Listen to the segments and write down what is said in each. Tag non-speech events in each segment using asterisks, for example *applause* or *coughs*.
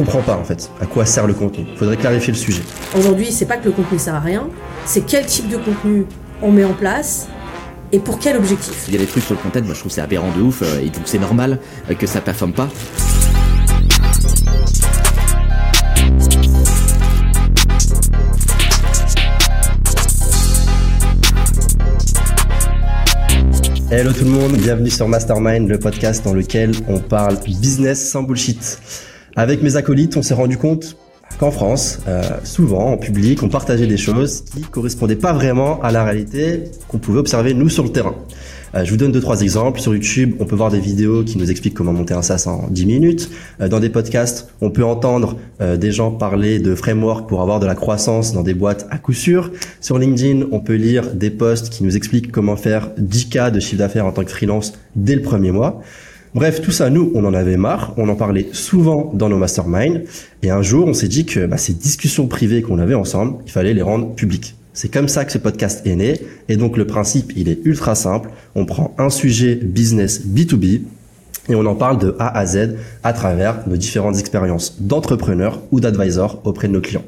comprend pas en fait à quoi sert le contenu. Il faudrait clarifier le sujet. Aujourd'hui, c'est pas que le contenu sert à rien, c'est quel type de contenu on met en place et pour quel objectif. Il y a des trucs sur le content, moi je trouve c'est aberrant de ouf euh, et donc c'est normal euh, que ça performe pas. Hello tout le monde, bienvenue sur Mastermind, le podcast dans lequel on parle business sans bullshit. Avec mes acolytes, on s'est rendu compte qu'en France, euh, souvent en public, on partageait des choses qui correspondaient pas vraiment à la réalité qu'on pouvait observer nous sur le terrain. Euh, je vous donne deux trois exemples. Sur YouTube, on peut voir des vidéos qui nous expliquent comment monter un SaaS en 10 minutes. Euh, dans des podcasts, on peut entendre des gens parler de framework pour avoir de la croissance dans des boîtes à coup sûr. Sur LinkedIn, on peut lire des posts qui nous expliquent comment faire 10K de chiffre d'affaires en tant que freelance dès le premier mois. Bref, tout ça, nous, on en avait marre, on en parlait souvent dans nos masterminds, et un jour, on s'est dit que bah, ces discussions privées qu'on avait ensemble, il fallait les rendre publiques. C'est comme ça que ce podcast est né. Et donc le principe, il est ultra simple. On prend un sujet business B2B et on en parle de A à Z à travers nos différentes expériences d'entrepreneurs ou d'advisors auprès de nos clients.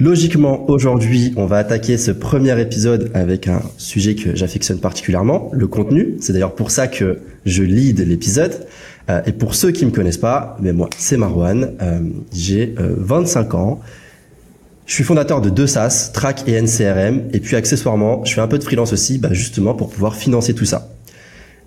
Logiquement, aujourd'hui, on va attaquer ce premier épisode avec un sujet que j'affectionne particulièrement, le contenu. C'est d'ailleurs pour ça que je lead l'épisode. Euh, et pour ceux qui me connaissent pas, mais moi, c'est Marwan. Euh, j'ai 25 euh, ans. Je suis fondateur de deux SaaS, Track et NCRM, et puis accessoirement, je fais un peu de freelance aussi, bah justement pour pouvoir financer tout ça.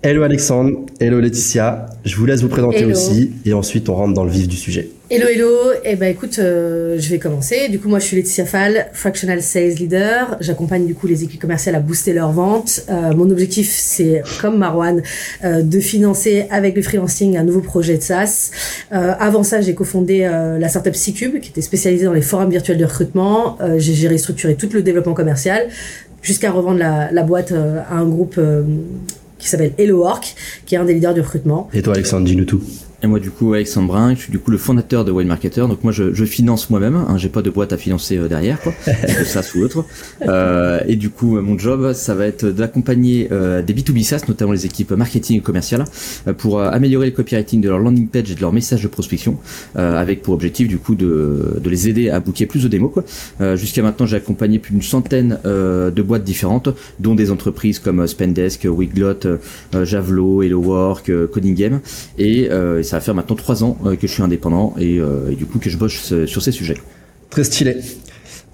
Hello Alexandre, hello Laetitia, je vous laisse vous présenter aussi, et ensuite on rentre dans le vif du sujet. Hello, hello. Eh ben, écoute, euh, je vais commencer. Du coup, moi, je suis Laetitia Fall, Fractional Sales Leader. J'accompagne du coup les équipes commerciales à booster leurs ventes. Euh, mon objectif, c'est, comme Marwan, euh, de financer avec le freelancing un nouveau projet de SaaS. avant ça, j'ai cofondé la startup C-Cube, qui était spécialisée dans les forums virtuels de recrutement. j'ai géré, structuré tout le développement commercial jusqu'à revendre la, la boîte à un groupe qui s'appelle Hello Work, qui est un des leaders du recrutement. Et toi, Alexandre, dis-nous tout. Et moi du coup Alexandre Brun, je suis du coup le fondateur de Wild Marketer. Donc moi je, je finance moi-même, hein, j'ai pas de boîte à financer euh, derrière quoi, *laughs* de ça ou autre. Euh, et du coup mon job ça va être d'accompagner euh, des B2B SaaS, notamment les équipes marketing et commerciales, euh, pour améliorer le copywriting de leur landing page et de leur message de prospection, avec pour objectif du coup de, de les aider à booker plus de démos quoi. Jusqu'à maintenant j'ai accompagné plus d'une centaine de boîtes différentes, dont des entreprises comme Spendesk, Wiglot, Javelot, HelloWork, Coding Game et ça va faire maintenant trois ans euh, que je suis indépendant euh, et, du coup que je bosse sur ces sujets. Très stylé.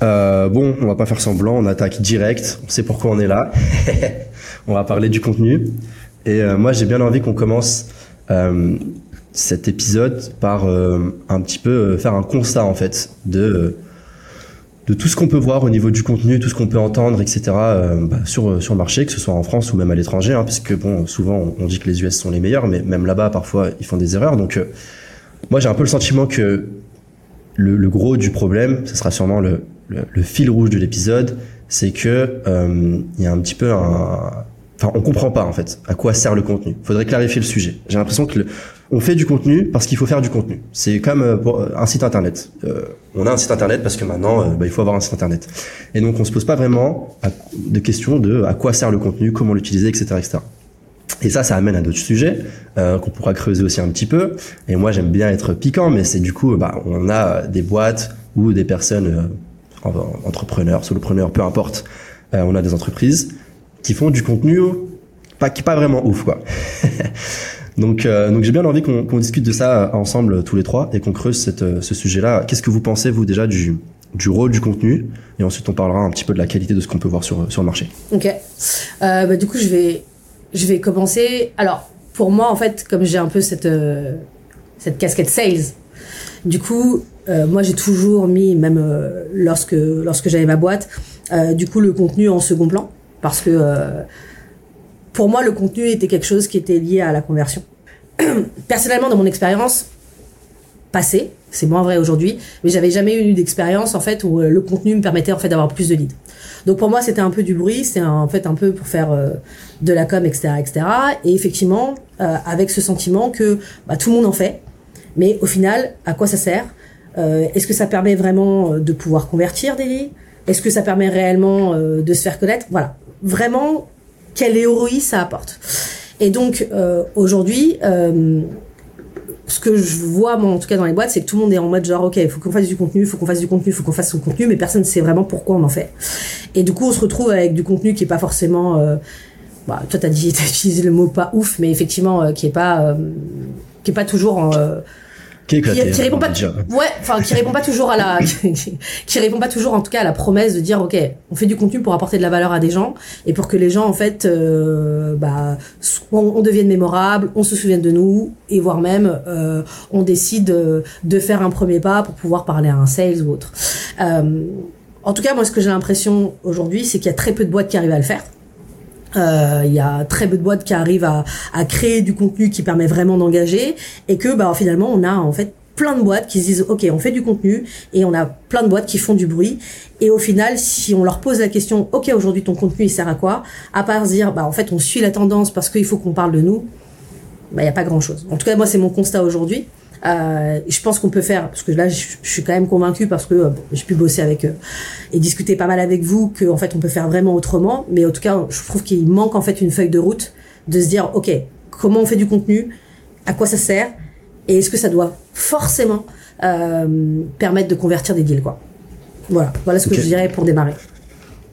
Euh, bon, on va pas faire semblant, on attaque direct, on sait pourquoi on est là. *laughs* on va parler du contenu. Et moi, j'ai bien envie qu'on commence cet épisode par un petit peu faire un constat en fait de de tout ce qu'on peut voir au niveau du contenu, tout ce qu'on peut entendre, etc. Euh, bah, sur sur le marché, que ce soit en France ou même à l'étranger, hein, parce bon, souvent on dit que les US sont les meilleurs, mais même là-bas parfois ils font des erreurs. Donc euh, moi j'ai un peu le sentiment que le, le, gros du problème, ce sera sûrement le, le, fil rouge de l'épisode, c'est que euh, il y a un petit peu un Enfin, on comprend pas en fait à quoi sert le contenu. Faudrait clarifier le sujet. J'ai l'impression que le, on fait du contenu parce qu'il faut faire du contenu. C'est comme euh, euh, un site internet. Euh, on a un site internet parce que maintenant, bah, il faut avoir un site internet. Et donc, on se pose pas vraiment de questions de à quoi sert le contenu, comment l'utiliser, etc., etc. Et ça, ça amène à d'autres sujets qu'on pourra creuser aussi un petit peu. Et moi, j'aime bien être piquant, mais c'est du coup, bah, on a des boîtes ou des personnes entrepreneurs, solopreneurs, peu importe. on a des entreprises qui font du contenu pas qui pas vraiment ouf, quoi. *laughs* Donc, euh, donc j'ai bien envie qu'on discute de ça euh, ensemble euh, tous les trois et qu'on creuse cette, ce sujet-là. Qu'est-ce que vous pensez vous déjà du, rôle du contenu? Et ensuite on parlera un petit peu de la qualité de ce qu'on peut voir sur, sur le marché. Ok. Euh, bah, du coup je vais je vais commencer. Alors pour moi en fait comme j'ai un peu cette cette casquette sales, du coup moi j'ai toujours mis même lorsque lorsque j'avais ma boîte, du coup le contenu en second plan parce que pour moi, le contenu était quelque chose qui était lié à la conversion. *clears throat* Personnellement, dans mon expérience passée, c'est moins vrai aujourd'hui, mais j'avais jamais eu d'expérience en fait où euh, le contenu me permettait en fait d'avoir plus de leads. Donc pour moi, c'était un peu du bruit, c'est en fait un peu pour faire euh, de la com, etc., etc. Et effectivement, euh, avec ce sentiment que bah, tout le monde en fait, mais au final, à quoi ça sert? Est-ce que ça permet vraiment de pouvoir convertir des leads? Est-ce que ça permet réellement de se faire connaître? Voilà, vraiment quelle héroïne ça apporte. Et donc euh, aujourd'hui, euh, ce que je vois en tout cas dans les boîtes, c'est que tout le monde est en mode genre ok, il faut qu'on fasse du contenu, il faut qu'on fasse du contenu, il faut qu'on fasse son contenu, mais personne ne sait vraiment pourquoi on en fait. Et du coup, on se retrouve avec du contenu qui est pas forcément euh, bah, toi t'as dit *laughs* t'as utilisé le mot pas ouf, mais effectivement euh, qui est pas euh, qui est pas toujours euh, Qui, répond on pas ouais enfin qui répond pas toujours à la qui, *laughs* *laughs* qui répond pas toujours en tout cas à la promesse de dire ok on fait du contenu pour apporter de la valeur à des gens et pour que les gens en fait euh, bah on, on devienne mémorable on se souvienne de nous et voire même euh, on décide euh, de faire un premier pas pour pouvoir parler à un sales ou autre. Euh, en tout cas moi ce que j'ai l'impression aujourd'hui c'est qu'il y a très peu de boîtes qui arrivent à le faire euh, il y a très peu de boîtes qui arrivent à, à créer du contenu qui permet vraiment d'engager et que bah finalement on a en fait plein de boîtes qui se disent ok on fait du contenu et on a plein de boîtes qui font du bruit. Et au final si on leur pose la question ok aujourd'hui ton contenu il sert à quoi? À part se dire bah en fait on suit la tendance parce qu'il faut qu'on parle de nous bah il y a pas grand chose en tout cas moi c'est mon constat aujourd'hui euh, je pense qu'on peut faire parce que là je, je suis quand même convaincu parce que euh, bon, j'ai pu bosser avec euh, et discuter pas mal avec vous que en fait on peut faire vraiment autrement. Mais en tout cas je trouve qu'il manque en fait une feuille de route de se dire ok comment on fait du contenu? À quoi ça sert? Et est-ce que ça doit forcément euh, permettre de convertir des deals quoi? Voilà. Voilà ce que je dirais pour démarrer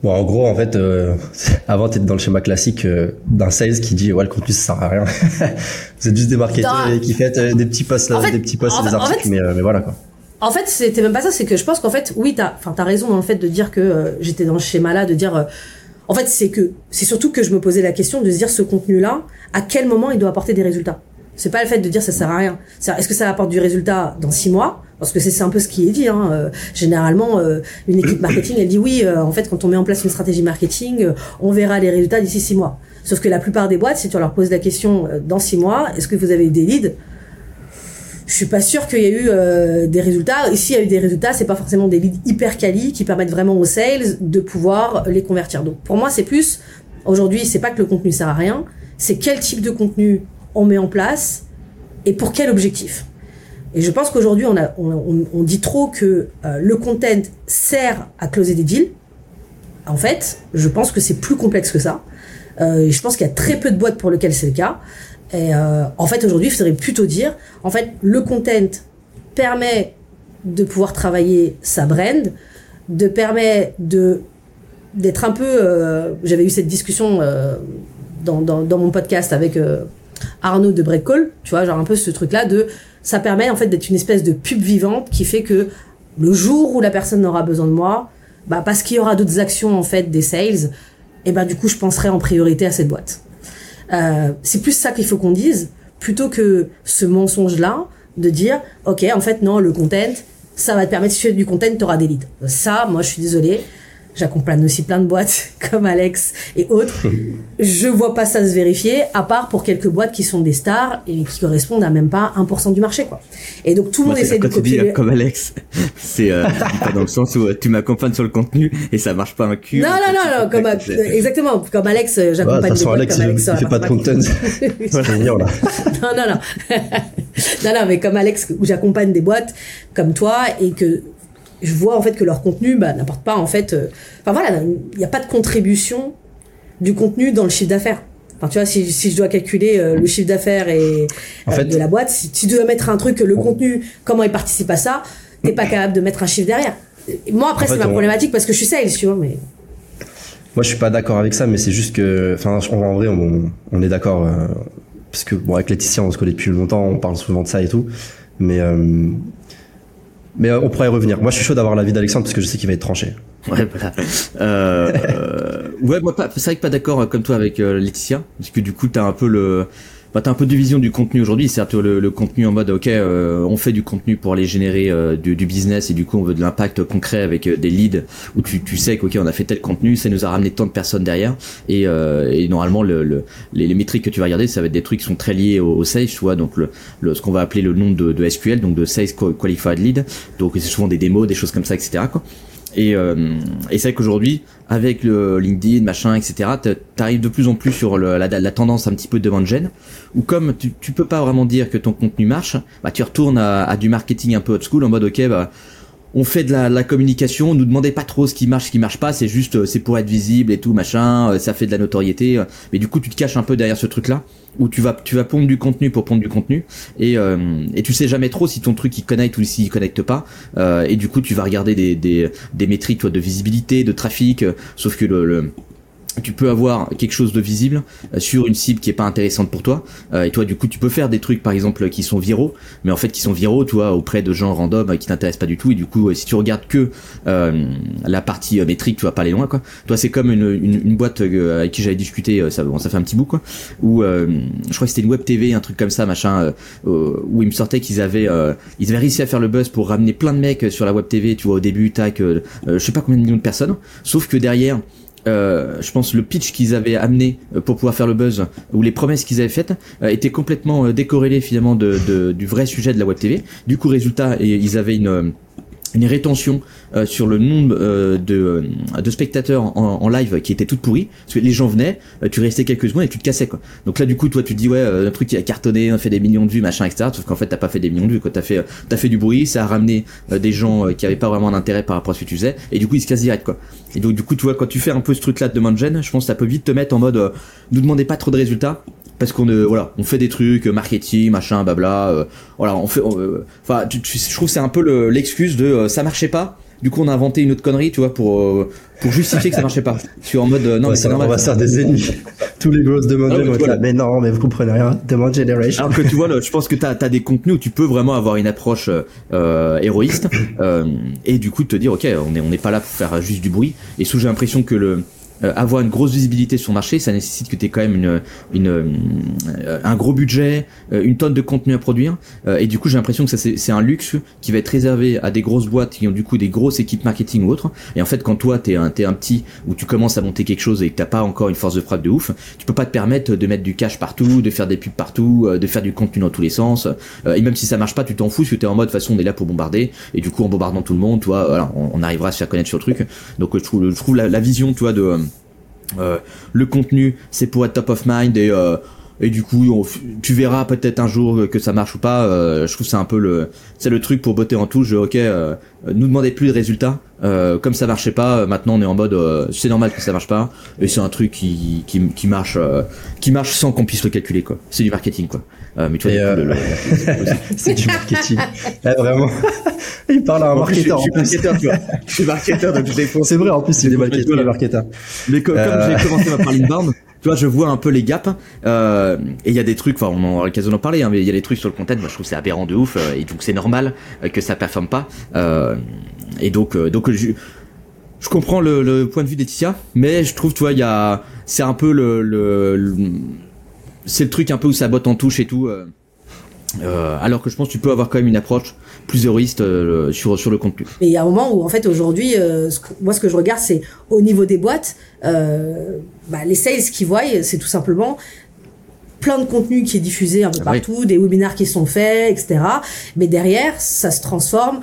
Bon, en gros, en fait, euh, *laughs* avant, t'es dans le schéma classique euh, d'un sales qui dit ouais, le contenu ça sert à rien. *laughs* Vous êtes juste des marketeurs et qui faites euh, des petits posts, là, En fait- des petits posts en des fait- en articles, fait- mais, euh, mais voilà quoi. En fait, c'était même pas ça, c'est que je pense qu'en fait, oui, t'as, enfin, t'as raison dans le fait de dire que euh, j'étais dans ce schéma-là, de dire, euh, en fait, c'est que, c'est surtout que je me posais la question de se dire ce contenu-là, à quel moment il doit apporter des résultats. C'est pas le fait de dire ça sert à rien. Est-ce que ça apporte du résultat dans six mois? Parce que c'est, un peu ce qui est dit. Hein. Euh, généralement, euh, une équipe marketing, elle dit oui. euh, en fait, quand on met en place une stratégie marketing, on verra les résultats d'ici six mois. Sauf que la plupart des boîtes, si tu leur poses la question dans six mois, est-ce que vous avez eu des leads? Je suis pas sûre qu'il y a eu des résultats. Et s'il y a eu des résultats, c'est pas forcément des leads hyper quali qui permettent vraiment aux sales de pouvoir les convertir. Donc pour moi, c'est plus aujourd'hui, c'est pas que le contenu sert à rien, c'est quel type de contenu on met en place et pour quel objectif? Et je pense qu'aujourd'hui, on, dit trop que euh, le content sert à closer des deals. En fait, je pense que c'est plus complexe que ça. Euh, je pense qu'il y a très peu de boîtes pour lesquelles c'est le cas. Et euh, en fait, aujourd'hui, il faudrait plutôt dire, en fait, le content permet de pouvoir travailler sa brand, de permet de d'être un peu. J'avais eu cette discussion dans, mon podcast avec Arnaud de Breakcall, tu vois, genre un peu ce truc-là de ça permet en fait d'être une espèce de pub vivante qui fait que le jour où la personne n'aura besoin de moi, bah parce qu'il y aura d'autres actions en fait des sales, et ben du coup je penserai en priorité à cette boîte. Euh, c'est plus ça qu'il faut qu'on dise plutôt que ce mensonge là de dire ok en fait non le content ça va te permettre si tu fais du content tu auras des leads. Ça moi je suis désolée J'accompagne aussi plein de boîtes *laughs* comme Alex et autres. Je vois pas ça se vérifier, à part pour quelques boîtes qui sont des stars et qui correspondent à même pas 1% du marché, quoi. Et donc tout le monde essaie de quand tu dis copier. euh, comme Alex, *laughs* c'est euh, *laughs* pas dans le sens où euh, tu m'accompagnes sur le contenu et ça marche pas un cul. Non, non, non, non, comme, exactement, comme Alex, j'accompagne boîtes Alex, comme Alex. il fait pas de content. non, non, non. non, non, mais comme Alex, où j'accompagne des boîtes comme toi et que je vois en fait que leur contenu bah, n'apporte pas en fait. euh, Enfin voilà, il n'y a pas de contribution du contenu dans le chiffre d'affaires. Enfin, tu vois, si, si je dois calculer euh, le chiffre d'affaires et En euh, fait- de la boîte, si tu dois mettre un truc, le contenu, comment il participe à ça, t'es pas capable de mettre un chiffre derrière. Et Moi après c'est ma on- problématique parce que je suis sales, tu vois, mais Moi, je suis pas d'accord avec ça, mais c'est juste que, enfin, en en vrai, on, on est d'accord, euh, parce que bon, avec Laetitia, on se connaît depuis longtemps, on parle souvent de ça et tout, mais mais euh, on pourrait y revenir. Moi, je suis chaud d'avoir l'avis d'Alexandre parce que je sais qu'il va être tranché. Ouais, voilà. Euh, ouais, moi, c'est vrai que pas d'accord euh, comme toi avec euh, Laetitia, parce que du coup, t'as un peu le, bah, t'as un peu de vision du contenu aujourd'hui. Plutôt le, le contenu en mode, ok, euh, on fait du contenu pour aller générer euh, du, du business et du coup, on veut de l'impact concret avec euh, des leads où tu, tu sais qu'ok, on a fait tel contenu, ça nous a ramené tant de personnes derrière et, euh, et normalement, le, le, les, les métriques que tu vas regarder, ça va être des trucs qui sont très liés au, au sales, tu vois, donc le, ce qu'on va appeler le nom de, de SQL, donc de Sales Qualified Lead. Donc c'est souvent des démos, des choses comme ça, etc. Quoi. Et, euh, et c'est vrai qu'aujourd'hui, avec le LinkedIn, machin, etc., t'arrives de plus en plus sur la, la tendance un petit peu de gen, où comme tu, tu peux pas vraiment dire que ton contenu marche, bah tu retournes à, à du marketing un peu old school en mode ok, bah on fait de la, la communication, on nous demandait pas trop ce qui marche, ce qui marche pas, c'est juste euh, c'est pour être visible et tout machin, euh, ça fait de la notoriété, euh, mais du coup tu te caches un peu derrière ce truc là où tu vas tu vas pondre du contenu pour pondre du contenu et et tu sais jamais trop si ton truc il connecte ou s'il connecte pas et du coup tu vas regarder des des des métriques toi de visibilité, de trafic, sauf que le tu peux avoir quelque chose de visible euh, sur une cible qui est pas intéressante pour toi. Euh, et toi du coup tu peux faire des trucs par exemple qui sont viraux mais en fait qui sont viraux toi auprès de gens random euh, qui t'intéressent pas du tout. Et du coup si tu regardes que la partie métrique tu vas pas aller loin quoi. Toi c'est comme une, une, une boîte avec qui j'avais discuté ça bon, ça fait un petit bout quoi. Où je crois que c'était une web TV un truc comme ça machin où ils me sortaient qu'ils avaient ils avaient réussi à faire le buzz pour ramener plein de mecs sur la web TV tu vois au début tac je sais pas combien de millions de personnes. Sauf que derrière euh, je pense le pitch qu'ils avaient amené euh, pour pouvoir faire le buzz ou les promesses qu'ils avaient faites euh, étaient complètement décorrélées finalement de, de, du vrai sujet de la web TV. Du coup, résultat, ils avaient une une rétention euh, sur le nombre euh, de, euh, de spectateurs en, en, live qui était toute pourrie parce que les gens venaient tu restais quelques secondes et tu te cassais quoi. Donc là du coup toi tu te dis ouais le truc qui a cartonné on fait des millions de vues machin etc sauf qu'en fait t'as pas fait des millions de vues quoi. T'as fait t'as fait du bruit ça a ramené des gens qui avaient pas vraiment d'intérêt par rapport à ce que tu faisais. Et du coup ils se cassent direct quoi. Et donc du coup tu vois quand tu fais un peu ce truc là de demand gen je pense que ça peut vite te mettre en mode nous demandez pas trop de résultats parce qu'on euh, voilà on fait des trucs euh, marketing machin blabla euh, voilà on fait enfin je trouve c'est un peu l'excuse de ça marchait pas. Du coup on a inventé une autre connerie tu vois pour pour justifier que ça marchait pas. Tu en mode non mais c'est normal on va faire des ennemis. *laughs* Tous les grosses demandes ah, mais non mais vous comprenez rien. Demand generation. Alors que tu vois là, je pense que t'as as des contenus où tu peux vraiment avoir une approche héroïste et du coup te dire ok on est on n'est pas là pour faire juste du bruit. Et sous j'ai l'impression que le euh, avoir une grosse visibilité sur le marché, ça nécessite que tu aies quand même une, une, euh, un gros budget, euh, une tonne de contenu à produire. et du coup, j'ai l'impression que ça c'est un luxe qui va être réservé à des grosses boîtes qui ont du coup des grosses équipes marketing ou autres. Et en fait, quand toi t'es un, es un petit où tu commences à monter quelque chose et que t'as pas encore une force de frappe de ouf, tu peux pas te permettre de mettre du cash partout, de faire des pubs partout, de faire du contenu dans tous les sens. et même si ça marche pas, tu t'en fous parce que t'es en mode façon on est là pour bombarder. Et du coup, en bombardant tout le monde, toi, voilà, on, arrivera à se faire connaître sur le truc. Donc je trouve, je trouve la, la vision, toi, de euh, le contenu, c'est pour être top of mind et euh, et du coup tu verras peut-être un jour que ça marche ou pas. Euh, je trouve c'est un peu le c'est le truc pour botter en touche ok euh, nous demandez plus de résultats. Euh, comme ça marchait pas maintenant on est en mode c'est normal que ça marche pas. Et c'est un truc qui qui, qui marche qui marche sans qu'on puisse le calculer quoi. C'est du marketing quoi mais tu vois, le, *laughs* c'est du marketing. *laughs* Vraiment. Il parle à un marketeur je, je, suis marketeur tu vois. Je suis marketeur donc je *laughs* c'est vrai en plus c'est des marketeurs mais comme, j'ai commencé ma par l'inbound tu vois, je vois un peu les gaps. Euh, et il y a des trucs, enfin, on aura l'occasion d'en parler, hein, mais il y a des trucs sur le content, moi je trouve c'est aberrant de ouf, euh, et donc c'est normal euh, que ça performe pas. Euh, et donc, euh, donc je, je comprends le, le, point de vue d'Etitia, mais je trouve, tu vois, il y a, c'est un peu le, le, c'est le truc un peu où ça botte en touche et tout. Euh, alors que je pense que tu peux avoir quand même une approche plus héroïste euh, sur sur le contenu. Mais il y a un moment où en fait aujourd'hui, euh, moi ce que je regarde c'est au niveau des boîtes, bah, les sales qui voient, c'est tout simplement plein de contenu qui est diffusé un peu ah partout, des webinaires qui sont faits, etc. Mais derrière, ça se transforme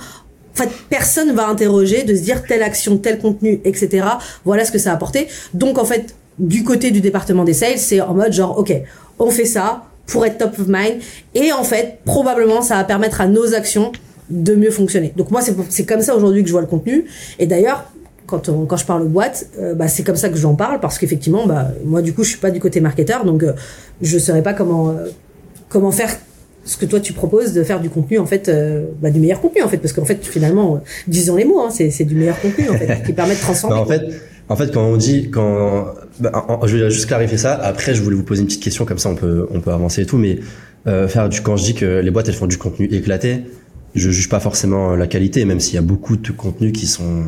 en fait, personne va interroger de se dire telle action, tel contenu, etc. Voilà ce que ça a apporté. Donc, en fait, du côté du département des sales, c'est en mode genre, ok, on fait ça, pour être top of mind. Et en fait, probablement, ça va permettre à nos actions de mieux fonctionner. Donc moi, c'est comme ça aujourd'hui que je vois le contenu. Et d'ailleurs, quand, quand je parle boîte, euh, bah, c'est comme ça que j'en parle parce qu'effectivement, bah, moi du coup, je suis pas du côté marketeur, donc euh, je saurais pas comment euh, comment faire ce que toi tu proposes de faire du contenu en fait, bah, du meilleur contenu en fait, parce qu'en fait finalement, disons les mots, hein, c'est du meilleur contenu en fait qui permet de transformer. *laughs* Bah, en fait, en fait, quand on dit, quand, bah, je vais juste clarifier ça. Après, je voulais vous poser une petite question, comme ça on peut, on peut avancer et tout. Mais euh, faire du, quand je dis que les boîtes elles font du contenu éclaté, je juge pas forcément la qualité, même s'il y a beaucoup de contenus qui sont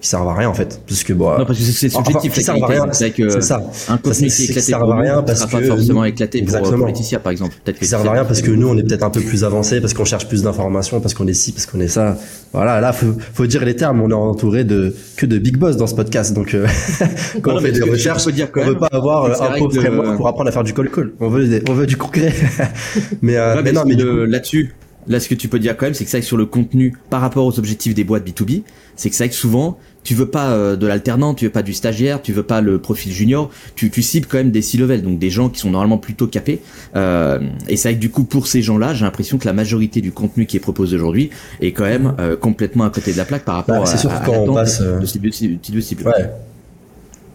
qui servent à rien en fait. Parce que bon non parce que c'est subjectif enfin, ça rien c'est que ça. un contenu qui est éclaté à rien parce que pas forcément éclaté pour, pour Laetitia par exemple. Peut-être sert à rien parce que nous on est peut-être un peu plus avancé parce qu'on cherche plus d'informations parce qu'on est ci parce qu'on est ça. Voilà là faut faut dire les termes. On est entouré de que de big boss dans ce podcast donc euh, *laughs* quand on fait des recherches on veut pas avoir un pauvre framework pour apprendre à faire du call call on veut on veut du concret. *laughs* Mais, euh, mais non mais là-dessus là, ce que tu peux dire quand même, c'est que ça, sur le contenu par rapport aux objectifs des boîtes B2B, c'est que ça que souvent, tu veux pas euh, de l'alternant, tu veux pas du stagiaire, tu veux pas le profil junior, tu, tu cibles quand même des C-level, donc des gens qui sont normalement plutôt capés. Euh, et c'est vrai que du coup, pour ces gens-là, j'ai l'impression que la majorité du contenu qui est proposé aujourd'hui est quand même euh, complètement à côté de la plaque par rapport Bah, c'est à, sûr à, que à quand on l'attente passe, euh, de de de. Ouais.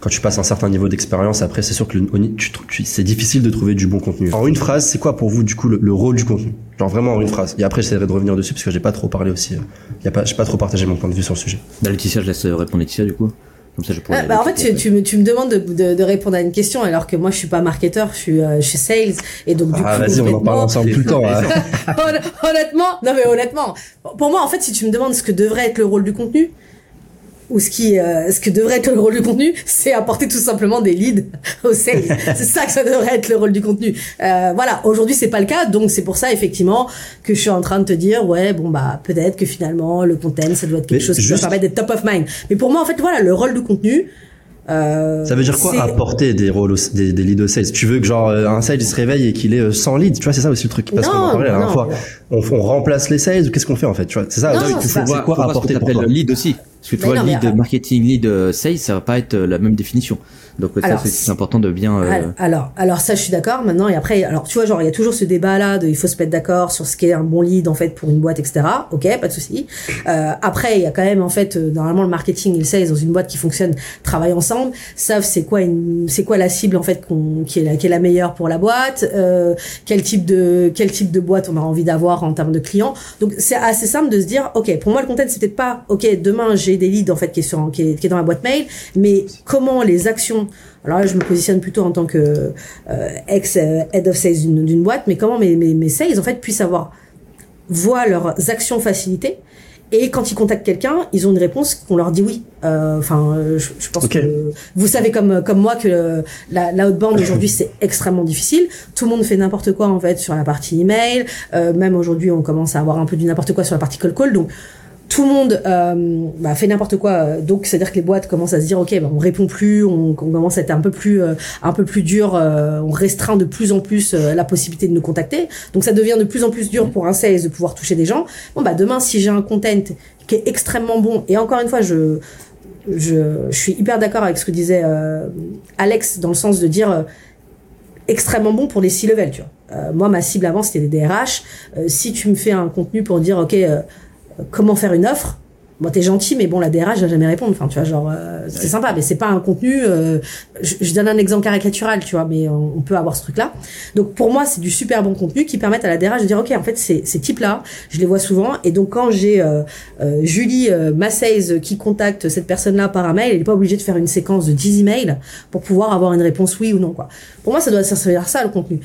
Quand tu passes un certain niveau d'expérience, après, c'est sûr que c'est difficile de trouver du bon contenu. En une phrase, c'est quoi pour vous, du coup, le, le rôle du contenu? Genre vraiment en une phrase. Et après, j'essaierai de revenir dessus parce que j'ai pas trop parlé aussi. euh, Y a pas, j'ai pas trop partagé mon point de vue sur le sujet. Bah, Laetitia, je laisse répondre Laetitia du coup. Comme ça, je pourrais. Ah, bah, en fait, tu, tu, me, tu me demandes de, de, de répondre à une question alors que moi je suis pas marketeur, je suis, euh, je suis sales et donc du Ah, coup. vas-y, on en parle ensemble tout le temps. hein. *laughs* Hon- honnêtement, non mais honnêtement, pour moi en fait, si tu me demandes ce que devrait être le rôle du contenu ou ce qui, euh, ce que devrait être le rôle du contenu, c'est apporter tout simplement des leads au sales. *laughs* c'est ça que ça devrait être le rôle du contenu. Euh, voilà, aujourd'hui c'est pas le cas, donc c'est pour ça effectivement que je suis en train de te dire ouais bon bah peut-être que finalement le content ça doit être quelque Mais chose qui juste- doit permettre d'être top of mind. Mais pour moi en fait voilà le rôle du contenu. Euh, Ça veut dire quoi apporter des rôles, au- des, des leads au sales Tu veux que genre euh, un sales il se réveille et qu'il ait euh, 100 leads Tu vois, c'est ça aussi le truc. Parce qu'on en parlait la dernière fois. On, on remplace les sales ou qu'est-ce qu'on fait en fait Tu vois, c'est ça. Le c'est quoi, faut apporter ce pour que toi t'appelles lead aussi. Parce que tu vois, non, lead mais, euh, marketing, lead euh, sales, ça va pas être euh, la même définition. Donc ça, Alors, c'est c'est important de bien. euh, Al- Alors, alors ça, je suis d'accord. Maintenant, et après, alors tu vois, genre, il y a toujours ce débat-là de, il faut se mettre d'accord sur ce qu'est un bon lead en fait pour une boîte, etc. Ok, pas de souci. Euh, après, il y a quand même en fait, euh, normalement, le marketing et le sales dans une boîte qui fonctionne travaillent ensemble, savent c'est quoi une, c'est quoi la cible en fait qu'on, qui est la, qui est la meilleure pour la boîte, euh, quel type de, quel type de boîte on a envie d'avoir en termes de clients. Donc c'est assez simple de se dire, ok, pour moi le content c'est peut-être pas, ok, demain j'ai des leads en fait qui est sur, qui est, qui est dans la boîte mail, mais comment les actions alors là, je me positionne plutôt en tant que euh, ex euh, head of sales d'une boîte, mais comment mes, mes, mes sales en fait puissent avoir voient leurs actions facilitées et quand ils contactent quelqu'un, ils ont une réponse qu'on leur dit oui. Euh, Enfin, euh, je, je pense que vous savez comme comme moi que la, la outbound aujourd'hui c'est extrêmement difficile. Tout le monde fait n'importe quoi en fait sur la partie email. Même aujourd'hui, on commence à avoir un peu du n'importe quoi sur la partie call call. Donc tout le monde euh, bah, fait n'importe quoi. Donc c'est à dire que les boîtes commencent à se dire ok, bah, on répond plus, on, commence à être un peu plus euh, un peu plus dur, euh, on restreint de plus en plus euh, la possibilité de nous contacter. Donc ça devient de plus en plus dur pour un sales de pouvoir toucher des gens. Bon bah demain si j'ai un content qui est extrêmement bon et encore une fois je je, je suis hyper d'accord avec ce que disait euh, Alex dans le sens de dire euh, extrêmement bon pour les six levels tu vois. Moi ma cible avant c'était les DRH. Si tu me fais un contenu pour dire ok comment faire une offre Bon, t'es gentil, mais bon, la DRH va jamais répondre. Enfin, tu vois, genre, euh, c'est sympa, mais c'est pas un contenu. euh, je, je donne un exemple caricatural, tu vois, mais on, on peut avoir ce truc-là. Donc, pour moi, c'est du super bon contenu qui permettent à la DRH de dire, ok, en fait, ces, ces types-là, je les vois souvent, et donc quand j'ai euh, euh, Julie euh, Massaise qui contacte cette personne-là par un mail, elle est pas obligée de faire une séquence de 10 emails pour pouvoir avoir une réponse oui ou non, quoi. Pour moi, ça doit servir à ça le contenu.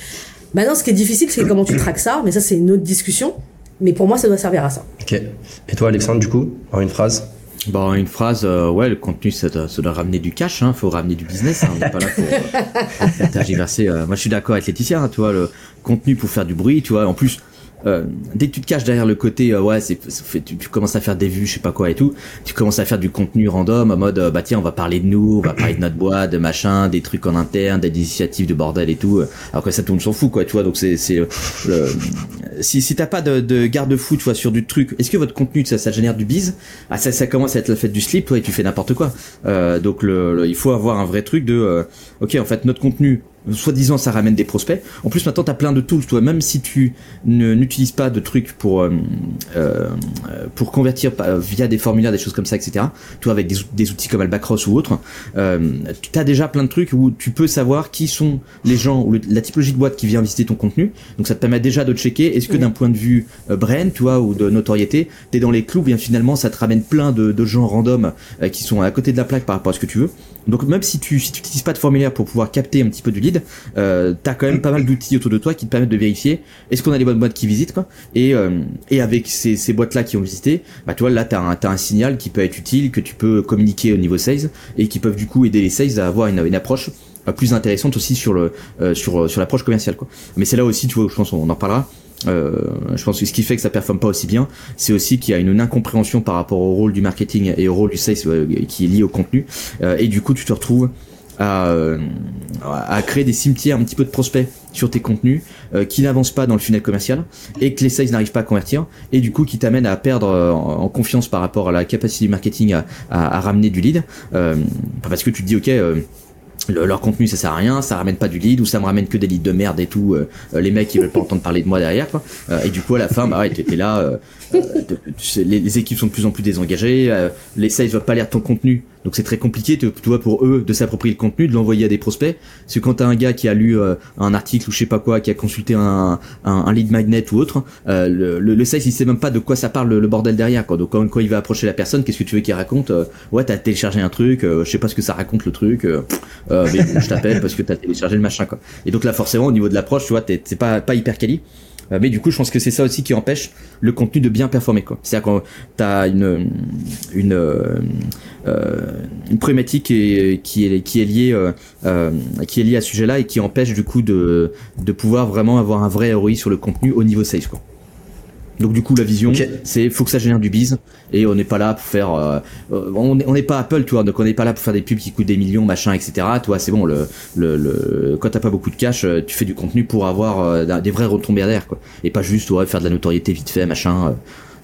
Maintenant, ce qui est difficile, c'est comment tu traques ça, mais ça, c'est une autre discussion. Mais pour moi, ça doit servir à ça. Ok. Et toi, Alexandre, du coup, en une phrase Bon, une phrase, euh, ouais, le contenu, ça doit, ça doit ramener du cash, hein, faut ramener du business, hein, on n'est pas là pour, euh, *laughs* pour faire tergiverser. euh. moi, je suis d'accord avec Laetitia, hein, tu vois, le contenu pour faire du bruit, tu vois, en plus, euh, dès que tu te caches derrière le côté, euh, ouais, c'est, tu, tu commences à faire des vues, je sais pas quoi et tout, tu commences à faire du contenu random, en mode, euh, bah tiens, on va parler de nous, on va parler de notre boîte, de machin, des trucs en interne, des initiatives de bordel et tout, alors que ça, monde s'en fout, quoi, tu vois, donc c'est, c'est, si, t'as pas de, de garde-fou, tu vois, sur du truc, est-ce que votre contenu, ça, ça génère du bise? Ah, ça, ça commence à être la fête du slip, toi, et tu fais n'importe quoi. Donc, il faut avoir un vrai truc de, ok, en fait, notre contenu, soi-disant, ça ramène des prospects. En plus, maintenant, t'as plein de tools, toi, même si tu ne- n'utilises pas de trucs pour euh, euh, pour convertir euh, via des formulaires, des choses comme ça, etc. Toi, avec des, ou- des outils comme Albacross ou autres, euh, tu as déjà plein de trucs où tu peux savoir qui sont les gens ou le- la typologie de boîte qui vient visiter ton contenu. Donc, ça te permet déjà de checker. Est-ce que d'un point de vue euh, brand, tu vois, ou de notoriété, t'es dans les clous, bien finalement, ça te ramène plein de, de gens random qui sont à côté de la plaque par rapport à ce que tu veux. Donc même si tu si tu n'utilises pas de formulaire pour pouvoir capter un petit peu du lead, euh, t'as quand même pas mal d'outils autour de toi qui te permettent de vérifier est-ce qu'on a les bonnes boîtes qui visitent quoi. Et euh, et avec ces, ces boîtes là qui ont visité, bah tu vois là t'as un t'as un signal qui peut être utile que tu peux communiquer au niveau sales et qui peuvent du coup aider les sales à avoir une, une approche euh, plus intéressante aussi sur le euh, sur sur l'approche commerciale quoi. Mais c'est là aussi tu vois je pense on en parlera. Euh, je pense que ce qui fait que ça performe pas aussi bien, c'est aussi qu'il y a une, incompréhension par rapport au rôle du marketing et au rôle du sales euh, qui est lié au contenu. Euh, et du coup, tu te retrouves à, à créer des cimetières un petit peu de prospects sur tes contenus euh, qui n'avancent pas dans le funnel commercial et que les sales n'arrivent pas à convertir et du coup qui t'amènent à perdre en, confiance par rapport à la capacité du marketing à, à, à ramener du lead euh, parce que tu te dis ok leur contenu ça sert à rien, ça ramène pas du lead ou ça me ramène que des leads de merde et tout. Euh, euh, les mecs ils veulent pas entendre parler de moi derrière quoi. Euh, et du coup à la fin bah ouais t'es là, les, les, équipes sont de plus en plus désengagées, les sales veulent pas lire ton contenu donc c'est très compliqué, tu, vois, pour eux de s'approprier le contenu, de l'envoyer à des prospects. Parce que quand t'as un gars qui a lu euh, un article ou je sais pas quoi, qui a consulté un, un, lead magnet ou autre, euh, le, le, sales il sait même pas de quoi ça parle le, bordel derrière. Quoi. Donc quand, il va approcher la personne, qu'est-ce que tu veux qu'il raconte euh, Ouais, t'as téléchargé un truc, je sais pas ce que ça raconte le truc, mais je t'appelle parce que t'as téléchargé le machin. Quoi. Et donc là forcément au niveau de l'approche, tu vois, c'est pas pas hyper quali. Euh, mais du coup, je pense que c'est ça aussi qui empêche le contenu de bien performer. C'est-à-dire quand t'as une une euh, une problématique qui est qui est, qui est liée euh, qui est liée à ce sujet-là et qui empêche du coup de de pouvoir vraiment avoir un vrai ROI sur le contenu au niveau sales. Quoi. Donc du coup la vision c'est faut que ça génère du bise et on n'est pas là pour faire euh, euh, on n'est pas Apple tu vois. Donc on n'est pas là pour faire des pubs qui coûtent des millions machin etc toi c'est bon le, le, le quand t'as pas beaucoup de cash euh, tu fais du contenu pour avoir des vrais retombées derrière quoi. Et pas juste ouais, faire de la notoriété vite fait machin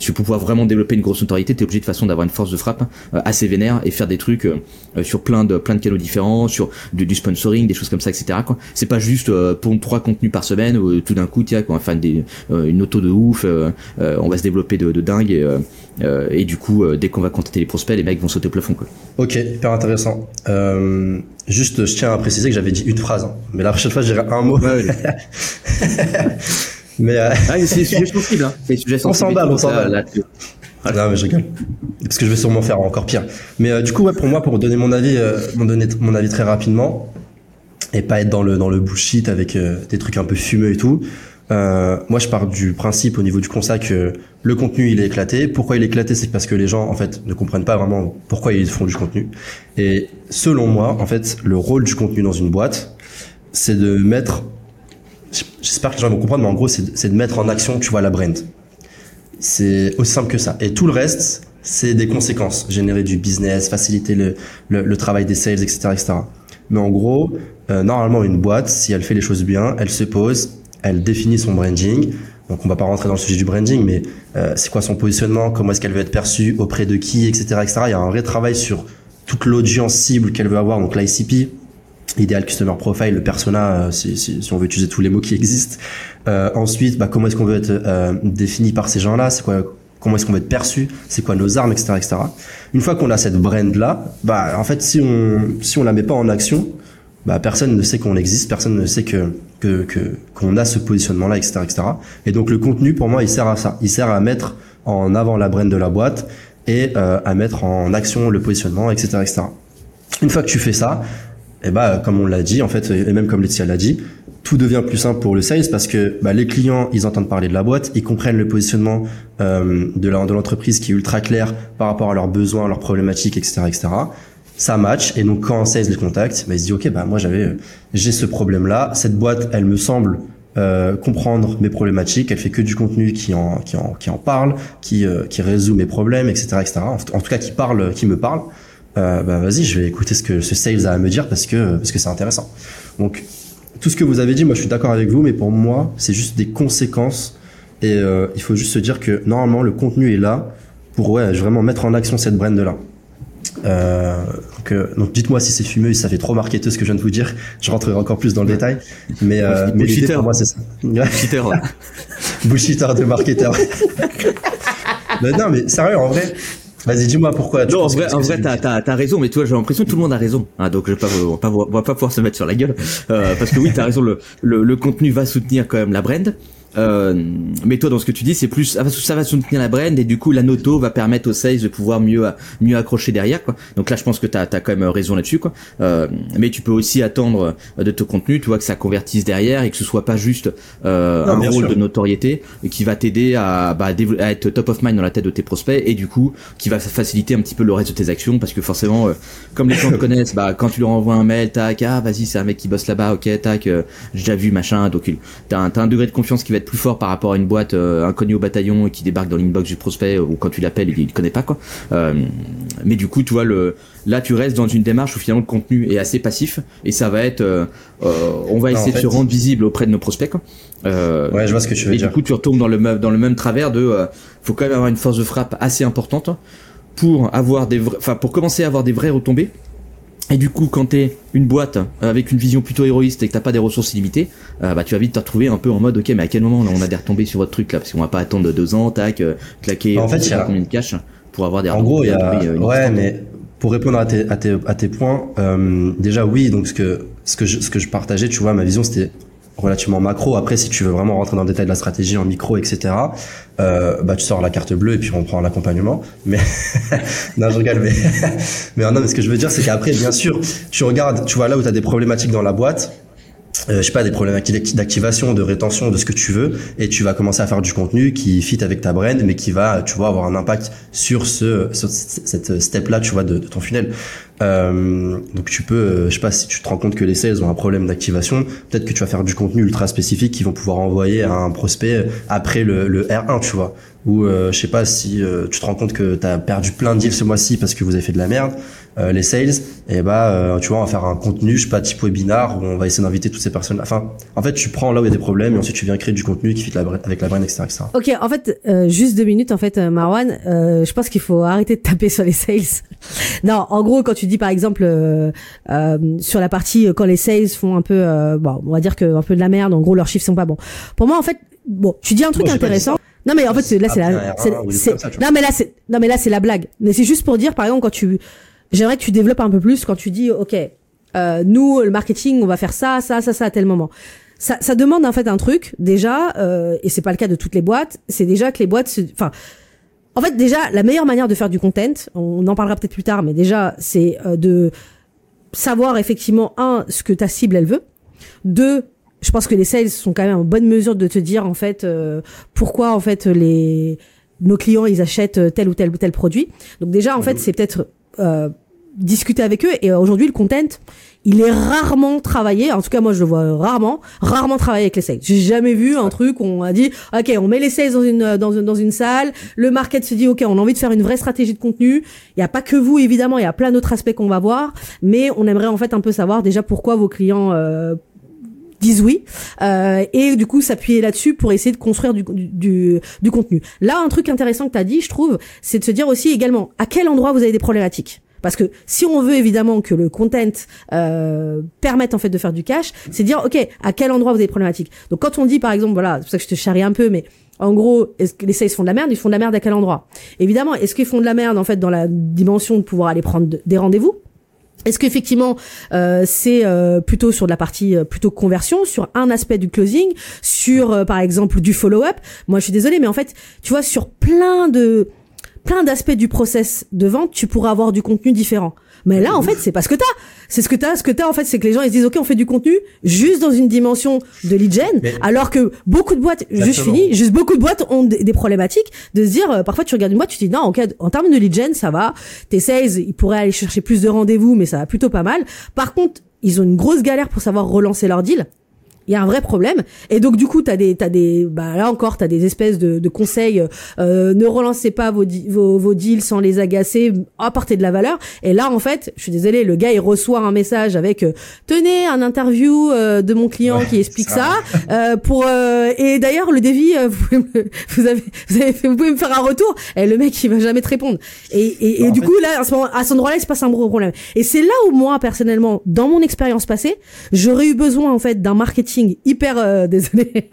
si pour pouvoir vraiment développer une grosse notoriété, t'es obligé de façon d'avoir une force de frappe euh, assez vénère et faire des trucs euh, euh, sur plein de plein de canaux différents, sur du, sponsoring, des choses comme ça, etc. Quoi. C'est pas juste pour trois contenus par semaine où tout d'un coup, tiens, quoi, enfin des, une auto de ouf, on va se développer de, de dingue et, et du coup, dès qu'on va contacter les prospects, les mecs vont sauter au plafond. Quoi. Ok, hyper intéressant. juste, je tiens à préciser que j'avais dit une phrase, hein. mais la prochaine fois, je dirais un mot. *laughs* Mais euh... ah, c'est des sujets *laughs* sensibles. Hein. Des sujets sensibles. On s'emballe, on s'emballe. Non mais je rigole. Parce que je vais sûrement faire encore pire. Mais euh, du coup, ouais, pour moi, pour donner mon avis, euh, donner mon avis très rapidement, et pas être dans le dans le bullshit avec euh, des trucs un peu fumeux et tout. Euh, moi, je pars du principe au niveau du constat que le contenu il est éclaté. Pourquoi il est éclaté, c'est parce que les gens en fait ne comprennent pas vraiment pourquoi ils font du contenu. Et selon moi, en fait, le rôle du contenu dans une boîte, c'est de mettre j'espère que les gens vont comprendre, mais en gros, c'est de mettre en action, tu vois, la brand. C'est aussi simple que ça. Et tout le reste, c'est des conséquences. Générer du business, faciliter le, travail des sales, etc., etc. Mais en gros, euh, normalement, une boîte, si elle fait les choses bien, elle se pose, elle définit son branding. Donc, on va pas rentrer dans le sujet du branding, mais euh, c'est quoi son positionnement, comment est-ce qu'elle veut être perçue, auprès de qui, etc., etc. Il y a un vrai travail sur toute l'audience cible qu'elle veut avoir, donc l'ICP, idéal customer profile, le persona, euh, si, si, on veut utiliser tous les mots qui existent. Euh, ensuite, bah, comment est-ce qu'on veut être euh, défini par ces gens-là? C'est quoi Comment est-ce qu'on veut être perçu? C'est quoi nos armes, etc., etc. Une fois qu'on a cette brand là, bah en fait, si on si on la met pas en action, bah personne ne sait qu'on existe, personne ne sait que que qu'on a ce positionnement là, etc., etc. Et donc le contenu, pour moi, il sert à ça. Il sert à mettre en avant la brand de la boîte et à mettre en action le positionnement, etc., etc. Une fois que tu fais ça, et bah comme on l'a dit en fait et même comme Laetitia l'a dit tout devient plus simple pour le sales parce que bah, les clients ils entendent parler de la boîte ils comprennent le positionnement euh, de l'entreprise qui est ultra clair par rapport à leurs besoins leurs problématiques etc etc ça match et donc quand sales les contacte bah, il se dit ok bah moi j'avais j'ai ce problème là cette boîte elle me semble euh, comprendre mes problématiques, elle fait que du contenu qui en qui en qui en parle, qui euh, qui résout mes problèmes, etc., etc. En, tout cas, qui parle, qui me parle euh, bah vas-y, je vais écouter ce que ce sales a à me dire parce que parce que c'est intéressant. Donc tout ce que vous avez dit, moi je suis d'accord avec vous, mais pour moi c'est juste des conséquences et euh, il faut juste se dire que normalement le contenu est là pour ouais vraiment mettre en action cette brand là. Euh, donc, euh, donc dites-moi si c'est fumeux, si ça fait trop marketeur ce que je viens de vous dire. Je rentrerai encore plus dans le détail, mais euh, mais pour moi c'est ça. Bullshitter. *laughs* Bullshitter de marketeur. *laughs* mais non mais sérieux en vrai Vas-y, dis-moi pourquoi. Non, en vrai, en vrai, t'as, t'as, t'as raison, mais tu vois, j'ai l'impression que tout le monde a raison. Hein, donc, je vais pas, on va pas, on va pas pouvoir se mettre sur la gueule, euh, parce que oui, t'as raison. Le, le, le, contenu va soutenir quand même la brand. Euh, mais toi, dans ce que tu dis, c'est plus ça va soutenir la brand et du coup, la noto va permettre aux sales de pouvoir mieux mieux accrocher derrière. Quoi. Donc là, je pense que tu as, quand même raison là-dessus. Quoi. Euh, mais tu peux aussi attendre de ton contenu, tu vois, que ça convertisse derrière et que ce soit pas juste euh, un rôle de notoriété qui va t'aider à, bah, à être top of mind dans la tête de tes prospects et du coup, qui va faciliter un petit peu le reste de tes actions parce que forcément, euh, comme les gens te *laughs* connaissent, bah, quand tu leur envoies un mail, tac, ah vas-y, c'est un mec qui bosse là-bas, ok, tac, euh, j'ai déjà vu machin, donc t'as un, as un degré de confiance qui va être plus fort par rapport à une boîte euh, inconnue au bataillon qui débarque dans l'inbox du prospect ou quand tu l'appelles il, il connaît pas quoi. Euh, mais du coup, tu vois le là tu restes dans une démarche où finalement le contenu est assez passif et ça va être euh, euh, on va Non, essayer en fait- de se rendre visible auprès de nos prospects quoi. Euh, Ouais, je vois ce que tu veux et dire. du coup, tu retombes dans le même, dans le même travers de, euh, faut quand même avoir une force de frappe assez importante pour avoir des, enfin, pour commencer à avoir des vraies retombées. Et du coup, quand t'es une boîte avec une vision plutôt héroïste et que t'as pas des ressources illimitées, euh, bah tu vas vite te retrouver un peu en mode, ok, mais à quel moment là, on a des retombées sur votre truc là, parce qu'on va pas attendre deux ans, tac, euh, claquer, En fait, y a- pas combien de cash pour avoir des En gros, il y a, retombées, euh, ouais, mais pour répondre à tes, à tes, à tes points, euh, déjà oui, donc ce que, ce que je, ce que je partageais, tu vois, ma vision c'était relativement macro. Après, si tu veux vraiment rentrer dans le détail de la stratégie en micro, etc., euh, bah tu sors la carte bleue et puis on prend l'accompagnement. Mais *laughs* non, je mais *laughs* mais non, mais ce que je veux dire, c'est qu'après, bien sûr, tu regardes, tu vois là où tu as des problématiques dans la boîte. Euh, je sais pas, des d'acti- d'activation, de rétention, de ce que tu veux, et tu vas commencer à faire du contenu qui fit avec ta brand, mais qui va, tu vois, avoir un impact sur ce, sur cette step-là, tu vois, de, de ton funnel. Euh, donc tu peux, euh, je sais pas, si tu te rends compte que les sales ont un problème d'activation, peut-être que tu vas faire du contenu ultra spécifique qu'ils vont pouvoir envoyer à un prospect après le, le R1, tu vois. Ou euh, je sais pas si euh, tu te rends compte que tu as perdu plein de deals ce mois-ci parce que vous avez fait de la merde, euh, les sales, et bah euh, tu vois, on va faire un contenu, je sais pas, type webinar où on va essayer d'inviter toutes ces personnes. Enfin, en fait, tu prends là où il y a des problèmes et ensuite tu viens créer du contenu qui fit la, avec la brand, etc., etc. Ok, en fait, euh, juste deux minutes, en fait, euh, Marwan, euh, je pense qu'il faut arrêter de taper sur les sales. *laughs* non, en gros, quand tu dis par exemple euh, euh, sur la partie quand les sales font un peu, euh, bon, on va dire que un peu de la merde, en gros leurs chiffres sont pas bons. Pour moi, en fait, bon, tu dis un truc Moi, intéressant. Non mais en fait c'est- là c'est la un c'est- R1 ou des c'est- trucs comme ça, tu vois. non mais là c'est non mais là c'est la blague mais c'est juste pour dire par exemple quand tu j'aimerais que tu développes un peu plus quand tu dis ok euh, nous le marketing on va faire ça ça ça ça à tel moment. Ça, ça demande en fait un truc déjà euh, et c'est pas le cas de toutes les boîtes c'est déjà que les boîtes se- enfin en fait déjà la meilleure manière de faire du content on en parlera peut-être plus tard mais déjà c'est euh, de savoir effectivement un ce que ta cible elle veut. Deux je pense que les sales sont quand même en bonne mesure de te dire en fait euh, pourquoi en fait les nos clients ils achètent tel ou tel ou tel produit. Donc déjà en fait c'est peut-être euh, discuter avec eux. Et euh, aujourd'hui le content il est rarement travaillé. En tout cas moi je le vois rarement rarement travaillé avec les sales. J'ai jamais vu un truc où on a dit ok on met les sales dans une dans une dans une salle. Le market se dit ok on a envie de faire une vraie stratégie de contenu. Il y a pas que vous évidemment. Il y a plein d'autres aspects qu'on va voir. Mais on aimerait en fait un peu savoir déjà pourquoi vos clients euh, disent oui euh, et du coup s'appuyer là-dessus pour essayer de construire du, du, du contenu. Là, un truc intéressant que tu as dit, je trouve, c'est de se dire aussi également à quel endroit vous avez des problématiques? Parce que si on veut évidemment que le content euh, permette en fait de faire du cash, c'est dire ok à quel endroit vous avez des problématiques. Donc quand on dit par exemple voilà, c'est pour ça que je te charrie un peu, mais en gros, est-ce que les sales font de la merde Ils font de la merde à quel endroit? Évidemment, est-ce qu'ils font de la merde en fait dans la dimension de pouvoir aller prendre de- des rendez-vous? Est-ce qu'effectivement euh, c'est euh, plutôt sur de la partie euh, plutôt conversion, sur un aspect du closing, sur euh, par exemple du follow-up? Moi, je suis désolée, mais en fait, tu vois, sur plein de plein d'aspects du process de vente, tu pourras avoir du contenu différent. Mais là, en fait, c'est pas ce que t'as. C'est ce que t'as. Ce que t'as, en fait, c'est que les gens ils se disent, ok, on fait du contenu juste dans une dimension de lead gen, Mais- alors que beaucoup de boîtes, juste fini, juste beaucoup de boîtes ont des, problématiques de se dire, euh, parfois tu regardes une boîte, tu te dis non, en, cas, en termes de lead gen, ça va. Tes sales, ils pourraient aller chercher plus de rendez-vous, mais ça va plutôt pas mal. Par contre, ils ont une grosse galère pour savoir relancer leur deal. Il y a un vrai problème. Et donc du coup t'as des t'as des bah là encore t'as des espèces de, de conseils euh, ne relancez pas vos, vos vos deals sans les agacer apportez de la valeur. Et là en fait je suis désolée le gars il reçoit un message avec euh, tenez un interview euh, de mon client Ouais, qui explique ça. ça, euh, pour euh, et d'ailleurs le euh, vous, pouvez me- vous avez vous avez fait- vous pouvez me faire un retour. Et le mec il va jamais te répondre. Et et, et En du fait- coup là à ce moment à cet endroit-là il se passe un gros problème. Et c'est là où moi personnellement dans mon expérience passée j'aurais eu besoin en fait d'un marketing hyper euh, *laughs* désolé. *laughs*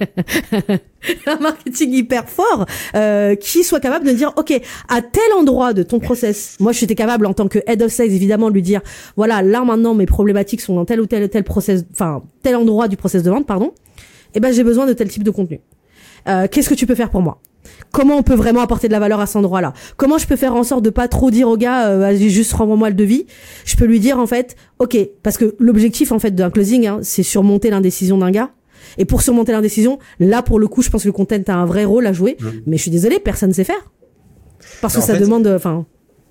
Un marketing hyper fort euh, qui soit capable de dire ok à tel endroit de ton process moi j'étais capable en tant que head of sales évidemment de lui dire voilà là maintenant mes problématiques sont dans tel ou tel tel process enfin tel endroit du process de vente pardon et ben j'ai besoin de tel type de contenu. Euh, qu'est-ce que tu peux faire pour moi? Comment on peut vraiment apporter de la valeur à cet endroit-là? Comment je peux faire en sorte de pas trop dire au gars, euh, vas-y juste renvoie-moi le devis? Je peux lui dire en fait, ok, parce que l'objectif en fait d'un closing, hein, c'est surmonter l'indécision d'un gars. Et pour surmonter l'indécision, là pour le coup, je pense que le content a un vrai rôle à jouer. Mais je suis désolée, personne ne sait faire. Parce Non, que ça fait- demande, enfin,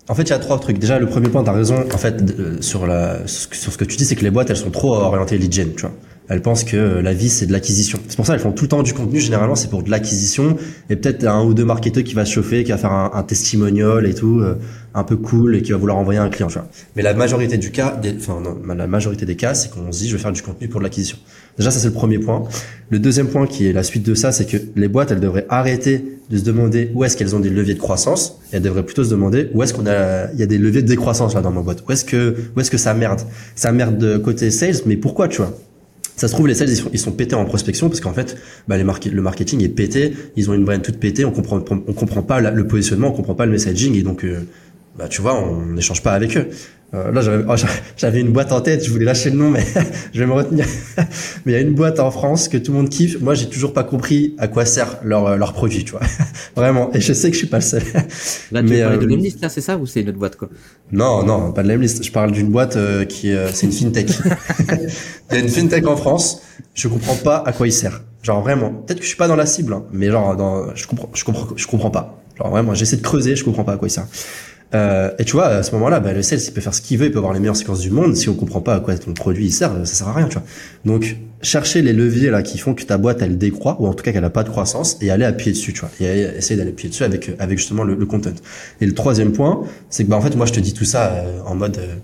En fait, il y a trois trucs. Déjà, le premier point, t'as raison. En fait, euh, sur la sur ce que- sur ce que tu dis, c'est que les boîtes, elles sont trop orientées lead gen, tu vois. Elles pensent que la vie c'est de l'acquisition. C'est pour ça elles font tout le temps du contenu. Généralement c'est pour de l'acquisition et peut-être un ou deux marketeurs qui va chauffer, qui va faire un, un testimonial et tout, euh, un peu cool et qui va vouloir envoyer un client. Tu vois. Mais la majorité du cas, des, enfin non, la majorité des cas, c'est qu'on se dit je vais faire du contenu pour de l'acquisition. Déjà ça c'est le premier point. Le deuxième point qui est la suite de ça, c'est que les boîtes elles devraient arrêter de se demander où est-ce qu'elles ont des leviers de croissance et elles devraient plutôt se demander où est-ce qu'on a il y a des leviers de décroissance là dans ma boîte. Où est-ce que où est-ce que ça merde? Ça merde de côté sales, mais pourquoi tu vois? Ça se trouve les sales ils sont, ils sont pétés en prospection parce qu'en fait bah, les le marketing est pété. Ils ont une brand toute pétée. On comprend on comprend pas le positionnement on comprend pas le messaging. Et donc euh, bah tu vois on n'échange pas avec eux euh, là, j'avais, oh, *laughs* j'avais une boîte en tête, je voulais lâcher le nom, mais *laughs* je vais me retenir. *laughs* mais il y a une boîte en France que tout le monde kiffe. Moi, j'ai toujours pas compris à quoi sert leur, euh, leur produit, tu vois. Vraiment. Et je sais que je suis pas le seul. Là, tu mais, parler de euh, Lemlist, là, c'est ça, ou c'est une autre boîte, quoi? Non, non, pas de Lemlist. Je parle d'une boîte qui, c'est une fintech. il y a une fintech en France. Je comprends pas à quoi il sert. Genre vraiment. Peut-être que je suis pas dans la cible, hein, mais genre, dans, je comprends, je comprends, je comprends pas. Genre vraiment, j'essaie de creuser, je comprends pas à quoi il sert. Euh, et tu vois, à ce moment-là, bah, le sales, il peut faire ce qu'il veut, il peut avoir les meilleures séquences du monde. Si on comprend pas à quoi ton produit il sert, ça sert à rien, tu vois. Donc, chercher les leviers là qui font que ta boîte elle décroît ou en tout cas qu'elle a pas de croissance et aller appuyer dessus, tu vois. Et essayer d'aller appuyer dessus avec avec justement le, content. Et le troisième point, c'est que bah en fait moi je te dis tout ça euh, en mode euh,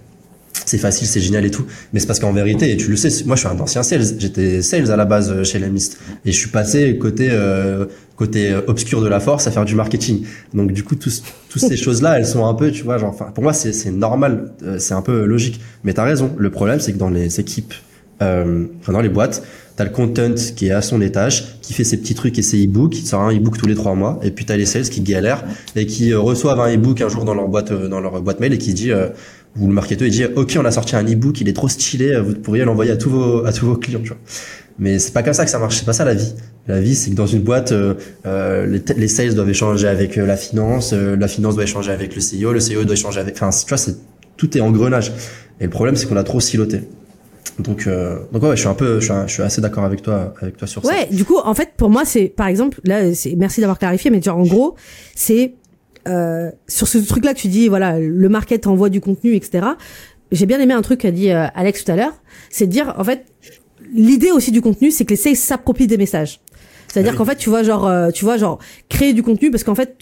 c'est facile, c'est génial et tout. Mais c'est parce qu'en vérité, et tu le sais, moi je suis un ancien sales. J'étais sales à la base euh, chez Lemist. Et je suis passé côté euh, côté euh, obscur de la force à faire du marketing. Donc du coup, toutes ces choses-là, elles sont un peu, tu vois, genre, pour moi c'est normal, c'est un peu logique. Mais t'as raison. Le problème, c'est que dans les équipes, euh, dans les boîtes, t'as le content qui est à son étage, qui fait ses petits trucs et ses e-books, il sort un e-book tous les trois mois. Et puis t'as les sales qui galèrent et qui reçoivent un e-book un jour dans leur boîte dans leur boîte mail et qui dit où le marketeur il dit ok on a sorti un e-book il est trop stylé vous pourriez l'envoyer à tous vos à tous vos clients tu vois. Mais c'est pas comme ça que ça marche c'est pas ça la vie. La vie c'est que dans une boîte euh, euh les, les, sales doivent échanger avec euh, la finance euh, la finance doit échanger avec le CEO le CEO doit échanger avec enfin tu vois c'est tout est engrenage. Et le problème c'est qu'on a trop siloté. Donc, euh, donc ouais, je suis un peu, je suis, je suis assez d'accord avec toi, avec toi sur ça. Ouais, du coup, en fait, pour moi, c'est, par exemple, là, c'est, merci d'avoir clarifié, mais genre, en gros, c'est euh, sur ce truc-là que tu dis, voilà, le market envoie du contenu, etc. J'ai bien aimé un truc qu'a dit euh, Alex tout à l'heure, c'est de dire, en fait, l'idée aussi du contenu, c'est que les sales s'approprient des messages. C'est-à-dire ah qu'en fait, tu vois, genre, euh, tu vois, genre, créer du contenu, parce qu'en fait,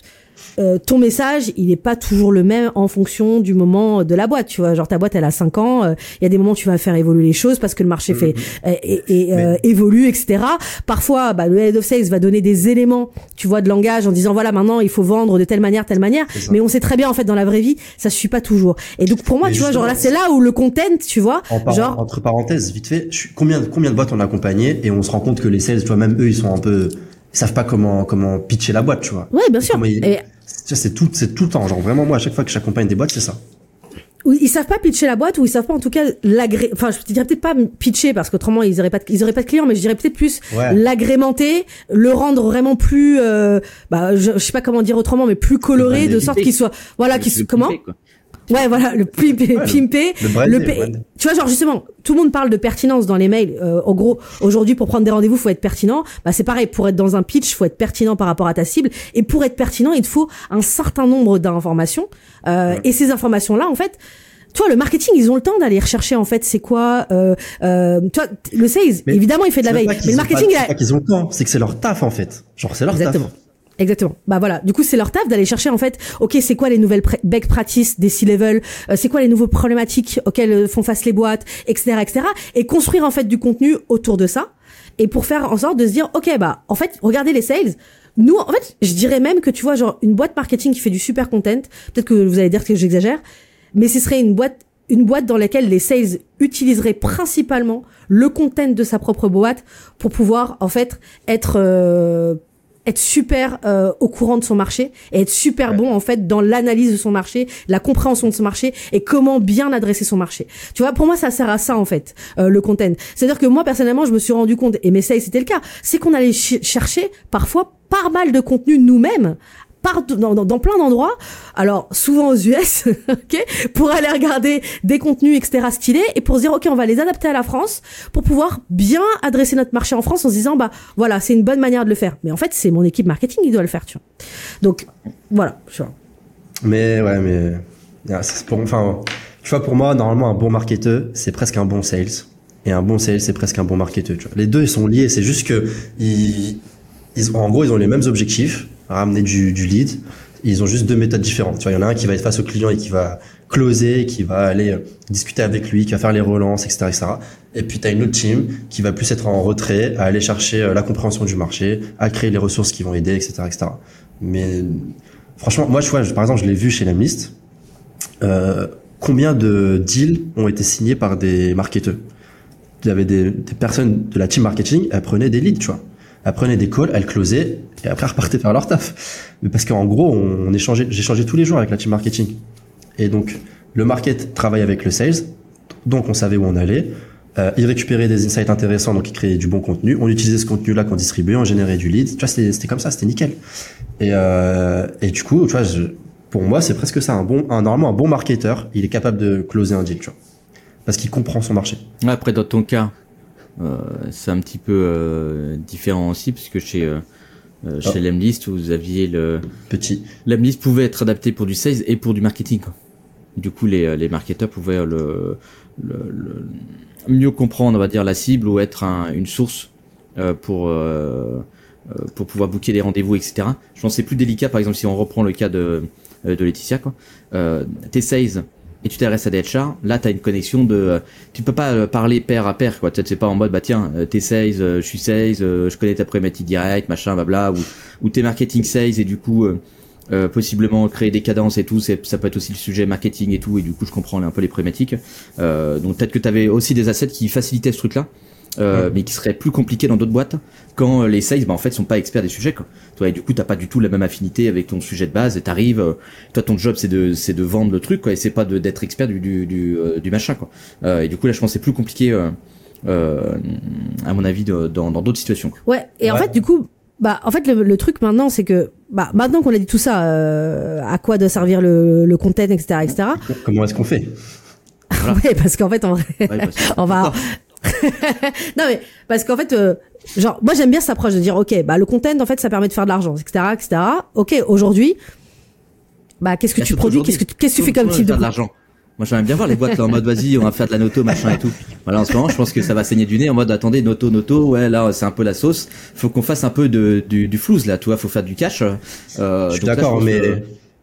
euh, ton message, il est pas toujours le même en fonction du moment de la boîte. Tu vois, genre ta boîte, elle a 5 ans. Euh, il y a des moments où tu vas faire évoluer les choses parce que le marché fait mm-hmm. et, et évolue, etc. Parfois, bah, le head of sales va donner des éléments, tu vois, de langage en disant voilà, maintenant il faut vendre de telle manière, telle manière. Mais on sait très bien en fait dans la vraie vie, ça suffit pas toujours. Et donc pour moi, tu vois, genre là, c'est là où le content, tu vois, genre entre parenthèses, vite fait, je suis, combien combien de boîtes on a accompagné et on se rend compte que les sales, tu vois, même eux, ils sont un peu ils savent pas comment comment pitcher la boîte, tu vois. Ouais, bien sûr. Et c'est tout, c'est tout le temps. Genre vraiment, moi, à chaque fois que j'accompagne des boîtes, c'est ça. Ils savent pas pitcher la boîte ou ils savent pas en tout cas l'agré. Enfin, je dirais peut-être pas pitcher parce qu'autrement ils auraient pas, de... ils auraient pas de clients, mais je dirais peut-être plus l'agrémenter, le rendre vraiment plus, euh... bah, je, sais pas comment dire autrement, mais plus coloré, de sorte qu'il soit, voilà, qu'il comment. Ouais, voilà, le pimpé, le, tu vois, genre justement, tout le monde parle de pertinence dans les mails. Euh, en gros, aujourd'hui, pour prendre des rendez-vous, faut être pertinent. Bah, c'est pareil, pour être dans un pitch, faut être pertinent par rapport à ta cible. Et pour être pertinent, il te faut un certain nombre d'informations. Euh, Et ces informations-là, en fait, toi, le marketing, ils ont le temps d'aller rechercher en fait c'est quoi. Euh, euh, toi, le sales, évidemment, il fait de la veille, mais le marketing, c'est pas qu'ils ont le temps, c'est que c'est leur taf en fait. Genre, c'est leur Exactement. taf. Exactement. Bah voilà. Du coup, c'est leur taf d'aller chercher en fait. Ok, c'est quoi les nouvelles best practices des C-level euh, C'est quoi les nouveaux problématiques auxquelles euh, font face les boîtes, etc., etc. Et construire en fait du contenu autour de ça. Et pour faire en sorte de se dire, ok, bah en fait, regardez les sales. Nous, en fait, je dirais même que tu vois, genre une boîte marketing qui fait du super content. Peut-être que vous allez dire que j'exagère, mais ce serait une boîte une boîte dans laquelle les sales utiliseraient principalement le content de sa propre boîte pour pouvoir en fait être euh, être super euh, au courant de son marché et être super bon en fait dans l'analyse de son marché, la compréhension de son marché et comment bien adresser son marché. Tu vois, pour moi ça sert à ça en fait euh, le content. C'est-à-dire que moi personnellement, je me suis rendu compte et mais ça c'était le cas, c'est qu'on allait chercher parfois pas mal de contenu nous-mêmes dans, dans, plein d'endroits. Alors souvent aux US, *laughs* pour aller regarder des contenus etc stylés et pour se dire ok on va les adapter à la France pour pouvoir bien adresser notre marché en France en se disant bah voilà c'est une bonne manière de le faire. Mais en fait c'est mon équipe marketing qui doit le faire tu vois. Donc voilà. Tu vois. Mais ouais mais pour enfin tu vois pour moi normalement un bon marketeur c'est presque un bon sales. et un bon sales c'est presque un bon marketeur. Tu vois. Les deux ils sont liés, c'est juste que ils, en gros ils ont les mêmes objectifs, ramener du, lead. Ils ont juste deux méthodes différentes. Tu vois, il y en a un qui va être face au client et qui va closer, qui va aller euh, discuter avec lui, qui va faire les relances, etc., etc. Et puis tu as une autre team qui va plus être en retrait, à aller chercher euh, la compréhension du marché, à créer les ressources qui vont aider, etc., etc. Mais franchement, moi, je vois, par exemple, je l'ai vu chez Lemlist. Euh, combien de deals ont été signés par des marketeurs? Il y avait des, des personnes de la team marketing, elles prenaient des leads, tu vois elles prenaient des calls, elles closaient et après repartaient faire leur taf. Mais parce qu'en gros, on, échangeait, j'échangeais tous les jours avec la team marketing. Et donc, le market travaille avec le sales, donc on savait où on allait. Euh, ils récupéraient des insights intéressants, donc ils créaient du bon contenu. On utilisait ce contenu-là qu'on distribuait, on générait du lead. Tu vois, c'était comme ça, c'était nickel. Et, euh, et du coup, tu vois, je, pour moi, c'est presque ça. Un bon, un, normalement, un bon marketeur, il est capable de closer un deal, tu vois. Parce qu'il comprend son marché. Après, dans ton cas, c'est un petit peu euh, différent aussi, puisque chez euh, chez oh. Lemlist, vous aviez le petit. Lemlist pouvait être adapté pour du sales et pour du marketing. Du coup, les les marketeurs pouvaient le, le, le, mieux comprendre, on va dire, la cible ou être un, une source euh, pour euh, pour pouvoir booker des rendez-vous, etc. Je pense que c'est plus délicat, par exemple, si on reprend le cas de de Laetitia, quoi. Euh, tes sales et tu t'adresses à des HR, là tu as une connexion de euh, tu peux pas euh, parler pair à pair quoi, tu sais pas en mode bah tiens, euh, t'es sales, je suis sales, je connais ta problématique directe, machin blabla ou ou t'es marketing sales et du coup possiblement créer des cadences et tout, ça peut être aussi le sujet marketing et tout, et du coup je comprends un peu les problématiques. Donc peut-être que tu aussi des assets qui facilitaient ce truc-là, euh, mais qui serait plus compliqué dans d'autres boîtes quand euh, les sales bah, en fait sont pas experts des sujets quoi. Toi, et du coup t'as pas du tout la même affinité avec ton sujet de base et t'arrives euh, toi ton job c'est de c'est de vendre le truc quoi et c'est pas de d'être expert du du du, euh, du machin quoi. et du coup là je pense c'est plus compliqué à mon avis de, dans dans d'autres situations. Ouais et en fait du coup bah en fait le, le truc maintenant c'est que bah maintenant qu'on a dit tout ça à quoi doit servir le, le content etc etc. Comment est-ce qu'on fait? Voilà. *laughs* ouais, parce qu'en fait, en vrai, ouais, *laughs* on va, *laughs* non mais parce qu'en fait, euh, genre moi j'aime bien cette approche de dire ok bah le content en fait ça permet de faire de l'argent etc etc. Ok aujourd'hui bah qu'est-ce que tu produis qu'est-ce que qu'est-ce que tu fais comme type de, de l'argent moi j'aimerais bien voir les boîtes là en mode vas-y on va faire de la noto machin et tout. Voilà en ce moment je pense que ça va saigner du nez en mode attendez noto noto ouais là c'est un peu la sauce. Faut qu'on fasse un peu de du, du flouze là tu vois faut faire du cash. Euh, je suis d'accord mais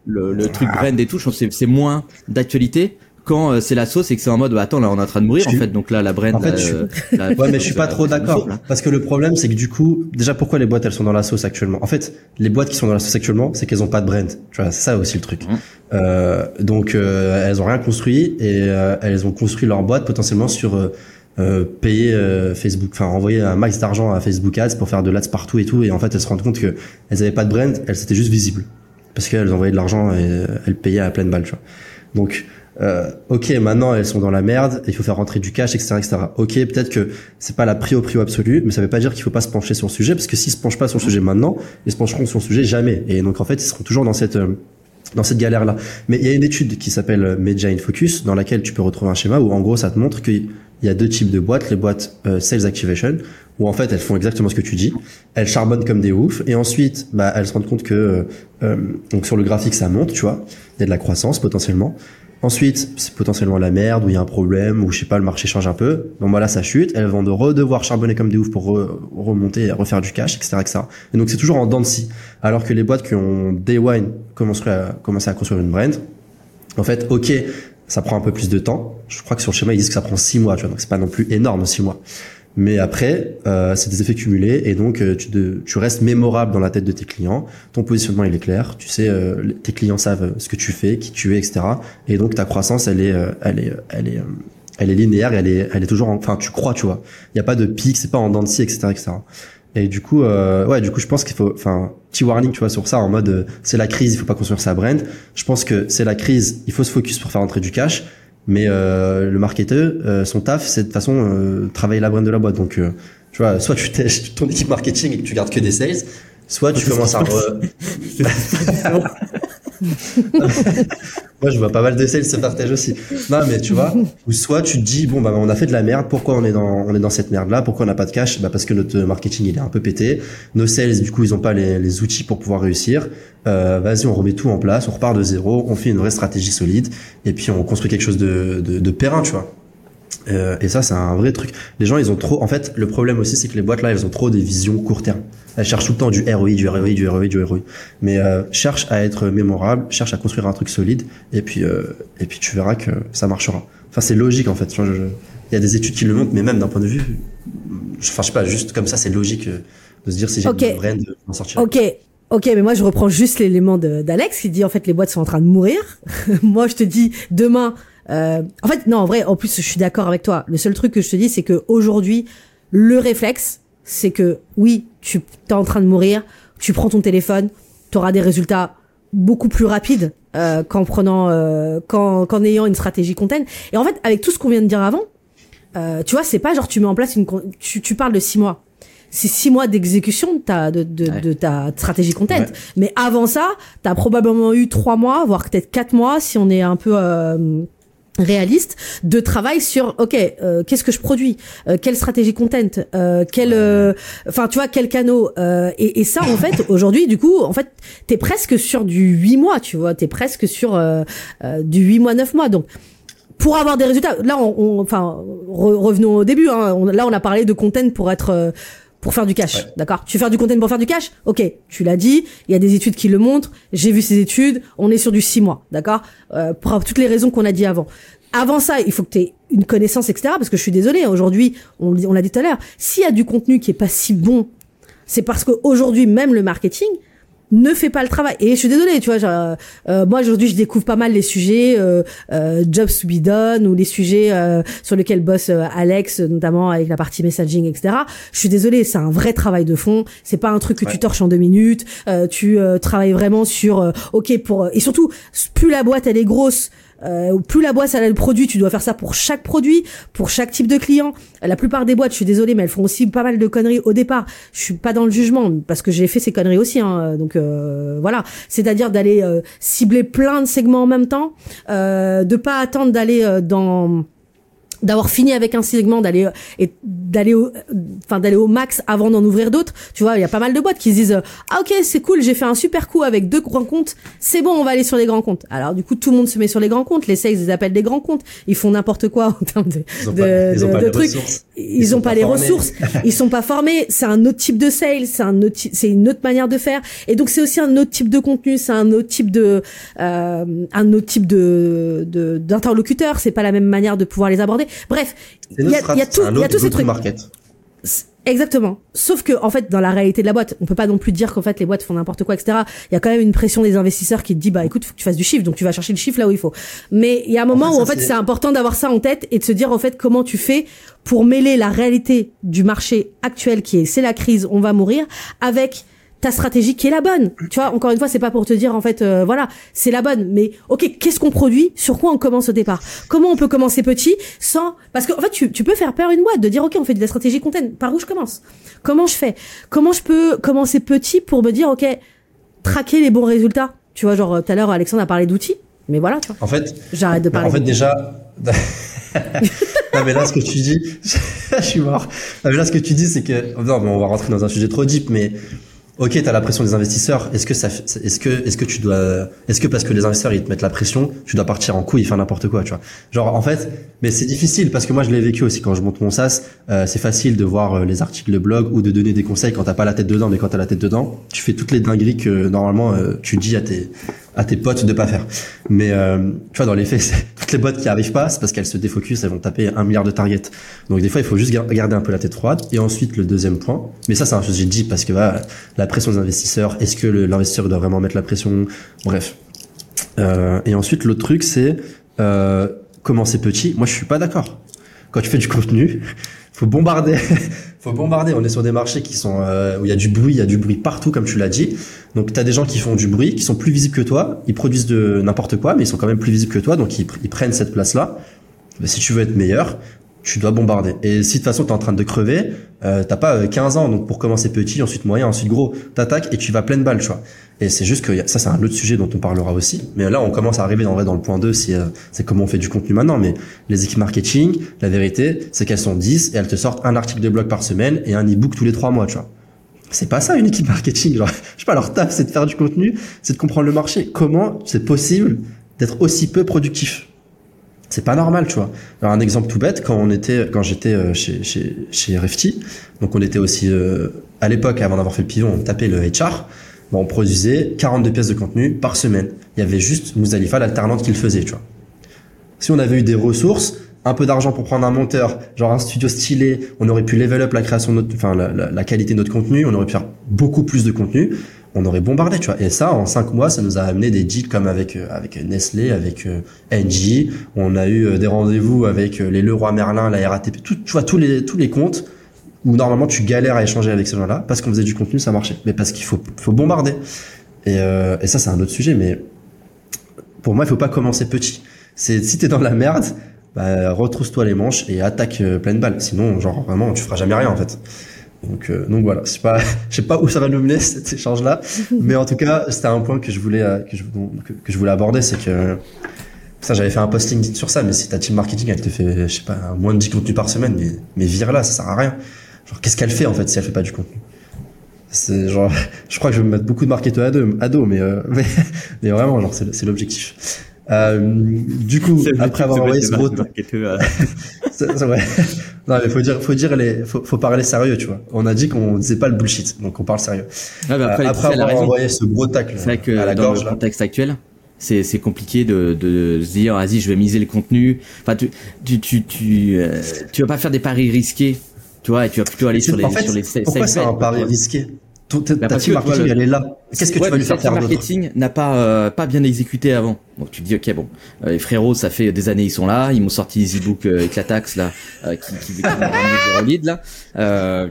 le, le truc brand et tout je pense que c'est moins d'actualité quand euh, c'est la sauce et que c'est en mode bah attends là on est en train de mourir en fait. Donc là la brand en fait, je... Euh, *laughs* ouais mais je suis pas trop d'accord. parce que le problème c'est que du coup déjà pourquoi les boîtes elles sont dans la sauce actuellement en fait les boîtes qui sont dans la sauce actuellement c'est qu'elles ont pas de brand tu vois c'est ça aussi le truc. Mmh. euh, donc euh, elles ont rien construit et elles ont construit leur boîte potentiellement sur payer Facebook enfin envoyer un max d'argent à Facebook Ads pour faire de l'ads partout et tout. Et en fait elles se rendent compte que elles avaient pas de brand elles étaient juste visibles. Parce qu'elles envoyaient de l'argent et elles payaient à pleine balle tu vois. Donc euh, ok, maintenant elles sont dans la merde, il faut faire rentrer du cash, etc., etc. Ok, peut-être que c'est pas la prio prio absolue, mais ça veut pas dire qu'il faut pas se pencher sur le sujet, parce que s'ils se penchent pas sur le sujet maintenant, ils se pencheront sur le sujet jamais. Et donc en fait, ils seront toujours dans cette euh, dans cette galère là. Mais il y a une étude qui s'appelle Media in Focus, dans laquelle tu peux retrouver un schéma où en gros ça te montre qu'il y a deux types de boîtes, les boîtes euh, sales activation, où en fait elles font exactement ce que tu dis, elles charbonnent comme des oufs, et ensuite bah elles se rendent compte que euh, donc sur le graphique ça monte, tu vois, il y a de la croissance potentiellement. Ensuite, c'est potentiellement la merde, où il y a un problème, ou je sais pas, le marché change un peu. Donc voilà, ça chute. Elles vont de redevoir charbonner comme des oufs pour remonter, refaire du cash, etc., etc. Et donc c'est toujours en dents de scie. Alors que les boîtes qui ont day one commencé à, commencé à construire une brand, en fait, ok, ça prend un peu plus de temps. Je crois que sur le schéma, ils disent que ça prend six mois, tu vois. Donc c'est pas non plus énorme, six mois. Mais après, euh, c'est des effets cumulés et donc euh, tu, de, tu restes mémorable dans la tête de tes clients. Ton positionnement il est clair. Tu sais, euh, tes clients savent ce que tu fais, qui tu es, etc. Et donc ta croissance, elle est, euh, elle est, elle est, elle est linéaire. elle est, elle est toujours. enfin, tu crois, tu vois. Il y a pas de pic, c'est pas en dents de scie, etc., etc. Et du coup, ouais, du coup, je pense qu'il faut, enfin, petit warning, tu vois, sur ça, en mode, c'est la crise, il faut pas construire sa brand. Je pense que c'est la crise, il faut se focus pour faire entrer du cash mais euh, le marketeur, euh, son taf, c'est de façon euh, travailler la brand de la boîte. Donc, euh, tu vois, soit tu tèches *laughs* ton équipe marketing et que tu gardes que des sales, soit tu commences à... Re... *laughs* *laughs* *laughs* Moi, je vois pas mal de sales se partage aussi. Non, mais tu vois, ou soit tu te dis bon bah on a fait de la merde, pourquoi on est dans on est dans cette merde là, pourquoi on n'a pas de cash? Bah parce que notre marketing il est un peu pété, nos sales du coup ils ont pas les, les outils pour pouvoir réussir. Euh, vas-y, on remet tout en place, on repart de zéro, on fait une vraie stratégie solide et puis on construit quelque chose de de, de périn, tu vois. Euh, et ça, c'est un vrai truc. Les gens, ils ont trop. En fait, le problème aussi, c'est que les boîtes là, elles ont trop des visions court terme. Elles cherchent tout le temps du ROI, du ROI, du ROI, du ROI. Mais euh, cherche à être mémorable, cherche à construire un truc solide, et puis euh, et puis tu verras que ça marchera. Enfin, c'est logique en fait. Il y a des études qui le montrent, mais même d'un point de vue, enfin, je sais pas, juste comme ça, c'est logique euh, de se dire si j'ai okay. une brand, d'en sortir. Ok. Ok, mais moi je reprends juste l'élément d'Alex qui dit en fait les boîtes sont en train de mourir. *laughs* moi je te dis demain euh, en fait, non, en vrai, en plus, je suis d'accord avec toi. Le seul truc que je te dis, c'est que aujourd'hui, le réflexe, c'est que oui, tu es en train de mourir, tu prends ton téléphone, tu auras des résultats beaucoup plus rapides euh, qu'en prenant, euh, qu'en ayant une stratégie content. Et en fait, avec tout ce qu'on vient de dire avant, euh, tu vois, c'est pas genre tu mets en place une, tu, tu parles de six mois. C'est six mois d'exécution de ta, de, de, de ta stratégie content. Mais avant ça, t'as probablement eu trois mois, voire peut-être quatre mois, si on est un peu euh, réaliste de travail sur ok euh, qu'est-ce que je produis euh, quelle stratégie content euh, quel euh, enfin tu vois quel canot euh, et, et, ça en fait *coughs* aujourd'hui du coup en fait t'es presque sur du 8 mois tu vois t'es presque sur du 8 mois 9 mois. Donc pour avoir des résultats là on, enfin revenons au début hein, on, là on a parlé de content pour être pour faire du cash, d'accord? Tu fais faire du content pour faire du cash? Ok, tu l'as dit, il y a des études qui le montrent, j'ai vu ces études, on est sur du 6 mois, d'accord? Euh, Pour toutes les raisons qu'on a dit avant. Avant ça, il faut que tu aies une connaissance, etc. Parce que je suis désolée, aujourd'hui, on, on l'a dit tout à l'heure, s'il y a du contenu qui est pas si bon, c'est parce qu'aujourd'hui, même le marketing, ne fait pas le travail. Et je suis désolée, tu vois, genre, euh, moi aujourd'hui je découvre pas mal les sujets euh, euh, jobs to be done ou les sujets euh, sur lesquels bosse euh, Alex, notamment avec la partie messaging, etc. Je suis désolée, c'est un vrai travail de fond. C'est pas un truc que tu torches en deux minutes. Euh, tu travailles vraiment sur, ok pour et surtout plus la boîte elle est grosse euh, plus la boîte a le produit, tu dois faire ça pour chaque produit, pour chaque type de client. La plupart des boîtes, je suis désolée, mais elles font aussi pas mal de conneries au départ. Je suis pas dans le jugement parce que j'ai fait ces conneries aussi. Hein, donc euh, voilà, c'est-à-dire d'aller euh, cibler plein de segments en même temps, euh, de pas attendre d'aller dans d'avoir fini avec un segment d'aller et d'aller au enfin d'aller au max avant d'en ouvrir d'autres. Tu vois il y a pas mal de boîtes qui se disent ah ok c'est cool j'ai fait un super coup avec deux grands comptes. C'est bon on va aller sur les grands comptes. Alors du coup tout le monde se met sur les grands comptes. Les sales ils appellent des grands comptes. Ils font n'importe quoi en termes de de, trucs. ils, ont pas, les ressources. *laughs* Ils sont pas formés. C'est un autre type de sales. C'est un autre c'est une autre manière de faire. Et donc c'est aussi un autre type de contenu. C'est un autre type de euh, un autre type de d'interlocuteur. C'est pas la même manière de pouvoir les aborder Bref, il y, a, tout, il y a tous ces trucs. Market. Exactement. Sauf que en fait, dans la réalité de la boîte, on peut pas non plus dire qu'en fait les boîtes font n'importe quoi, etc. Il y a quand même une pression des investisseurs qui te dit bah écoute, faut que tu fasses du chiffre, donc tu vas chercher le chiffre là où il faut. Mais il y a un moment où en fait c'est important d'avoir ça en tête et de se dire en fait comment tu fais pour mêler la réalité du marché actuel qui est c'est la crise, on va mourir, avec ta stratégie qui est la bonne. Tu vois, encore une fois, c'est pas pour te dire en fait, euh, voilà, c'est la bonne. Mais ok, qu'est-ce qu'on produit? Sur quoi on commence au départ? Comment on peut commencer petit sans Parce qu'en fait, tu, tu peux faire peur une boîte de dire ok, on fait de la stratégie content. Par où je commence? Comment je fais? Comment je peux commencer petit pour me dire ok, traquer les bons résultats? Tu vois, genre tout à l'heure, Alexandre a parlé d'outils. Mais voilà, tu vois. En fait, j'arrête de parler. En fait, déjà. *laughs* non mais là ce que tu dis, *laughs* je suis mort. Non mais là ce que tu dis c'est que non mais on va rentrer dans un sujet trop deep mais Ok, tu as la pression des investisseurs. Est-ce que ça, est-ce que, est-ce que tu dois, est-ce que parce que les investisseurs ils te mettent la pression, tu dois partir en couille, faire n'importe quoi, tu vois Genre en fait, mais c'est difficile parce que moi je l'ai vécu aussi quand je monte mon SaaS. Euh, c'est facile de voir euh, les articles de blog ou de donner des conseils quand t'as pas la tête dedans, mais quand t'as la tête dedans, tu fais toutes les dingueries que normalement euh, tu dis à tes à tes potes de pas faire. Mais euh, tu vois, dans les faits, *laughs* toutes les boîtes qui arrivent pas, c'est parce qu'elles se défocus, elles vont taper un milliard de targets. Donc des fois, il faut juste garder un peu la tête froide. Et ensuite, le deuxième point, mais ça, c'est un j'ai dit parce que voilà, la pression des investisseurs, est-ce que l'investisseur doit vraiment mettre la pression? Bref. Euh, et ensuite, l'autre truc, c'est euh, commencer petit? Moi, je suis pas d'accord. Quand tu fais du contenu, faut bombarder *laughs* faut bombarder. On est sur des marchés qui sont euh, où il y a du bruit, il y a du bruit partout, comme tu l'as dit. Donc tu as des gens qui font du bruit, qui sont plus visibles que toi. Ils produisent de n'importe quoi, mais ils sont quand même plus visibles que toi, donc ils, ils prennent cette place-là. Si tu veux être meilleur, tu dois bombarder. Et si de toute façon tu es en train de crever, euh, t'as pas 15 euh, ans, donc pour commencer petit, ensuite moyen, ensuite gros, t'attaques et tu vas pleine balle, tu vois. Et c'est juste que ça c'est un autre sujet dont on parlera aussi. Mais là on commence à arriver vrai, dans le point 2, si, euh, c'est comment on fait du contenu maintenant. Mais les équipes marketing, la vérité, c'est qu'elles sont 10 et elles te sortent un article de blog par semaine et un e-book tous les 3 mois, tu vois. C'est pas ça une équipe marketing. *laughs* Je sais pas, leur taf c'est de faire du contenu, c'est de comprendre le marché. Comment c'est possible d'être aussi peu productif? C'est pas normal, tu vois. Un exemple tout bête, quand on était, quand j'étais euh, chez chez chez donc on était aussi euh, à l'époque avant d'avoir fait le pivot, on tapait le HR. Bon, on produisait 42 pièces de contenu par semaine. Il y avait juste Mouzalifa, l'alternante, qui le faisait, tu vois. Si on avait eu des ressources, un peu d'argent pour prendre un monteur, genre un studio stylé, on aurait pu level up la création de notre, enfin la, qualité de notre contenu, on aurait pu faire beaucoup plus de contenu on aurait bombardé, tu vois. Et ça, en cinq mois, ça nous a amené des deals comme avec euh, avec Nestlé, avec euh. On a eu euh, des rendez-vous avec les Leroy Merlin, la RATP, tout, tu vois tous les tous les comptes où normalement tu galères à échanger avec ces gens-là parce qu'on faisait du contenu, ça marchait. Mais parce qu'il faut faut bombarder. Et, et ça, c'est un autre sujet. Mais pour moi, il faut pas commencer petit. C'est si t'es dans la merde, bah, retrousse-toi les manches et attaque pleine balle. Sinon, genre vraiment, tu feras jamais rien en fait. Donc, euh, donc voilà, je sais pas, *laughs* je sais pas où ça va nous mener cet échange-là, *laughs* mais en tout cas, c'était un point que je voulais euh, que je, que, je voulais aborder, c'est que ça, j'avais fait un posting sur ça, mais si ta team marketing, elle te fait, je sais pas, moins de 10 contenus par semaine, mais, mais vire là, ça sert à rien. Genre, qu'est-ce qu'elle fait en fait si elle fait pas du contenu? C'est genre, *laughs* je crois que je vais me mettre beaucoup de marketeurs à dos, à dos mais, euh, *laughs* mais, mais vraiment, genre, c'est l'objectif. Euh, du coup, après avoir envoyé ce gros, ça, ouais. *laughs* non mais faut dire, faut dire les, faut, faut, parler sérieux, tu vois. On a dit qu'on disait pas le bullshit, donc on parle sérieux. Ah bah après, euh, après avoir envoyé ce gros tacle c'est vrai que à la dans gorge, le contexte actuel, c'est c'est compliqué de de se dire vas-y je vais miser le contenu. Enfin tu tu tu tu, euh, tu vas pas faire des paris risqués, tu vois, et tu vas plutôt aller sur les en fait, sur les. Pourquoi c'est un pari risqué ta, bah, team marketing, elle est là. Qu'est-ce que tu vas lui faire faire marketing n'a pas euh, pas bien exécuté avant. Donc tu te dis ok bon, euh, les frérots ça fait des années ils sont là, ils m'ont sorti les e-books euh, Eclatax là, euh, qui qui, qui *laughs* m'ont là. Euh,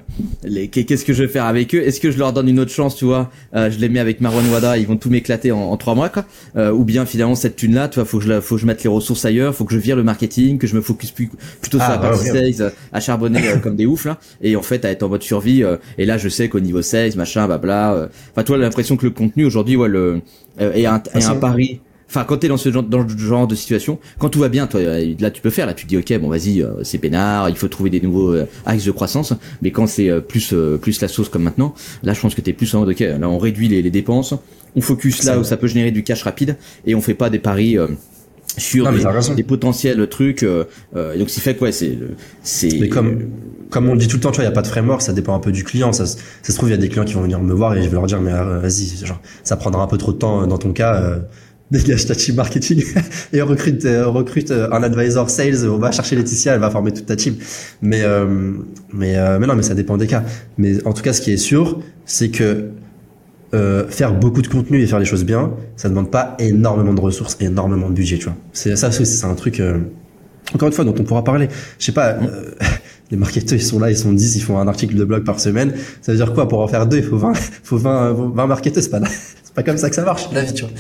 qu'est-ce que je vais faire avec eux? Est-ce que je leur donne une autre chance, tu vois? Euh, Je les mets avec Marwan Wada, ils vont tout m'éclater en, trois mois quoi. Euh, ou bien finalement cette thune là, tu vois, faut que je faut que je mette les ressources ailleurs, faut que je vire le marketing, que je me focus plus, plutôt sur ah, la bah, partie sales, à charbonner comme des oufs là, et en fait à être en mode survie. et là je sais qu'au niveau sales machin, blabla. Enfin toi l'impression que le contenu aujourd'hui, ouais, le est un, est un pari Enfin, quand t'es dans ce genre, dans ce genre de situation, quand tout va bien, toi, là, tu peux faire. Là, tu te dis, ok, bon, vas-y, euh, c'est peinard, il faut trouver des nouveaux euh, axes de croissance. Mais quand c'est euh, plus plus la sauce comme maintenant, là, je pense que t'es plus en mode, ok, là, on réduit les, les dépenses, on focus là où ça peut générer du cash rapide, et on fait pas des paris sur des, potentiels trucs. Euh, donc, ce qui fait quoi, c'est c'est. comme comme on le dit tout le temps, tu vois, il y a pas de framework, ça dépend un peu du client. Ça, ça se trouve, il y a des clients qui vont venir me voir et je vais leur dire, mais vas-y, genre, ça prendra un peu trop de temps dans ton cas *laughs* dégage ta team marketing *laughs* et recrute euh, recrute euh, un advisor sales on va chercher Laetitia elle va former toute ta team. Mais euh, mais mais non mais ça dépend des cas. Mais en tout cas ce qui est sûr c'est que faire beaucoup de contenu et faire les choses bien ça demande pas énormément de ressources énormément de budget tu vois. C'est ça c'est un truc encore une fois dont on pourra parler. Je sais pas *laughs* les marketeurs ils sont là ils sont 10 ils font un article de blog par semaine. Ça veut dire quoi? Pour en faire deux il faut 20 *laughs* faut 20 20 marketeurs c'est pas *laughs* c'est pas comme ça que ça marche. La vie tu vois.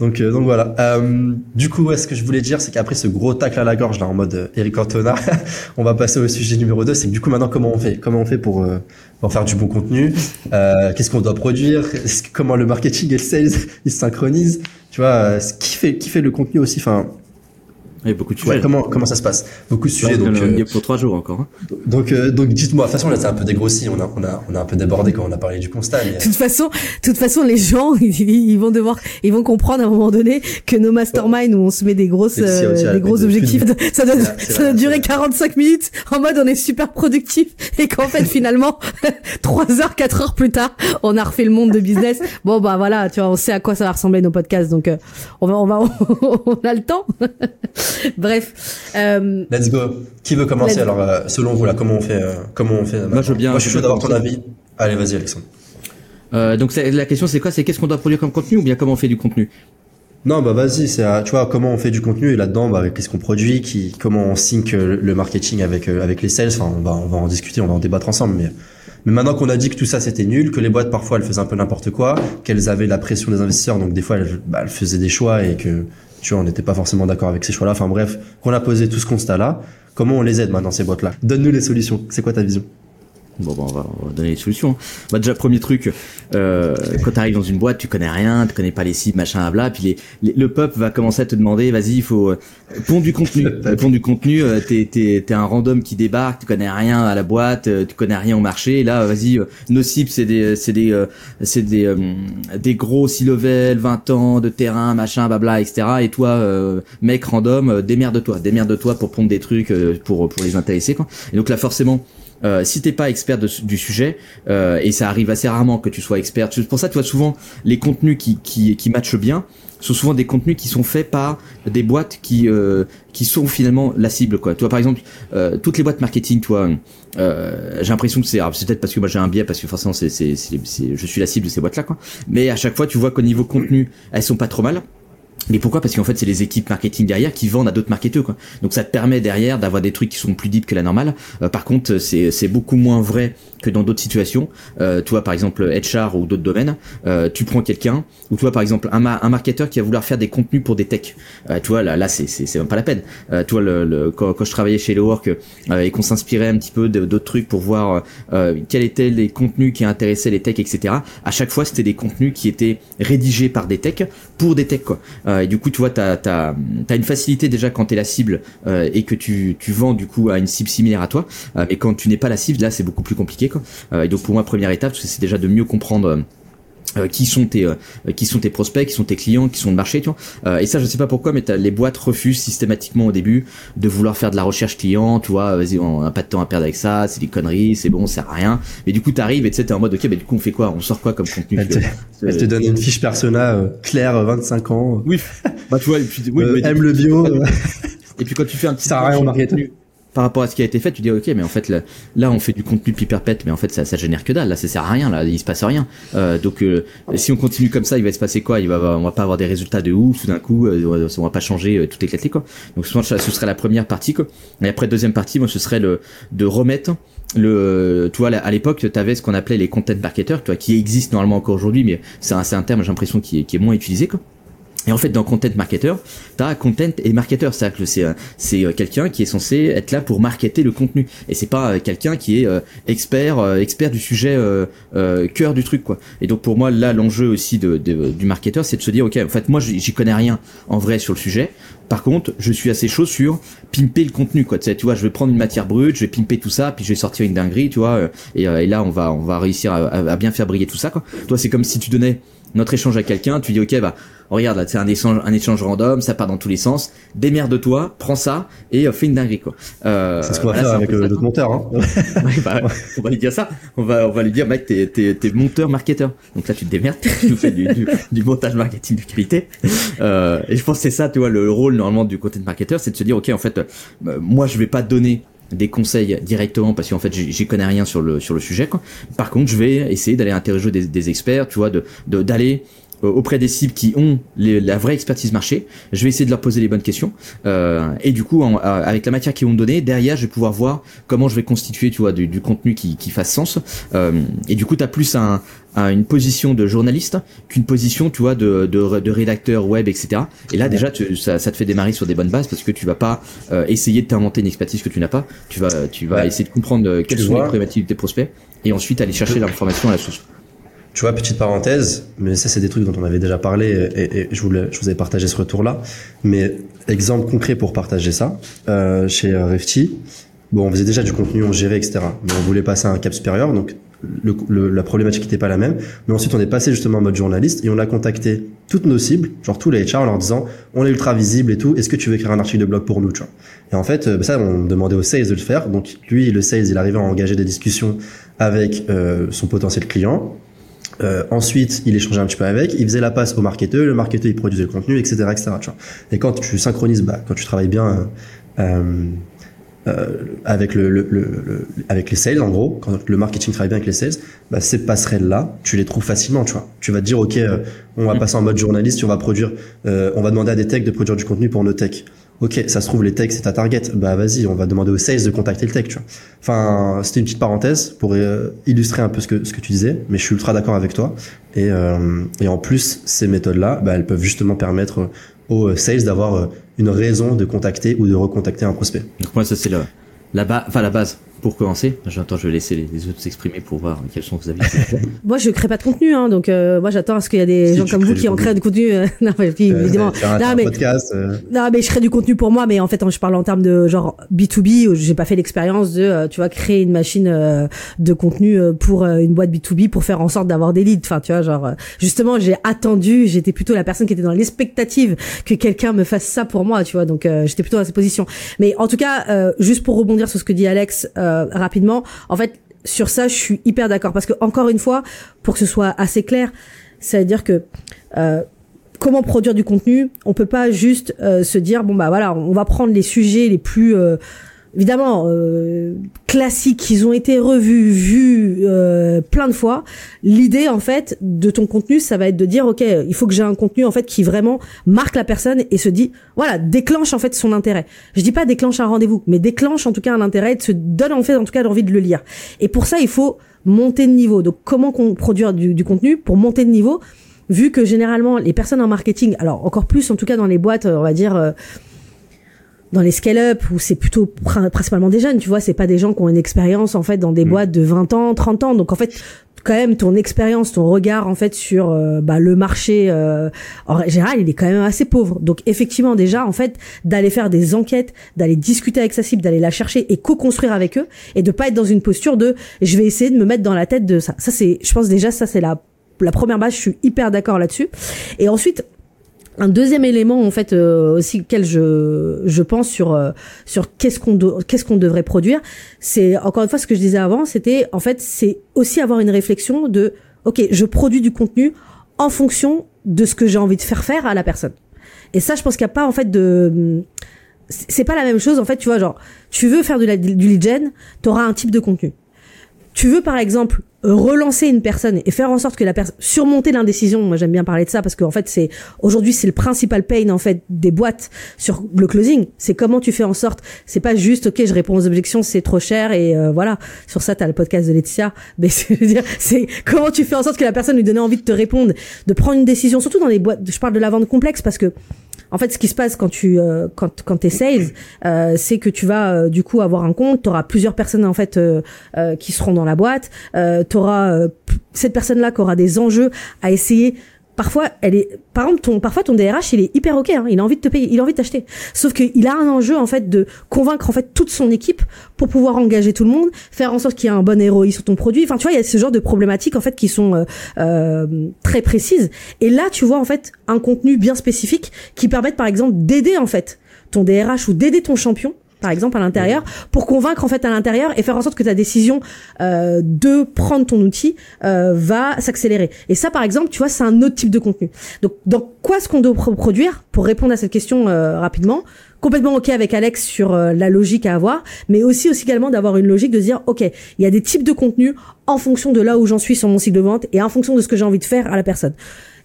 Donc euh, donc voilà. Euh, du coup ouais, ce que je voulais dire c'est qu'après ce gros tacle à la gorge là en mode euh, Eric Cantona *laughs* on va passer au sujet numéro 2 c'est que du coup maintenant comment on fait? Comment on fait pour euh, pour faire du bon contenu? Euh, qu'est-ce qu'on doit produire? Comment le marketing et le sales ils se synchronisent? Tu vois qui fait qui fait le contenu aussi enfin beaucoup de sujets. comment, comment ça se passe? Beaucoup de sujets. Donc, euh, pour trois jours encore. Hein. Donc, euh, donc dites-moi. De toute façon, là, c'est un peu dégrossi. On a, on a, on a un peu débordé quand on a parlé du constat. De toute façon, toute façon, les gens, *laughs* ils, vont devoir, ils vont comprendre à un moment donné que nos masterminds où on se met des grosses, euh, des gros objectifs, *laughs* ça doit, ça doit durer 45 minutes en mode on est super productif *laughs* et qu'en fait finalement, 3 heures, 4 heures plus tard, on a refait le monde de business. Bon, bah voilà, tu vois, on sait à quoi ça va ressembler nos podcasts. Donc, on va, on va, on a le temps. *laughs* Bref. Euh, let's go. Qui veut commencer alors euh, selon vous là comment on fait euh, comment on fait Moi je veux bien. Moi je suis chaud d'avoir ton avis. Allez vas-y Alexandre. Euh, donc la question c'est quoi? C'est qu'est-ce qu'on doit produire comme contenu ou bien comment on fait du contenu? Non, bah vas-y, c'est tu vois comment on fait du contenu et là-dedans, bah, qu'est-ce qu'on produit, qui, comment on sync le marketing avec avec les sales. Enfin, on va on va en discuter, on va en débattre ensemble. Mais mais maintenant qu'on a dit que tout ça c'était nul, que les boîtes parfois elles faisaient un peu n'importe quoi, qu'elles avaient la pression des investisseurs, donc des fois elles, bah, elles faisaient des choix et que tu vois, on n'était pas forcément d'accord avec ces choix-là. Enfin bref, qu'on a posé tout ce constat-là, comment on les aide maintenant ces boîtes-là? Donne-nous les solutions. C'est quoi ta vision? Bon, bon on, va, on va donner les solutions. Bah, déjà, premier truc, euh, quand tu arrives dans une boîte, tu connais rien, tu connais pas les cibles, machin, bla, puis les, les, le peuple va commencer à te demander, vas-y, il faut euh, pondre du contenu. *laughs* pondre du contenu, euh, t'es t'es t'es un random qui débarque, tu connais rien à la boîte, euh, tu connais rien au marché. Et là, vas-y, nos cibles, c'est des c'est des c'est des des gros six level, 20 ans de terrain, machin, blabla, etc. Et toi, mec random, démerde-toi, démerde-toi pour pondre des trucs pour pour les intéresser. Quoi. Et donc là, forcément euh, si t'es pas expert du sujet, euh, et ça arrive assez rarement que tu sois expert, c'est pour ça tu vois souvent les contenus qui, qui, qui matchent bien sont souvent des contenus qui sont faits par des boîtes qui euh, qui sont finalement la cible quoi. Tu vois par exemple euh, toutes les boîtes marketing, toi, euh, j'ai l'impression que c'est c'est peut-être parce que moi j'ai un biais parce que forcément c'est c'est je suis la cible de ces boîtes là quoi. Mais à chaque fois tu vois qu'au niveau contenu elles sont pas trop mal. Mais pourquoi? Parce qu'en fait, c'est les équipes marketing derrière qui vendent à d'autres marketeurs. Quoi. Donc ça te permet derrière d'avoir des trucs qui sont plus deep que la normale. Euh, par contre, c'est, beaucoup moins vrai que dans d'autres situations. Euh, toi, par exemple, HR ou d'autres domaines, euh, tu prends quelqu'un, ou toi, par exemple, un, un marketeur qui va vouloir faire des contenus pour des techs. Euh, tu vois, là, là c'est, même pas la peine. Euh, toi, le, le, quand, je travaillais chez Hello Work euh, et qu'on s'inspirait un petit peu d'autres trucs pour voir quels étaient les contenus qui intéressaient les techs, etc. À chaque fois, c'était des contenus qui étaient rédigés par des techs pour des techs. Quoi. Et du coup, tu vois, t'as, t'as une facilité déjà quand t'es la cible et que tu, tu vends du coup à une cible similaire à toi. et quand tu n'es pas la cible, là, c'est beaucoup plus compliqué. Euh, et donc pour moi, première étape, c'est déjà de mieux comprendre. Euh, euh, qui sont tes qui sont tes prospects, qui sont tes clients, qui sont le marché, tu vois. et ça, je sais pas pourquoi, mais les boîtes refusent systématiquement au début de vouloir faire de la recherche client, tu vois. Vas-y, on a pas de temps à perdre avec ça, c'est des conneries, c'est bon, ça sert à rien. Mais du coup, t'arrives et tu sais, t'es en mode ok, mais du coup, on fait quoi? On sort quoi comme contenu Elle *laughs* te, donne une fiche persona claire, 25 ans. Oui. *laughs* Bah tu vois, et puis, oui, aime le bio. *laughs* et puis quand tu fais un petit ça sert à rien au marketing par rapport à ce qui a été fait, tu dis ok, mais en fait là, on fait du contenu piperpète, mais en fait ça, ça génère que dalle, là ça sert à rien, là il se passe rien. Euh, donc euh, si on continue comme ça, il va se passer quoi? Il va, on va pas avoir des résultats de ouf tout d'un coup, euh, on va pas changer euh, tout éclaté quoi. Donc souvent ce serait la première partie quoi. Et après deuxième partie, moi ce serait le de remettre le tu vois à l'époque tu avais ce qu'on appelait les content marketers toi qui existent normalement encore aujourd'hui mais c'est un, un terme j'ai l'impression qui est, qui est moins utilisé quoi et en fait, dans Content Marketer, t'as Content et Marketer. C'est-à-dire que c'est euh, euh, quelqu'un qui est censé être là pour marketer le contenu. Et c'est pas euh, quelqu'un qui est expert expert du sujet cœur du truc quoi. Et donc pour moi là, l'enjeu aussi de, du marketeur, c'est de se dire ok, en fait moi j'y connais rien en vrai sur le sujet. Par contre, je suis assez chaud sur pimper le contenu quoi. Tu, sais, tu vois, je vais prendre une matière brute, je vais pimper tout ça, puis je vais sortir une dinguerie, tu vois. Et, et là, on va on va réussir à, à bien faire briller tout ça quoi. Toi, c'est comme si tu donnais notre échange à quelqu'un, tu dis ok bah regarde là c'est un échange un échange random, ça part dans tous les sens, démerde-toi, prends ça et euh, fais une dinguerie quoi. Euh, c'est ce qu'on va faire avec notre monteur. Hein. *laughs* bah, on va lui dire ça, on va on va lui dire mec t'es t'es t'es monteur marketeur, donc là tu te démerdes, tu fais du, du, montage marketing de qualité. Euh, et je pense que c'est ça tu vois le rôle normalement du content marketeur, c'est de se dire ok en fait euh, moi je vais pas donner des conseils directement parce qu'en fait j'y connais rien sur le sur le sujet quoi. Par contre, je vais essayer d'aller interroger des, des experts, tu vois, de d'aller auprès des cibles qui ont la vraie expertise marché. Je vais essayer de leur poser les bonnes questions. Euh, et du coup, euh, avec la matière qu'ils vont me donner, derrière, je vais pouvoir voir comment je vais constituer, tu vois, du, du contenu qui, qui fasse sens. Euh, et du coup, tu as plus un, une position de journaliste qu'une position, tu vois, de, de, de, rédacteur web, etc. Et là, déjà, tu, ça, ça, te fait démarrer sur des bonnes bases parce que tu vas pas euh, essayer de t'inventer une expertise que tu n'as pas. Tu vas, tu vas essayer de comprendre quelles sont les problématiques de tes prospects et ensuite aller chercher l'information à la source. Tu vois, petite parenthèse, mais ça c'est des trucs dont on avait déjà parlé et, je, voulais, je vous avais partagé ce retour-là. Mais exemple concret pour partager ça, euh, chez Refty, bon, on faisait déjà du contenu, on gérait, etc. Mais on voulait passer à un cap supérieur, donc le, la problématique n'était pas la même. Mais ensuite, on est passé justement en mode journaliste et on a contacté toutes nos cibles, genre tous les HR, en leur disant on est ultra visible et tout, est-ce que tu veux écrire un article de blog pour nous, tu vois? Et en fait, euh, ça, on demandait au sales de le faire. Donc lui, le sales, il arrivait à engager des discussions avec euh, son potentiel client euh, ensuite, il échangeait un petit peu avec, il faisait la passe au marketeur, le marketeur il produisait le contenu, etc., etc. Tu vois. Et quand tu synchronises, bah, quand tu travailles bien euh, euh, avec le, le, le, avec les sales, en gros, quand le marketing travaille bien avec les sales, bah, ces passerelles là, tu les trouves facilement. Tu vois. Tu vas te dire, ok, euh, on va mm. passer en mode journaliste, on va produire, euh, on va demander à des techs de produire du contenu pour nos techs. Ok, ça se trouve les techs c'est ta target. Bah vas-y, on va demander aux sales de contacter le tech, tu vois. Enfin, c'était une petite parenthèse pour euh, illustrer un peu ce que ce que tu disais, mais je suis ultra d'accord avec toi. Et euh, et en plus, ces méthodes-là, bah, elles peuvent justement permettre aux sales d'avoir une raison de contacter ou de recontacter un prospect. Donc moi ça c'est la la enfin la base pour commencer, j'attends, je vais laisser les, autres s'exprimer pour voir quels sont vos avis. *laughs* moi, je crée pas de contenu, hein, donc euh, moi, j'attends à ce qu'il y a des gens comme vous qui en créent du contenu. Euh, *laughs* non, mais, évidemment. non, mais, podcast, non, mais je crée du contenu pour moi, mais en fait, je parle en termes de genre B2B. J'ai pas fait l'expérience de, tu vois, créer une machine de contenu pour une boîte B2B pour faire en sorte d'avoir des leads. Enfin, tu vois, genre, justement, j'ai attendu. J'étais plutôt la personne qui était dans l'expectative que quelqu'un me fasse ça pour moi, tu vois. Donc, j'étais plutôt dans cette position. Mais en tout cas, juste pour rebondir sur ce que dit Alex euh, rapidement, en fait, sur ça, je suis hyper d'accord. Parce que encore une fois, pour que ce soit assez clair, c'est à dire que euh, comment produire du contenu, on peut pas juste euh, se dire bon bah voilà, on va prendre les sujets les plus évidemment euh, classiques, ils ont été revus, vus euh, plein de fois. L'idée en fait de ton contenu, ça va être de dire ok, il faut que j'ai un contenu en fait qui vraiment marque la personne et se dit voilà déclenche en fait son intérêt. Je dis pas déclenche un rendez-vous, mais déclenche en tout cas un intérêt, et se donne en fait en tout cas l'envie de le lire. Et pour ça, il faut monter de niveau. Donc comment produire du, du contenu pour monter de niveau vu que généralement les personnes en marketing, alors encore plus en tout cas dans les boîtes, on va dire euh, dans les scale-up où c'est plutôt principalement des jeunes, tu vois, c'est pas des gens qui ont une expérience en fait dans des mm. boîtes de 20 ans, 30 ans. Donc en fait, quand même ton expérience, ton regard en fait sur euh, bah, le marché euh, en général, il est quand même assez pauvre. Donc effectivement déjà en fait d'aller faire des enquêtes, d'aller discuter avec sa cible, d'aller la chercher et co-construire avec eux et de pas être dans une posture de je vais essayer de me mettre dans la tête de ça. Ça c'est je pense déjà ça c'est la la première base, je suis hyper d'accord là-dessus. Et ensuite un deuxième élément en fait euh, aussi auquel je je pense sur euh, sur qu'est-ce qu'on qu'est-ce qu'on devrait produire c'est encore une fois ce que je disais avant c'était en fait c'est aussi avoir une réflexion de ok je produis du contenu en fonction de ce que j'ai envie de faire faire à la personne. Et ça je pense qu'il n'y a pas en fait de c'est pas la même chose en fait tu vois genre tu veux faire du, du lead gen t'auras un type de contenu tu veux par exemple relancer une personne et faire en sorte que la personne surmonter l'indécision moi j'aime bien parler de ça parce qu'en fait c'est aujourd'hui c'est le principal pain en fait des boîtes sur le closing. C'est comment tu fais en sorte c'est pas juste ok je réponds aux objections c'est trop cher et euh, voilà. Sur ça t'as le podcast de Laetitia *laughs* mais c'est comment tu fais en sorte que la personne lui donne envie de te répondre de prendre une décision surtout dans les boîtes je parle de la vente complexe parce que en fait, ce qui se passe quand tu euh, quand quand t'es sales, euh, c'est que tu vas euh, du coup avoir un compte, tu auras plusieurs personnes en fait euh, qui seront dans la boîte, tu auras cette personne-là qui aura des enjeux à essayer parfois elle est par exemple ton parfois ton DRH il est hyper ok hein, il a envie de te payer il a envie de t'acheter. Sauf qu'il a un enjeu en fait de convaincre en fait toute son équipe pour pouvoir engager tout le monde faire en sorte qu'il y ait un bon ROI sur ton produit. Enfin tu vois il y a ce genre de problématiques en fait qui sont euh, euh, très précises. Et là tu vois en fait un contenu bien spécifique qui permette par exemple d'aider en fait ton DRH ou d'aider ton champion par exemple à l'intérieur pour convaincre en fait à l'intérieur et faire en sorte que ta décision euh, de prendre ton outil euh, va s'accélérer. Et ça par exemple tu vois c'est un autre type de contenu. Donc dans quoi est-ce qu'on doit produire pour répondre à cette question euh, rapidement? Complètement ok avec Alex sur euh, la logique à avoir mais aussi aussi également d'avoir une logique de dire ok il y a des types de contenus en fonction de là où j'en suis sur mon cycle de vente et en fonction de ce que j'ai envie de faire à la personne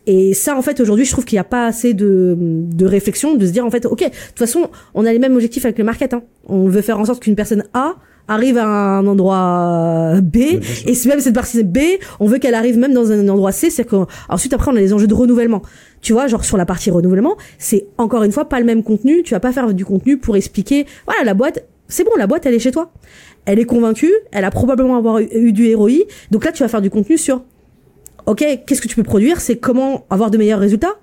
et ça, en fait, aujourd'hui, je trouve qu'il n'y a pas assez de, de réflexion, de se dire, en fait, ok, de toute façon, on a les mêmes objectifs avec le market. Hein. On veut faire en sorte qu'une personne A arrive à un endroit B, et même cette partie B, on veut qu'elle arrive même dans un endroit C, c'est qu'ensuite après on a les enjeux de renouvellement. Tu vois, genre sur la partie renouvellement, c'est encore une fois pas le même contenu, tu vas pas faire du contenu pour expliquer, voilà, la boîte, c'est bon, la boîte elle est chez toi. Elle est convaincue, elle a probablement avoir eu du ROI, donc là tu vas faire du contenu sur ok, qu'est-ce que tu peux produire? C'est comment avoir de meilleurs résultats,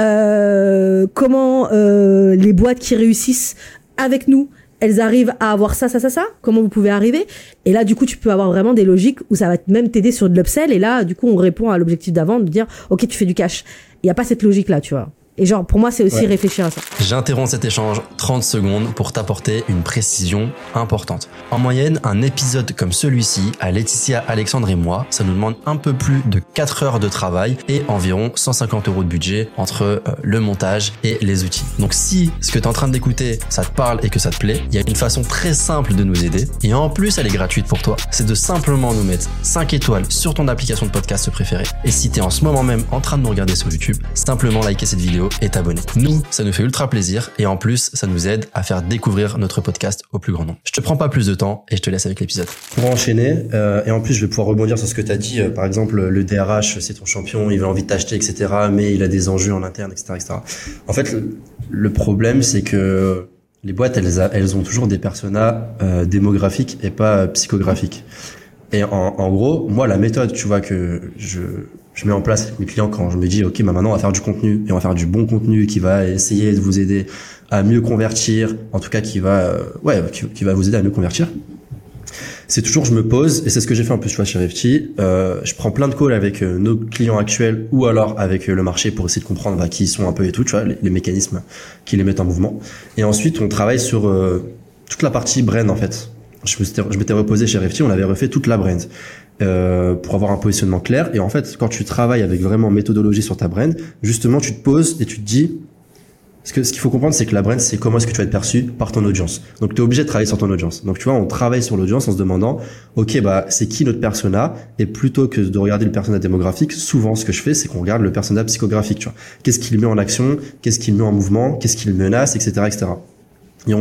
euh, comment euh, les boîtes qui réussissent avec nous, elles arrivent à avoir ça, ça, ça, ça? Comment vous pouvez arriver? Et là, du coup, tu peux avoir vraiment des logiques où ça va même t'aider sur de l'upsell. Et là, du coup, on répond à l'objectif d'avant de dire, ok, tu fais du cash. Il n'y a pas cette logique là, tu vois. Et genre, pour moi, c'est aussi réfléchir à ça. J'interromps cet échange 30 secondes pour t'apporter une précision importante. En moyenne, un épisode comme celui-ci, à Laetitia, Alexandre et moi, ça nous demande un peu plus de 4 heures de travail et environ 150 euros de budget entre euh, le montage et les outils. Donc si ce que tu es en train d'écouter, ça te parle et que ça te plaît, il y a une façon très simple de nous aider et en plus elle est gratuite pour toi. C'est de simplement nous mettre 5 étoiles sur ton application de podcast préférée. Et si tu es en ce moment même en train de nous regarder sur YouTube, simplement liker cette vidéo et t'abonner. Nous, ça nous fait ultra plaisir et en plus, ça nous aide à faire découvrir notre podcast au plus grand nombre. Je te prends pas plus de temps et je te laisse avec l'épisode. Pour enchaîner, euh, et en plus, je vais pouvoir rebondir sur ce que tu as dit. Euh, par exemple, le DRH, c'est ton champion, il a envie de t'acheter, etc. Mais il a des enjeux en interne, etc., etc. En fait, le, problème, c'est que les boîtes, elles, elles ont toujours des personas euh, démographiques et pas euh, psychographiques. Et en gros, moi, la méthode, tu vois, que je, je mets en place mes clients quand je me dis, OK, bah maintenant, on va faire du contenu et on va faire du bon contenu qui va essayer de vous aider à mieux convertir, en tout cas, qui va, euh, ouais, qui, va vous aider à mieux convertir. C'est toujours, je me pose, et c'est ce que j'ai fait un peu, tu vois, chez Refty, euh, je prends plein de calls avec euh, nos clients actuels ou alors avec euh, le marché pour essayer de comprendre bah, qui ils sont un peu et tout, tu vois, les, mécanismes qui les mettent en mouvement. Et ensuite, on travaille sur toute la partie brand, en fait. Je m'étais reposé chez Refty, on avait refait toute la brand euh, pour avoir un positionnement clair. Et en fait, quand tu travailles avec vraiment méthodologie sur ta brand, justement, tu te poses et tu te dis, parce que ce qu'il faut comprendre, c'est que la brand, c'est comment est-ce que tu vas être perçu par ton audience. Donc, tu es obligé de travailler sur ton audience. Donc, tu vois, on travaille sur l'audience en se demandant, OK, bah, c'est qui notre persona? Et plutôt que de regarder le persona démographique, souvent, ce que je fais, c'est qu'on regarde le persona psychographique, tu vois. Qu'est-ce qu'il met en action? Qu'est-ce qu'il met en mouvement? Qu'est-ce qu'il menace? Etc., etc. Et,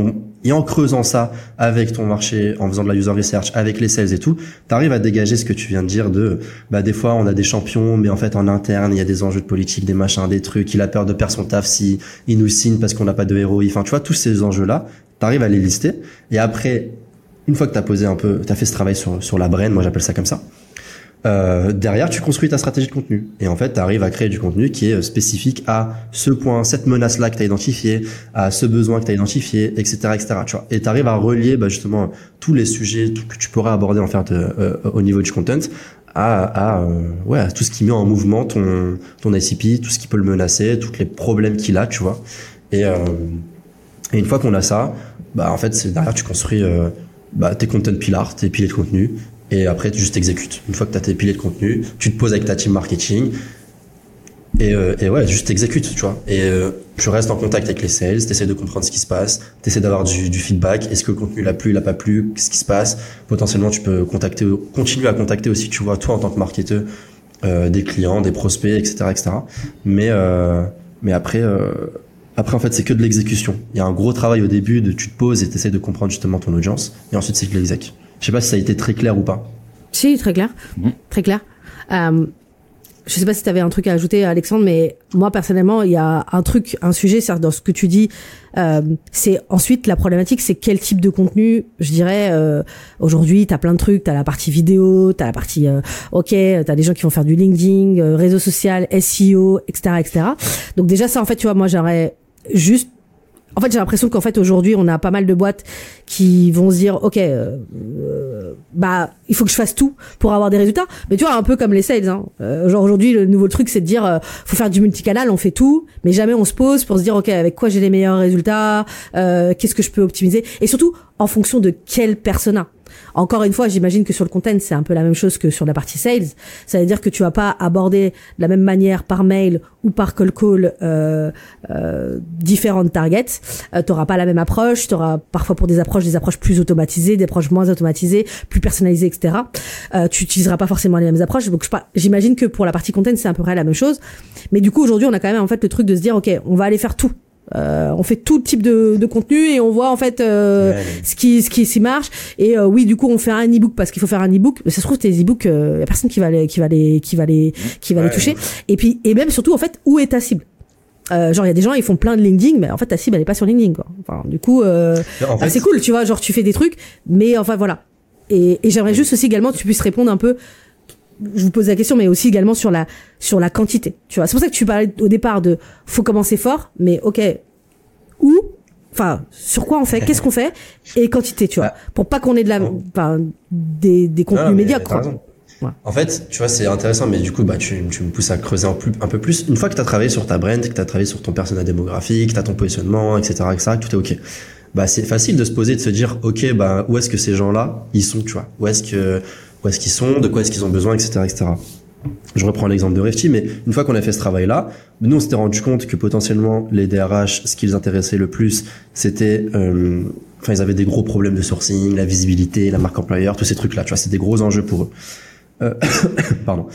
et en creusant ça avec ton marché, en faisant de la user research, avec les sales et tout, tu arrives à dégager ce que tu viens de dire de, bah des fois on a des champions, mais en fait en interne il y a des enjeux de politique, des machins, des trucs. Il a peur de perdre son taf si il nous signe parce qu'on n'a pas de héros. Enfin tu vois tous ces enjeux là, tu arrives à les lister. Et après, une fois que tu as posé un peu, tu as fait ce travail sur sur la brain, moi j'appelle ça comme ça. Euh, derrière, tu construis ta stratégie de contenu. Et en fait, tu arrives à créer du contenu qui est euh, spécifique à ce point, cette menace-là que tu as identifié, à ce besoin que tu as identifié, etc., etc. Tu vois. Et tu arrives à relier bah, justement tous les sujets que tu pourrais aborder en fait euh, au niveau du content à, euh, tout ce qui met en mouvement ton, ton tout ce qui peut le menacer, tous les problèmes qu'il a, tu vois. Et, euh, une fois qu'on a ça, bah en fait, c'est derrière tu construis euh, bah, tes content pillars, tes piliers de contenu, et après tu juste exécutes. Une fois que tu as tes piliers de contenu, tu te poses avec ta team marketing, et, euh, et ouais, juste exécute, tu vois. Et euh, tu restes en contact avec les sales, tu essaies de comprendre ce qui se passe, tu essaies d'avoir du, du feedback. Est-ce que le contenu l'a plu, il a pas plu, qu'est-ce qui se passe? Potentiellement, tu peux contacter, continuer à contacter aussi, tu vois, toi en tant que marketeur, euh, des clients, des prospects, etc., etc. Mais euh, mais après. Euh, après, en fait, c'est que de l'exécution. Il y a un gros travail au début de tu te poses et tu essaies de comprendre justement ton audience. Et ensuite, c'est que de l'exéc. Je sais pas si ça a été très clair ou pas. Si, très clair. Mhm. Très clair. Euh, je sais pas si tu avais un truc à ajouter, Alexandre, mais moi, personnellement, il y a un truc, un sujet, c'est dans ce que tu dis. Euh, c'est ensuite la problématique, c'est quel type de contenu. Je dirais, euh, aujourd'hui, tu as plein de trucs. Tu as la partie vidéo, tu as la partie, euh, ok, tu as des gens qui vont faire du LinkedIn, euh, réseau social, SEO, etc., etc. Donc déjà, ça, en fait, tu vois, moi, j'aurais juste en fait, j'ai l'impression qu'en fait aujourd'hui, on a pas mal de boîtes qui vont se dire, ok, euh, euh, bah, il faut que je fasse tout pour avoir des résultats. Mais tu vois, un peu comme les sales. Hein. Euh, genre aujourd'hui, le nouveau truc, c'est de dire, euh, faut faire du multicanal, on fait tout, mais jamais on se pose pour se dire, ok, avec quoi j'ai les meilleurs résultats, qu'est-ce que je peux optimiser, et surtout en fonction de quel persona. Encore une fois, j'imagine que sur le content, c'est un peu la même chose que sur la partie sales. Ça veut dire que tu vas pas aborder de la même manière par mail ou par call call euh, euh, différentes targets. Euh, tu pas la même approche. Tu auras parfois pour des approches des approches plus automatisées, des approches moins automatisées, plus personnalisées, etc. Euh, tu utiliseras pas forcément les mêmes approches. Donc j'imagine que pour la partie content, c'est à peu près la même chose. Mais du coup, aujourd'hui, on a quand même en fait le truc de se dire, ok, on va aller faire tout. Euh, on fait tout type de, de contenu et on voit en fait euh, Ouais. ce qui ce qui s'y marche. Et euh, oui du coup on fait un ebook parce qu'il faut faire un ebook. Mais ça se trouve tes ebooks il y a personne qui va les qui va les qui va les qui va les toucher. Et puis et même surtout en fait où est ta cible? Euh, genre il y a des gens ils font plein de LinkedIn mais en fait ta cible elle est pas sur LinkedIn quoi. Enfin du coup euh, En ah, fait, c'est cool tu vois genre tu fais des trucs mais enfin voilà. Et, et j'aimerais juste aussi également que tu puisses répondre un peu je vous pose la question mais aussi également sur la sur la quantité tu vois c'est pour ça que tu parlais au départ de faut commencer fort mais ok où enfin sur quoi on fait qu'est-ce qu'on fait et quantité tu vois Ah. pour pas qu'on ait de la enfin des des contenus médiocres. Ouais. En fait, tu vois, c'est intéressant, mais du coup, bah, tu, tu me pousses à creuser un, plus, un peu plus. Une fois que tu as travaillé sur ta brand, que tu as travaillé sur ton persona démographique, que tu as ton positionnement, etc., etc., tout est OK. Bah, c'est facile de se poser, de se dire, OK, bah, où est-ce que ces gens-là, ils sont, tu vois? Où est-ce que, est-ce qu'ils sont? De quoi est-ce qu'ils ont besoin, etc., etc. Je reprends l'exemple de Refty, mais une fois qu'on a fait ce travail-là, nous, on s'était rendu compte que potentiellement, les DRH, ce qui les intéressait le plus, c'était, euh, enfin, ils avaient des gros problèmes de sourcing, la visibilité, la marque employeur, tous ces trucs-là, tu vois, c'est des gros enjeux pour eux. Euh, *coughs* pardon.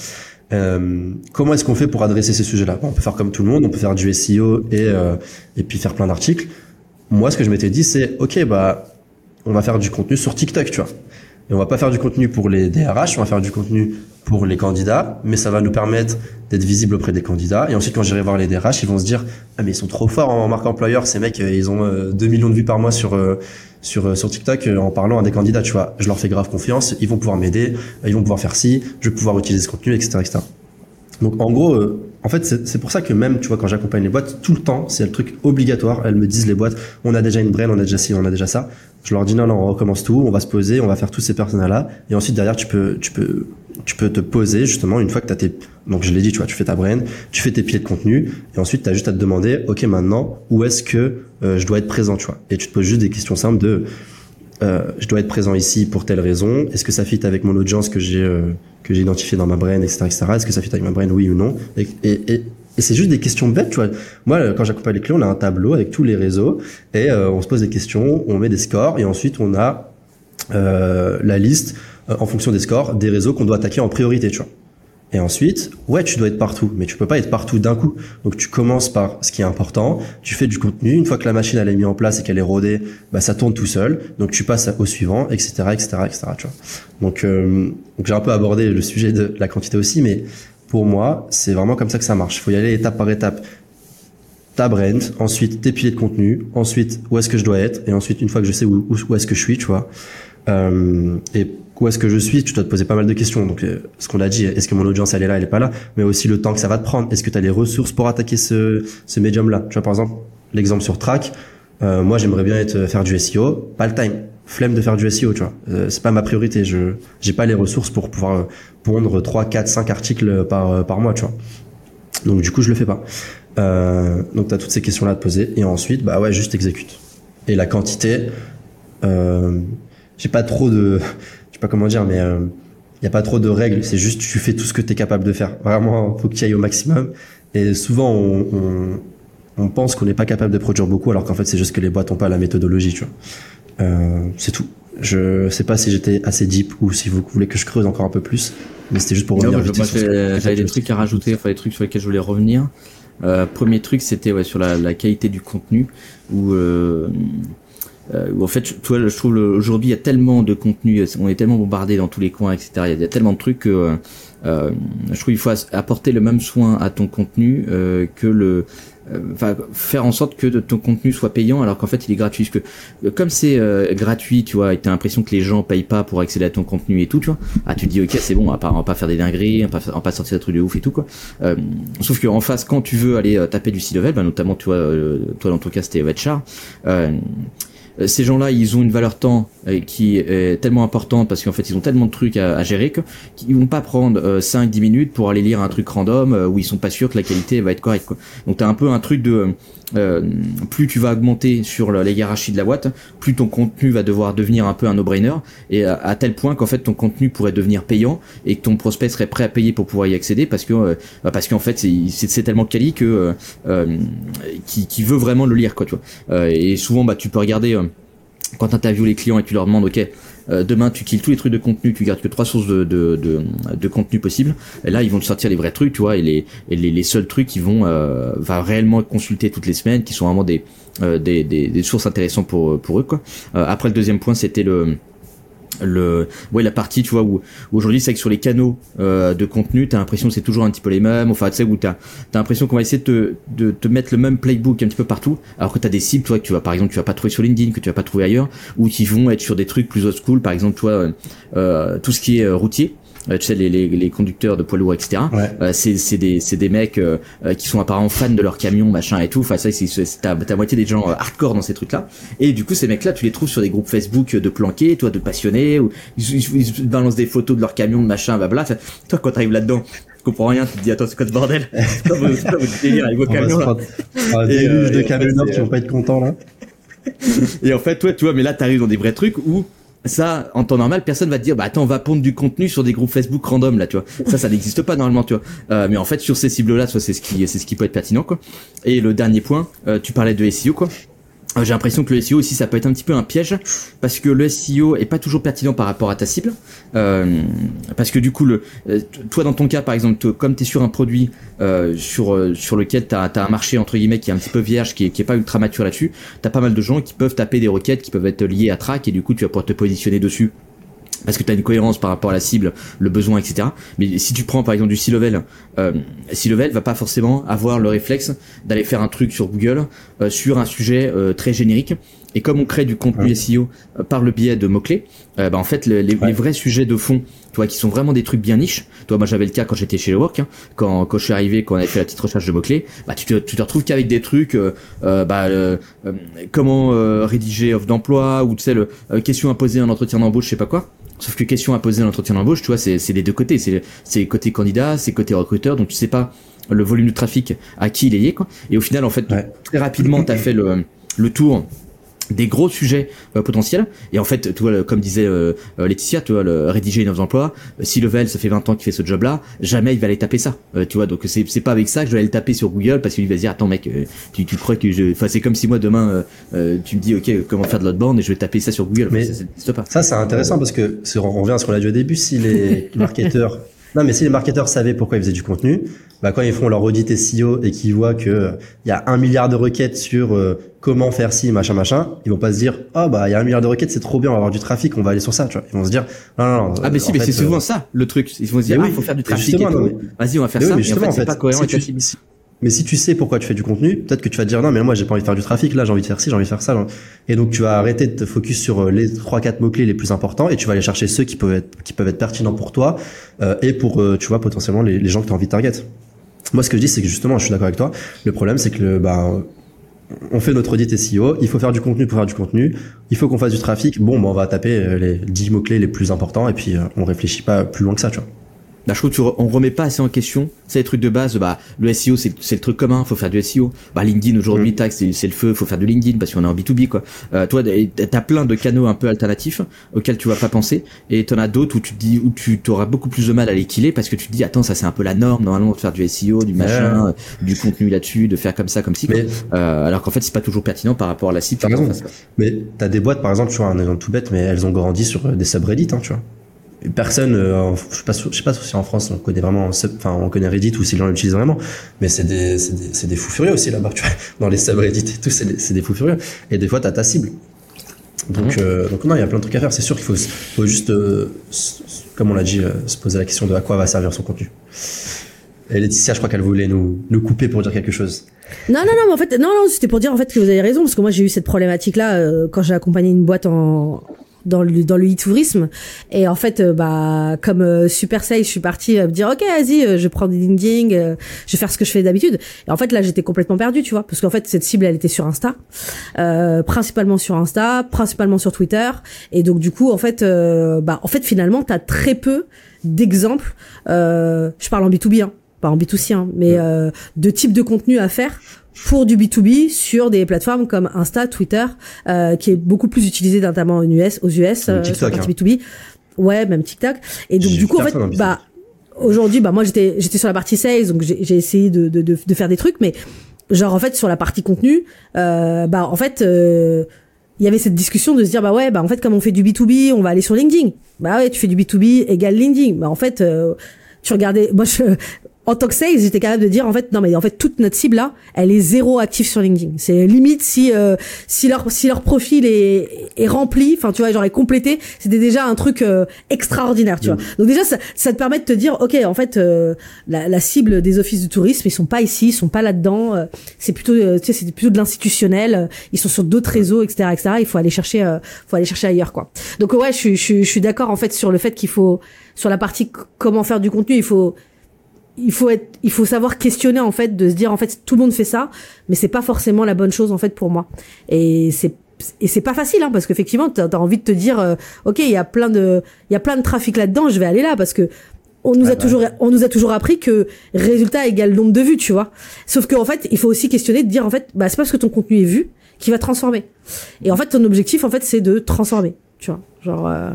Euh, comment est-ce qu'on fait pour adresser ces sujets-là? On peut faire comme tout le monde, on peut faire du SEO et et puis faire plein d'articles. Moi, ce que je m'étais dit, c'est ok, bah, on va faire du contenu sur TikTok, tu vois. On va pas faire du contenu pour les DRH, on va faire du contenu pour les candidats, mais ça va nous permettre d'être visible auprès des candidats. Et ensuite, quand j'irai voir les DRH, ils vont se dire ah mais ils sont trop forts en marque employeur, ces mecs, ils ont 2 millions de vues par mois sur sur sur TikTok en parlant à des candidats, tu vois. Je leur fais grave confiance, ils vont pouvoir m'aider, ils vont pouvoir faire ci, je vais pouvoir utiliser ce contenu, etc., etc. Donc en gros, euh, en fait, c'est pour ça que même, tu vois, quand j'accompagne les boîtes, tout le temps, c'est le truc obligatoire. Elles me disent les boîtes, on a déjà une brain, on a déjà ci, on a déjà ça. Je leur dis non, non, on recommence tout, on va se poser, on va faire tous ces personnages-là, et ensuite derrière, tu peux, tu peux, tu peux te poser justement une fois que tu as tes, donc je l'ai dit, tu vois, tu fais ta brain, tu fais tes piliers de contenu, et ensuite tu as juste à te demander, ok, maintenant, où est-ce que euh, je dois être présent, tu vois, et tu te poses juste des questions simples de, euh, je dois être présent ici pour telle raison, est-ce que ça fit avec mon audience que j'ai que j'ai identifié dans ma brain, etc., etc. Est-ce que ça fit avec ma brain, oui ou non? Et, et, et, c'est juste des questions bêtes, tu vois. Moi, quand j'accompagne les clients, on a un tableau avec tous les réseaux et euh, on se pose des questions, on met des scores et ensuite on a euh, la liste euh, en fonction des scores des réseaux qu'on doit attaquer en priorité, tu vois. Et ensuite, ouais, tu dois être partout, mais tu peux pas être partout d'un coup. Donc tu commences par ce qui est important, tu fais du contenu. Une fois que la machine elle est mise en place et qu'elle est rodée, bah ça tourne tout seul. Donc tu passes au suivant, etc., etc., etc. Tu vois. Donc, euh, donc j'ai un peu abordé le sujet de la quantité aussi, mais pour moi, c'est vraiment comme ça que ça marche. Il faut y aller étape par étape. Ta brand, ensuite tes piliers de contenu, ensuite où est-ce que je dois être, et ensuite une fois que je sais où, où, est-ce que je suis, tu vois. Euh, et où est-ce que je suis, tu dois te poser pas mal de questions. Donc, euh, ce qu'on a dit, est-ce que mon audience, elle est là, elle est pas là, mais aussi le temps que ça va te prendre. Est-ce que tu as les ressources pour attaquer ce, médium-là? Tu vois, par exemple, l'exemple sur Track, euh, moi, j'aimerais bien faire du SEO, pas le time, flemme de faire du SEO, tu vois. Euh, c'est pas ma priorité. Je j'ai pas les ressources pour pouvoir euh, pondre 3, 4, 5 articles par, mois, tu vois. Donc, du coup, je le fais pas. Donc, tu as toutes ces questions-là à te poser. Et ensuite, bah ouais, juste exécute. Et la quantité, j'ai pas trop de pas comment dire, mais il euh, n'y a pas trop de règles. C'est juste tu fais tout ce que tu es capable de faire. Vraiment, faut que tu ailles au maximum. Et souvent, on, on, pense qu'on n'est pas capable de produire beaucoup, alors qu'en fait, c'est juste que les boîtes n'ont pas la méthodologie, tu vois. Euh, c'est tout. Je sais pas si j'étais assez deep ou si vous voulez que je creuse encore un peu plus, mais c'était juste pour revenir. J'avais des trucs à rajouter, enfin des trucs sur lesquels je voulais revenir. Euh, premier truc, c'était ouais, sur la, la, qualité du contenu, où euh, euh, en fait, toi, je trouve aujourd'hui il y a tellement de contenu, on est tellement bombardé dans tous les coins, etc. Il y a, tellement de trucs que euh, je trouve qu'il faut apporter le même soin à ton contenu euh, que le euh, enfin faire en sorte que ton contenu soit payant alors qu'en fait il est gratuit parce que comme c'est gratuit tu vois et t'as l'impression que les gens payent pas pour accéder à ton contenu et tout tu vois ah tu te dis ok c'est bon on va pas, va pas faire des dingueries on va pas, va pas sortir des trucs de ouf et tout quoi euh, sauf que en face quand tu veux aller taper du C-level bah, notamment tu vois toi dans ton cas c'était Vetchar euh, euh, ces gens-là, ils ont une valeur temps euh, qui est tellement importante parce qu'en fait, ils ont tellement de trucs à, gérer que qu'ils vont pas prendre 5-10 euh, minutes pour aller lire un truc random où ils sont pas sûrs que la qualité va être correcte. Quoi. Donc t'as un peu un truc de euh, plus tu vas augmenter sur la, hiérarchie de la boîte, plus ton contenu va devoir devenir un peu un no-brainer, et à, tel point qu'en fait ton contenu pourrait devenir payant et que ton prospect serait prêt à payer pour pouvoir y accéder parce que euh, parce qu'en fait c'est tellement quali que euh, qui, qui, veut vraiment le lire quoi tu vois. et souvent bah tu peux regarder quand tu interviews les clients et tu leur demandes ok euh, demain tu kills tous les trucs de contenu, tu gardes que trois sources de, de, de, contenu possibles. Et là, ils vont te sortir les vrais trucs, tu vois, et les, les, les seuls trucs qui vont euh, va réellement consulter toutes les semaines, qui sont vraiment des, euh, des, des, des, sources intéressantes pour, pour eux. Quoi. Euh, après, le deuxième point, c'était le le ouais la partie tu vois où, aujourd'hui c'est que sur les canaux euh, de contenu t'as l'impression c'est toujours un petit peu les mêmes. Enfin tu sais où t'as t'as l'impression qu'on va essayer de te, de te mettre le même playbook un petit peu partout alors que t'as des cibles toi que tu vas par exemple tu vas pas trouver sur LinkedIn que tu vas pas trouver ailleurs ou qui vont être sur des trucs plus old school. Par exemple toi euh, tout ce qui est euh, routier euh, tu sais les, les, les, conducteurs de poids lourds etc euh, c'est c'est des c'est des mecs euh, qui sont apparemment fans de leur camion machin et tout. Enfin ça c'est t'as t'as moitié des gens hardcore dans ces trucs là et du coup ces mecs là tu les trouves sur des groupes Facebook de planqués toi de passionnés ou ils, ils, balancent des photos de leur camion de machin blabla toi quand t'arrives là dedans tu comprends rien, tu te dis attends c'est quoi ce bordel? *laughs* C'est pas votre délire avec vos camions là. Un déluge de camionneurs qui vont pas être contents là. *laughs* Et en fait toi tu vois mais là t'arrives dans des vrais trucs où ça, en temps normal, personne va te dire, bah attends, on va pondre du contenu sur des groupes Facebook random là, tu vois. Ça, ça n'existe pas normalement, tu vois. Euh, mais en fait, sur ces cibles-là, c'est ce qui, c'est ce qui peut être pertinent, quoi. Et le dernier point, euh, tu parlais de SEO, quoi. Euh, j'ai l'impression que le SEO aussi ça peut être un petit peu un piège parce que le SEO est pas toujours pertinent par rapport à ta cible. Euh, parce que du coup euh, toi dans ton cas par exemple comme tu es sur un produit sur sur lequel tu as, un marché entre guillemets qui est un petit peu vierge qui est, qui est pas ultra mature là-dessus tu as pas mal de gens qui peuvent taper des requêtes qui peuvent être liées à track et du coup tu vas pouvoir te positionner dessus parce que tu as une cohérence par rapport à la cible, le besoin, etc. Mais si tu prends par exemple du C-level, euh, C-level va pas forcément avoir le réflexe d'aller faire un truc sur Google euh, sur un sujet euh, très générique. Et comme on crée du contenu SEO euh, par le biais de mots-clés, bah, en fait les, les, vrais sujets de fond, toi qui sont vraiment des trucs bien niches, toi moi j'avais le cas quand j'étais chez le Work, hein, quand, quand je suis arrivé, quand on avait fait la petite recherche de mots-clés, bah tu te, tu te retrouves qu'avec des trucs, bah, comment rédiger offre d'emploi, ou tu sais, le, question à poser en entretien d'embauche, je sais pas quoi. Sauf que question à poser à l'entretien d'embauche, tu vois, c'est les deux côtés. C'est côté candidat, c'est côté recruteur, donc tu sais pas le volume de trafic à qui il est lié, quoi. Et au final, en fait, très rapidement, tu as fait le, le tour des gros sujets euh, potentiels. Et en fait tu vois comme disait euh, euh, Laetitia tu vois le rédiger une offre d'emploi si Level ça fait 20 ans qu'il fait ce job là jamais il va aller taper ça. Tu vois donc c'est c'est pas avec ça que je vais aller le taper sur Google parce qu'il va se dire attends mec tu tu crois que je enfin c'est comme si moi demain tu me dis OK comment faire de l'autre bande et je vais taper ça sur Google. Mais ça, pas. ça c'est intéressant parce que on revient sur ce qu'on a dit au début si les *laughs* marketeurs non, mais si les marketeurs savaient pourquoi ils faisaient du contenu, bah quand ils font leur audit SEO et qu'ils voient que il y a un milliard de requêtes sur euh, comment faire ci, machin, machin, ils vont pas se dire oh, bah il y a un milliard de requêtes, c'est trop bien, on va avoir du trafic, on va aller sur ça, tu vois. Ils vont se dire non non. non ah mais si, mais c'est souvent euh, ça le truc. Ils vont se dire ah, il faut faire du trafic. Vas-y, on va faire ça. mais en fait, c'est pas cohérent avec mais si tu sais pourquoi tu fais du contenu, peut-être que tu vas te dire non, mais moi j'ai pas envie de faire du trafic, là j'ai envie de faire ci, j'ai envie de faire ça. Et donc tu vas arrêter de te focus sur euh, les trois quatre mots clés les plus importants et tu vas aller chercher ceux qui peuvent être qui peuvent être pertinents pour toi euh, et pour euh, tu vois potentiellement les, gens que tu as envie de target. Moi ce que je dis c'est que justement, je suis d'accord avec toi. Le problème c'est que bah on fait notre audit SEO, il faut faire du contenu pour faire du contenu, il faut qu'on fasse du trafic. Bon, bah, on va taper les 10 mots clés les plus importants et puis on réfléchit pas plus loin que ça, tu vois. Bah, je trouve qu'on remet pas assez en question. C'est les trucs de base. Bah, le SEO, c'est le truc commun. Faut faire du SEO. Bah, LinkedIn aujourd'hui, mm. c'est le feu. Faut faire du LinkedIn parce qu'on est en B2B, quoi. Euh, toi, t'as plein de canaux un peu alternatifs auxquels tu vas pas penser. Et t'en as d'autres où tu te dis, où tu auras beaucoup plus de mal à les killer parce que tu te dis, attends, ça c'est un peu la norme. Normalement, de faire du SEO, du machin, euh, du contenu là-dessus, de faire comme ça, comme ci. Euh, alors qu'en fait, c'est pas toujours pertinent par rapport à la cible. T'as raison. Mais t'as des boîtes, par exemple, tu vois, un exemple tout bête, mais elles ont grandi sur des subreddits, hein, tu vois personne euh, je sais pas je sais pas si en France on connaît vraiment enfin on connaît Reddit ou si les gens l'utilisent vraiment mais c'est des des, fous furieux aussi là-bas *laughs* tu vois. Dans les subreddits et tout c'est des, des fous furieux. Et des fois t'as ta cible. Donc mhm. euh, donc non il y a plein de trucs à faire. C'est sûr qu'il faut faut juste euh, comme on l'a dit se poser la question de à quoi va servir son contenu. Et Laetitia je crois qu'elle voulait nous nous couper pour dire quelque chose. Non, non, non, mais en fait, non, non, c'était pour dire en fait que vous avez raison, parce que moi j'ai eu cette problématique-là quand j'ai accompagné une boîte en, dans le dans le e-tourisme. Et en fait euh, bah comme euh, super sales je suis partie euh, me dire ok vas-y je prends des LinkedIn je vais faire ce que je fais d'habitude. Et en fait là j'étais complètement perdue tu vois parce qu'en fait cette cible elle était sur Insta. Principalement sur Insta principalement sur Twitter. Et donc du coup en fait bah en fait finalement t'as très peu d'exemples je parle en B2B hein, pas en B2C hein, mais de types de contenu à faire pour du B2B sur des plateformes comme Insta, Twitter, euh, qui est beaucoup plus utilisé notamment aux US, aux US, euh, TikTok, sur B2B. Hein. Ouais, même TikTok. Et donc du coup, en fait, bah aujourd'hui, bah moi j'étais j'étais sur la partie sales, donc j'ai essayé de, de, de, faire des trucs, mais genre en fait sur la partie contenu, euh, bah en fait euh, il y avait cette discussion de se dire bah ouais bah en fait comme on fait du B2B, on va aller sur LinkedIn. Bah ouais, tu fais du B2B égale LinkedIn. Bah en fait euh, tu regardais moi je en tant que sales, j'étais capable de dire en fait non mais en fait toute notre cible là, elle est zéro active sur LinkedIn. C'est limite si euh, si leur si leur profil est est rempli, enfin tu vois genre est complété, c'était déjà un truc euh, extraordinaire, tu vois. Donc déjà ça, ça te permet de te dire OK, en fait euh, la, la, cible des offices de tourisme, ils sont pas ici, ils sont pas là-dedans, c'est plutôt tu sais c'est plutôt de l'institutionnel, ils sont sur d'autres réseaux etc etc, il faut aller chercher faut aller chercher ailleurs quoi. Donc ouais, je suis je, je suis d'accord en fait sur le fait qu'il faut sur la partie comment faire du contenu, il faut il faut être, il faut savoir questionner en fait, de se dire en fait tout le monde fait ça, mais c'est pas forcément la bonne chose en fait pour moi. Et c'est et c'est pas facile hein, parce qu'effectivement t'as as envie de te dire euh, ok il y a plein de il y a plein de trafic là-dedans, je vais aller là parce que on nous a bah toujours on nous a toujours appris que résultat égale nombre de vues, tu vois. Sauf qu'en fait, il faut aussi questionner de dire en fait bah c'est parce que ton contenu est vu qui va transformer. Et en fait ton objectif en fait c'est de transformer, tu vois. Genre euh,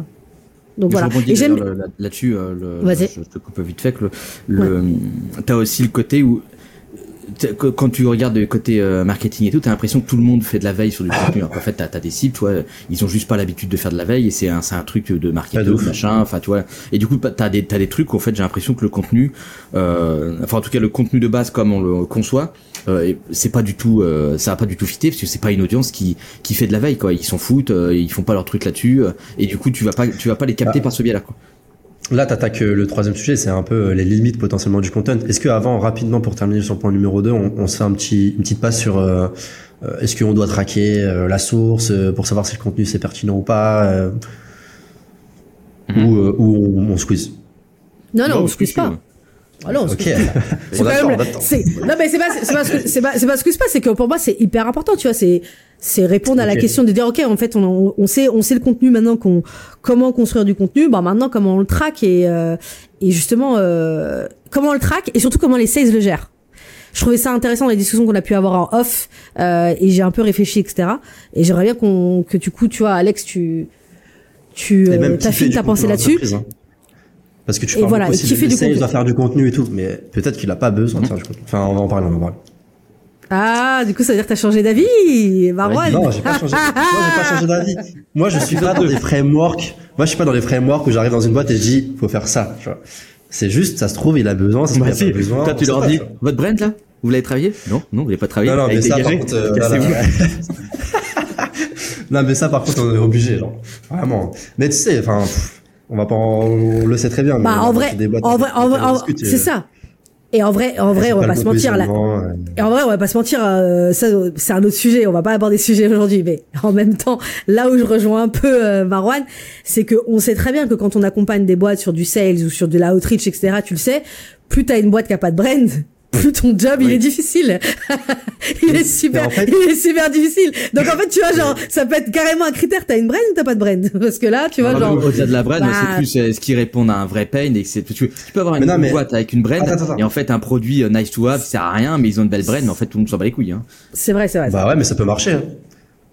donc voilà. Et j'aime là-dessus, euh, je te coupe vite fait que le, le t'as aussi le côté où quand tu regardes du côté euh, marketing et tout, t'as l'impression que tout le monde fait de la veille sur du contenu. en fait, t'as as des cibles, toi, ils ont juste pas l'habitude de faire de la veille et c'est un, truc de marketing, machin. Enfin, tu vois. Et du coup, t'as des, des trucs. En fait, j'ai l'impression que le contenu, euh, enfin, en tout cas, le contenu de base comme on le conçoit, euh, c'est pas du tout, euh, ça va pas du tout fité parce que c'est pas une audience qui qui fait de la veille, quoi. Ils s'en foutent, ils font pas leur truc là-dessus et du coup, tu vas pas, tu vas pas les capter ah. par ce biais-là, quoi. Là, tu attaques euh, le troisième sujet, c'est un peu euh, les limites potentiellement du content. Est-ce que avant, rapidement, pour terminer sur le point numéro 2, on, on se fait un petit, une petite passe sur euh, est-ce qu'on doit traquer la source pour savoir si le contenu c'est pertinent ou pas, mhm. ou, ou on, squeeze? Non, non, on, squeeze pas. Ah non, ok. *laughs* C'est quand même. Non, mais c'est pas, c'est pas, c'est pas, c'est pas, pas, c'est que pour moi c'est hyper important, tu vois. C'est, c'est répondre à la question de dire ok en fait on, on sait on sait le contenu maintenant qu'on comment construire du contenu bah maintenant comment on le traque et euh, et justement euh, comment on le traque et surtout comment les sales le gèrent je trouvais ça intéressant dans les discussions qu'on a pu avoir en off euh, et j'ai un peu réfléchi etc et j'aimerais bien qu'on que du coup tu vois Alex tu tu euh, t'affines ta pensée là-dessus hein. Parce que tu parles voilà, aussi qui fait du doit faire du contenu et tout mais peut-être qu'il a pas besoin de faire du contenu enfin on va en parler on va en parler ah, du coup, ça veut dire que t'as changé d'avis, Marwan Non, j'ai pas changé. *laughs* Moi, j'ai pas changé d'avis. Moi, je suis pas dans les frameworks. Moi, je suis pas dans les frameworks où j'arrive dans une boîte et je dis, faut faire ça. C'est juste, ça se trouve, il a besoin, ça se trouve, il a pas besoin. Toi, tu leur dis, votre brand là, vous l'avez travaillé? Non, non, vous l'avez pas travaillé. Non, non, mais ça, par contre, euh, *laughs* non, mais ça, par contre, on est obligé, genre. Vraiment. Mais tu sais, enfin, on va pas, on le sait très bien. Bah, en vrai, en vrai, en vrai, c'est euh. ça. Et en vrai, en vrai, on va pas se mentir là. Et en vrai, on va pas se mentir. Euh, ça, c'est un autre sujet. On va pas aborder ce sujet aujourd'hui. Mais *laughs* en même temps, là où je rejoins un peu euh, Marwan, c'est que on sait très bien que quand on accompagne des boîtes sur du sales ou sur de la outreach, etc. Tu le sais. Plus t'as une boîte qui a pas de brand, ton job il est difficile. *laughs* il est super, il est super difficile. Donc en fait, tu vois, genre, ça peut être carrément un critère. T'as une brand ou t'as pas de brand *laughs* Parce que là, tu vois, genre. Au-delà de la brand, c'est bah, plus euh, ce qui répond à un vrai pain et c'est tu, tu, peux avoir une, boîte avec une brand et en fait un produit euh, nice to have, ça sert à rien, mais ils ont une belle brand, mais en fait tout le monde s'en bat les couilles. Hein. C'est vrai, c'est vrai. Bah ouais, mais ça peut marcher. Hein.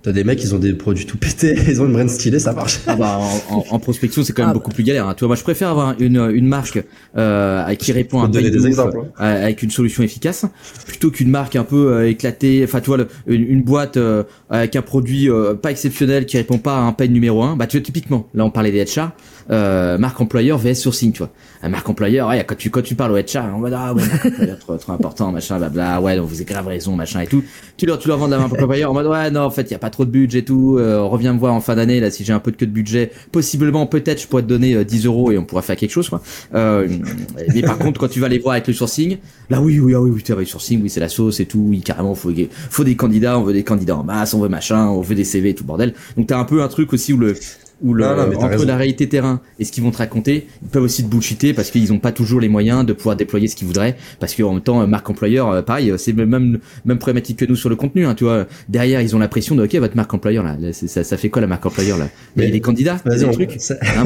T'as des mecs, ils ont des produits tout pétés, *laughs* ils ont une brand stylée, ça marche. Ah bah, en, en, prospection, c'est quand même ah beaucoup plus galère. Hein. Tu vois, moi, je préfère avoir une, une marque euh, qui répond à un des exemples, hein. euh, avec une solution efficace, plutôt qu'une marque un peu euh, éclatée. Enfin, tu vois, une, une, boîte euh, avec un produit pas exceptionnel qui répond pas à un pain numéro un. Bah, tu vois, typiquement, là, on parlait des HR euh, marque employeur vs sourcing, tu vois. Marque employeur, ouais, quand tu quand tu parles au HR, on va dire ah ouais, trop, trop important, machin, blabla, ouais, donc vous avez grave raison, machin et tout. Tu leur tu leur vends de la marque employeur en mode ouais, non, en fait, il y a pas trop de budget et tout. Euh, reviens me voir en fin d'année là si j'ai un peu de que de budget, possiblement peut-être je pourrais te donner 10 euh, euros et on pourra faire quelque chose quoi. Euh, mais par contre, quand tu vas les voir avec le sourcing, là oui oui ah oui oui, tu le sourcing, oui c'est la sauce et tout, oui carrément faut faut des candidats, on veut des candidats en masse, on veut machin, on veut des CV et tout bordel. Donc t'as un peu un truc aussi où le ou le, entre la réalité terrain et ce qu'ils vont te raconter, ils peuvent aussi te bullshiter parce qu'ils n'ont pas toujours les moyens de pouvoir déployer ce qu'ils voudraient. Parce qu'en même temps, marque employeur, euh, pareil, c'est même même problématique que nous sur le contenu. Hein, tu vois, derrière, ils ont la pression de ok, votre marque employeur là, ça, ça fait quoi la marque employeur là? Mais les candidats, des trucs. Ça... Hein,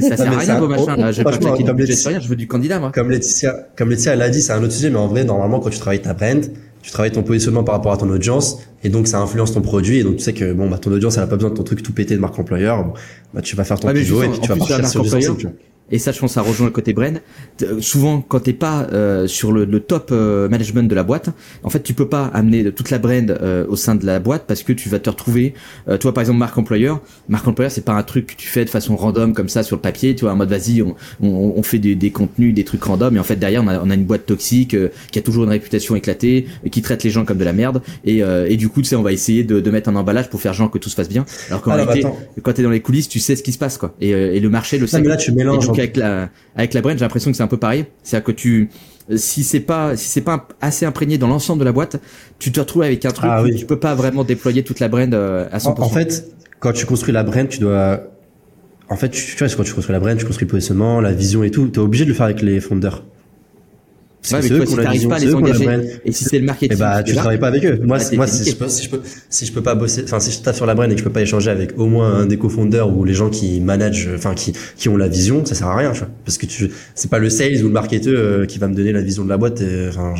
ça sert à rien vos machins. Là, je veux je veux du candidat moi. Comme Laetitia, comme Laetitia elle a dit, c'est un autre sujet, mais en vrai, normalement, quand tu travailles ta brand tu travailles ton positionnement par rapport à ton audience et donc ça influence ton produit et donc tu sais que bon bah ton audience elle a pas besoin de ton truc tout pété de marque employeur. Bah tu vas faire ton ah, et puis tu vas partir sur du et ça je pense ça rejoint le côté brand euh, souvent quand t'es pas euh, sur le, le top euh, management de la boîte en fait tu peux pas amener toute la brand euh, au sein de la boîte parce que tu vas te retrouver toi par exemple marque employeur. Marque employeur c'est pas un truc que tu fais de façon random comme ça sur le papier tu vois en mode vas-y on, on, on, fait des, des, contenus des trucs random. Et en fait derrière on a, on a une boîte toxique qui a toujours une réputation éclatée qui traite les gens comme de la merde. Et, et du coup tu sais on va essayer de, de mettre un emballage pour faire genre que tout se passe bien. Alors qu'en réalité quand t'es dans les coulisses tu sais ce qui se passe quoi. Et, et le marché le sait. là tu mélanges avec la avec la brand, j'ai l'impression que c'est un peu pareil. C'est-à-dire que tu si c'est pas si c'est pas assez imprégné dans l'ensemble de la boîte, tu te retrouves avec un truc ah, oui. tu peux pas vraiment déployer toute la brand euh, à 100%. En, fait, quand tu construis la brand, tu dois en fait, tu, tu vois, quand tu construis la brand, tu construis le positionnement, la vision et tout, tu es obligé de le faire avec les fondeurs. Ouais, mais si t'arrives pas à les engager, et si c'est le marketing, eh bah, tu travailles pas avec eux. Moi, moi, si je peux, si je peux, si je peux pas bosser, enfin, si je tape sur la brand et que je peux pas échanger avec au moins un des cofondeurs ou les gens qui managent, enfin, qui, qui ont la vision, ça sert à rien, tu vois. Parce que tu, c'est pas le sales ou le marketeur euh, qui va me donner la vision de la boîte, enfin,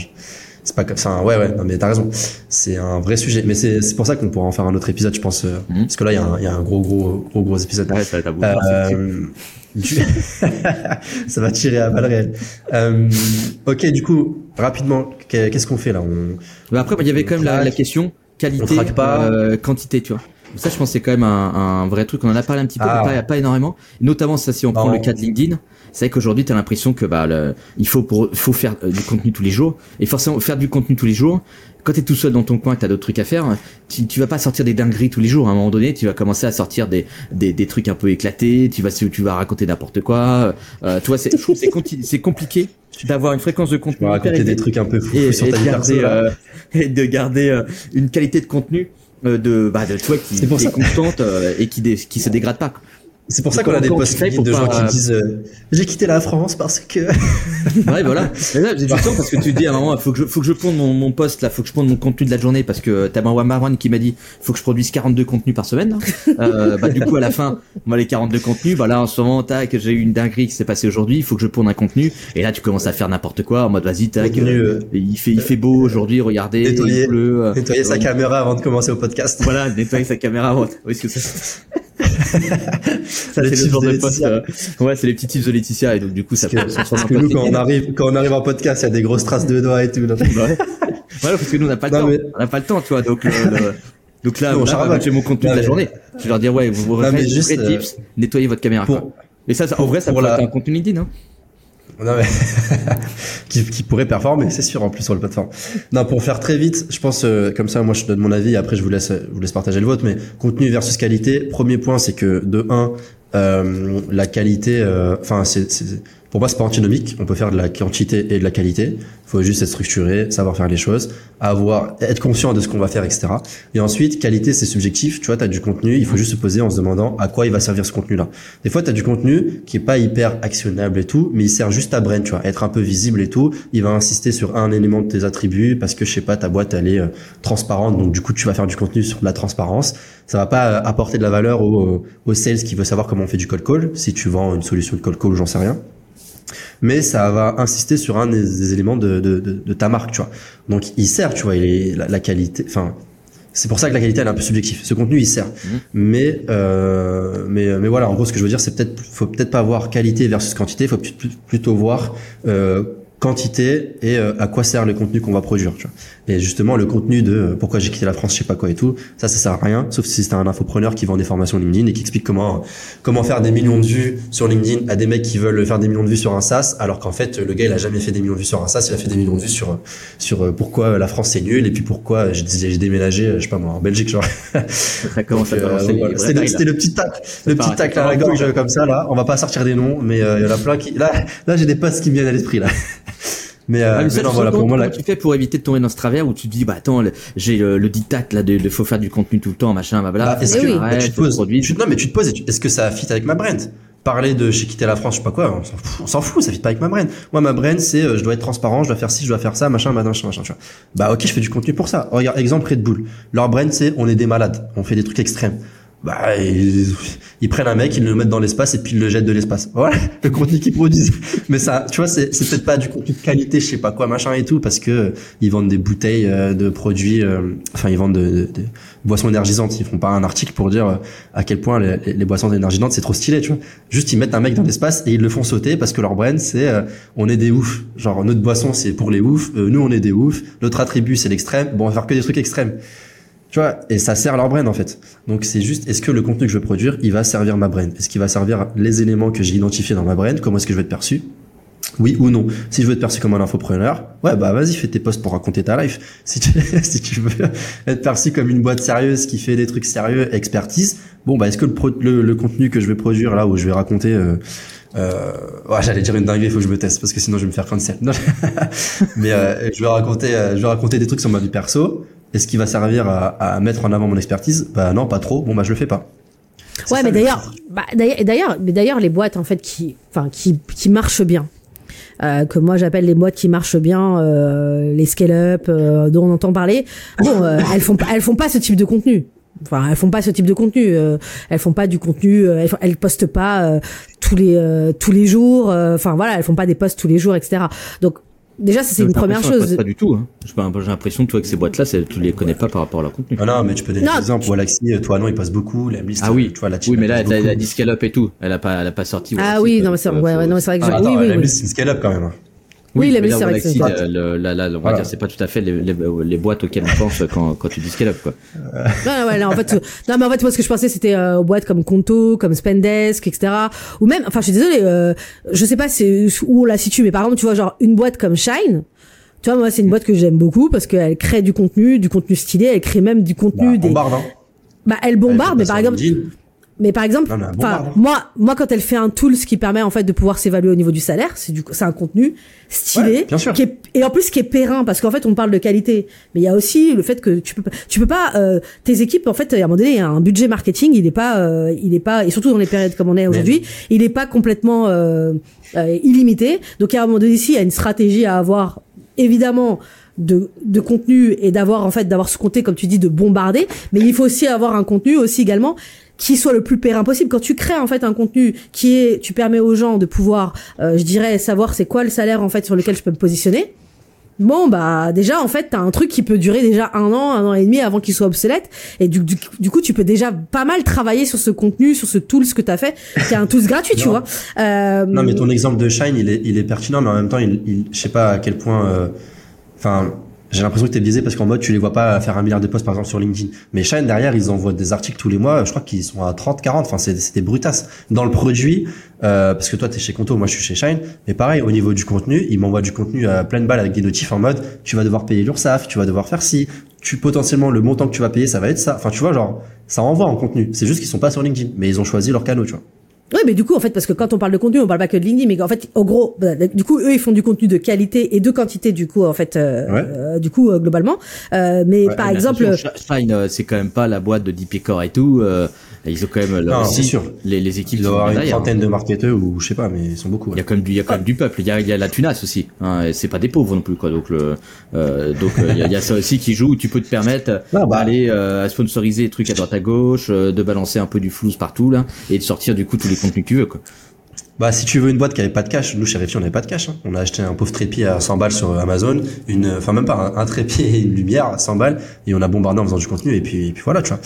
c'est pas comme ça. Ouais, ouais, non, mais t'as raison. C'est un vrai sujet. Mais c'est, c'est pour ça qu'on pourra en faire un autre épisode, je pense. Euh, mhm. Parce que là, il y, a un, y a un gros, gros, gros, gros épisode. Ouais, ça va *laughs* ça va tirer à balles réelles. Euh, ok, du coup, rapidement, qu'est-ce qu'on fait là? On... Bah, après, il y avait quand même la, la, question qualité, pas. Euh, quantité, tu vois. Ça, je pense, c'est quand même un, un, vrai truc. On en a parlé un petit peu, ah. pas, pas énormément. Notamment, ça, si on prend le cas de LinkedIn, c'est vrai qu'aujourd'hui, tu as l'impression que bah, le, il faut pour, faut faire euh, du contenu tous les jours. Et forcément, faire du contenu tous les jours, quand tu es tout seul dans ton coin et que tu as d'autres trucs à faire, tu, tu vas pas sortir des dingueries tous les jours. À un moment donné, tu vas commencer à sortir des, des, des trucs un peu éclatés. Tu vas, tu vas raconter n'importe quoi. Euh, tu vois, c'est, je trouve c'est compliqué d'avoir une fréquence de contenu. Tu vas raconter des trucs un peu fous et, sur ta de garder, euh, *laughs* et de garder euh, une qualité de contenu euh, de bah de toi qui, est constante euh, et qui qui se dégrade pas c'est pour ça qu'on a des posts de gens qui disent euh, j'ai quitté la France parce que *laughs* ouais voilà. Mais là, j'ai parce que tu dis à un moment faut que je faut que je ponde mon, mon post là faut que je ponde mon contenu de la journée parce que t'as Marwan qui m'a dit faut que je produise 42 contenus par semaine *laughs* euh, bah du coup à la fin moi les 42 contenus bah là en ce moment tac j'ai eu une dinguerie qui s'est passée aujourd'hui il faut que je ponde un contenu. Et là tu commences à faire n'importe quoi en mode vas-y tac euh, il fait il fait beau aujourd'hui regardez nettoyer, il pleut, euh, nettoyer sa caméra avant de commencer au podcast. voilà nettoyer sa caméra avant oui, que ça *laughs* *laughs* ça, c'est le genre de poste. Euh, ouais, c'est les petits tips de Laetitia et donc du coup ça fait. Parce que nous quand on arrive quand on arrive en podcast, il y a des grosses traces de doigts et tout. *laughs* ouais. ouais, parce que nous on n'a pas le temps. On n'a pas le temps, tu vois. Donc *laughs* le, donc là, j'ai mon contenu de la journée. Je vais leur dire ouais, vous vous refaites juste, tips, euh, nettoyez votre caméra. Pour... Ça, ça en vrai, ça pourrait être un contenu LinkedIn. Hein. Non mais *laughs* qui, qui, pourrait performer, c'est sûr en plus sur le plateforme. Non, pour faire très vite, je pense euh, comme ça, moi je donne mon avis. Après, je vous laisse, je vous laisse partager le vôtre. Mais contenu versus qualité. Premier point, c'est que de 1, euh, la qualité, euh, enfin c'est pour moi, c'est pas antinomique. On peut faire de la quantité et de la qualité. Il faut juste être structuré, savoir faire les choses, avoir, être conscient de ce qu'on va faire, etc. Et ensuite, qualité, c'est subjectif. Tu vois, tu as du contenu. Il faut juste se poser en se demandant à quoi il va servir ce contenu-là. Des fois, tu as du contenu qui est pas hyper actionnable et tout, mais il sert juste à brain, tu vois, être un peu visible et tout. Il va insister sur un élément de tes attributs parce que, je sais pas, ta boîte, elle est euh, transparente. Donc, du coup, tu vas faire du contenu sur de la transparence. Ça va pas euh, apporter de la valeur au, au sales qui veut savoir comment on fait du cold call. Si tu vends une solution de cold call, j'en sais rien mais ça va insister sur un des, éléments de, de, de, ta marque, tu vois. Donc il sert, tu vois, il est la, qualité, enfin. C'est pour ça que la qualité elle est un peu subjective. Ce contenu il sert, mmh. mais euh, mais mais voilà. En gros, ce que je veux dire, c'est peut-être faut peut-être pas voir qualité versus quantité. Faut plutôt voir euh, quantité et euh, à quoi sert le contenu qu'on va produire. Tu vois. Et justement, le contenu de euh, pourquoi j'ai quitté la France, je sais pas quoi et tout, ça, ça sert à rien, sauf si c'est un infopreneur qui vend des formations LinkedIn et qui explique comment comment faire des millions de vues sur LinkedIn à des mecs qui veulent faire des millions de vues sur un SaaS, alors qu'en fait, le gars, il a jamais fait des millions de vues sur un SaaS, il a fait des millions de vues sur sur euh, pourquoi la France c'est nul et puis pourquoi j'ai déménagé, je sais pas moi, en Belgique, genre. *laughs* Ça commence à C'était le, petit tac, le petit tac à la gorge comme ça là. On va pas sortir des noms, mais il y en a plein qui. Là, là, j'ai des posts qui me viennent à l'esprit là. Mais, euh, ah, non, voilà, pour moi, là... tu fais pour éviter de tomber dans ce travers où tu te dis, bah attends, j'ai le, le, dictat là de, de, faut faire du contenu tout le temps, machin, bah voilà. Bah, est-ce que bah, tu te poses, non mais tu te poses, est-ce que ça fit avec ma brand? Parler de j'ai quitté la France, je sais pas quoi, on s'en fout, ça fit pas avec ma brand. Moi, ma brand, c'est euh, je dois être transparent, je dois faire ci, je dois faire ça, machin, machin, machin, machin. Bah ok, je fais du contenu pour ça. Regarde, exemple Red Bull. Leur brand, c'est on est des malades, on fait des trucs extrêmes bah ils, prennent un mec, ils le mettent dans l'espace et puis ils le jettent de l'espace. Voilà *laughs* le contenu qu'ils produisent. Mais ça, tu vois, c'est c'est peut-être pas du contenu de qualité, je sais pas quoi, machin et tout, parce que euh, ils vendent des bouteilles euh, de produits, euh, enfin ils vendent de, de, boissons énergisantes. Ils font pas un article pour dire à quel point les, les boissons énergisantes c'est trop stylé, tu vois. Juste ils mettent un mec dans l'espace et ils le font sauter parce que leur brand c'est on est des oufs. Genre notre boisson c'est pour les oufs, nous on est des oufs. Notre attribut c'est l'extrême. Bon on va faire que des trucs extrêmes. Tu vois, et ça sert leur brain en fait. Donc c'est juste, est-ce que le contenu que je veux produire, il va servir ma brain Est-ce qu'il va servir les éléments que j'ai identifiés dans ma brain Comment est-ce que je vais être perçu? Oui ou non. Si je veux être perçu comme un infopreneur, ouais, bah vas-y, fais tes posts pour raconter ta life. *laughs* Si tu, veux être perçu comme une boîte sérieuse qui fait des trucs sérieux, expertise, bon, bah est-ce que le, le, contenu que je vais produire là où je vais raconter, euh, euh, ouais, j'allais dire une dinguerie, faut que je me teste parce que sinon je vais me faire cancel. *laughs* Mais euh, je vais raconter, euh, je vais raconter des trucs sur ma vie perso. Est-ce qu'il va servir à, à, mettre en avant mon expertise? Bah non, pas trop. Bon bah je le fais pas. Ouais, mais d'ailleurs, bah, d'ailleurs, mais d'ailleurs les boîtes en fait qui, enfin qui, qui marchent bien. Euh, que moi j'appelle les boîtes qui marchent bien, euh, les scale-up euh, dont on entend parler. Bon, euh, *laughs* elles font elles font pas ce type de contenu. Enfin, elles font pas ce type de contenu. Euh, elles font pas du contenu. Elles, elles postent pas tous les tous les jours. Enfin voilà, elles font pas des posts tous les jours, etc. Donc Déjà, ça, c'est une première chose. Pas du tout. Hein. J'ai l'impression que toi, que ces boîtes-là, c'est- tu les connais pas par rapport à leur contenu. Non, non, mais tu peux donner des exemples. Galaxy, euh, toi, non, il passe beaucoup. La liste, Ah oui, tu vois, la oui, mais là, elle elle a, passe elle a beaucoup. dit scale up et tout. Elle a pas, elle a pas sorti. Ah oui, non, mais c'est vrai que Ah, oui, oui, la c'est une scale-up quand même. Oui, la là, c'est vrai que euh, on va Voilà. dire, c'est pas tout à fait les, les, les boîtes auxquelles on pense quand, quand tu dis scale up, quoi. Ouais, ouais, là, en fait, euh, non, mais en fait, moi, ce que je pensais, c'était euh, aux boîtes comme Conto, comme Spendesk, etc. Ou même, enfin, je suis désolée, euh, je sais pas c'est où on la situe, mais par exemple, tu vois, genre, une boîte comme Shine, tu vois, moi, c'est une boîte que j'aime beaucoup parce qu'elle crée du contenu, du contenu stylé, elle crée même du Bah, contenu des, bombarde, hein. bah, elle bombarde, Elle mais par exemple. Mais par exemple, Non, mais bon hein. moi, moi, quand elle fait un tool, ce qui permet en fait de pouvoir s'évaluer au niveau du salaire, c'est du, c'est un contenu stylé, Ouais, bien sûr. qui est, et en plus qui est périn, parce qu'en fait, on parle de qualité, mais il y a aussi le fait que tu peux, tu peux pas, euh, tes équipes, en fait, à un moment donné, un budget marketing, il est pas, euh, il est pas, et surtout dans les périodes comme on est aujourd'hui, il est pas complètement euh, euh, illimité. Donc à un moment donné, ici, il y a une stratégie à avoir, évidemment. De, de contenu et d'avoir en fait d'avoir ce compté comme tu dis de bombarder mais il faut aussi avoir un contenu aussi également qui soit le plus périn possible. Quand tu crées en fait un contenu qui est, tu permets aux gens de pouvoir, euh, je dirais, savoir c'est quoi le salaire en fait sur lequel je peux me positionner. Bon bah déjà en fait t'as un truc qui peut durer déjà un an, un an et demi avant qu'il soit obsolète et du, du, du coup tu peux déjà pas mal travailler sur ce contenu, sur ce tool ce que t'as fait, qui est un tool gratuit tu vois. Euh, Non, mais ton exemple de Shine, il est, il est pertinent, mais en même temps, il, il, je sais pas à quel point. euh, Enfin, j'ai l'impression que t'es biaisé parce qu'en mode, tu les vois pas faire un milliard de posts, par exemple, sur LinkedIn. Mais Shine, derrière, ils envoient des articles tous les mois. Je crois qu'ils sont à 30, 40. Enfin, des brutasses. Dans le produit, euh, parce que toi, t'es chez Conto, moi, je suis chez Shine. Mais pareil, au niveau du contenu, ils m'envoient du contenu à pleine balle avec des notifs en mode, tu vas devoir payer l'URSSAF, tu vas devoir faire ci. Tu, potentiellement, le montant que tu vas payer, ça va être ça. Enfin, tu vois, genre, ça envoie en contenu. C'est juste qu'ils sont pas sur LinkedIn. Mais ils ont choisi leur canal, tu vois. Oui, mais du coup, en fait, parce que quand on parle de contenu, on parle pas que de LinkedIn, mais en fait, au gros, bah, du coup, eux, ils font du contenu de qualité et de quantité, du coup, en fait, euh, Ouais. euh, du coup, euh, globalement. Euh, mais Ouais, par mais exemple, Shine, c'est quand même pas la boîte de Deep Core et tout. Ils ont quand même là Non, aussi sûr. les, les équipes Il doit avoir une trentaine de marketeurs ou je sais pas, mais ils sont beaucoup. Il ouais. y a quand même du, il y a quand même du peuple. Il y a, il y a la tunasse aussi. Hein, c'est pas des pauvres non plus quoi. Donc le, euh, donc euh, il y, a, il y a ça aussi qui joue. où Tu peux te permettre bah. d'aller euh, sponsoriser des trucs à droite à gauche, euh, de balancer un peu du flou partout là, et de sortir du coup tous les contenus que tu veux quoi. Bah, si tu veux une boîte qui avait pas de cash, nous, chez Refi, on n'avait pas de cash. hein. On a acheté un pauvre trépied à 100 balles sur Amazon, une, enfin, même pas, un, un trépied et une lumière à 100 balles, et on a bombardé en faisant du contenu, et puis, et puis voilà, tu vois.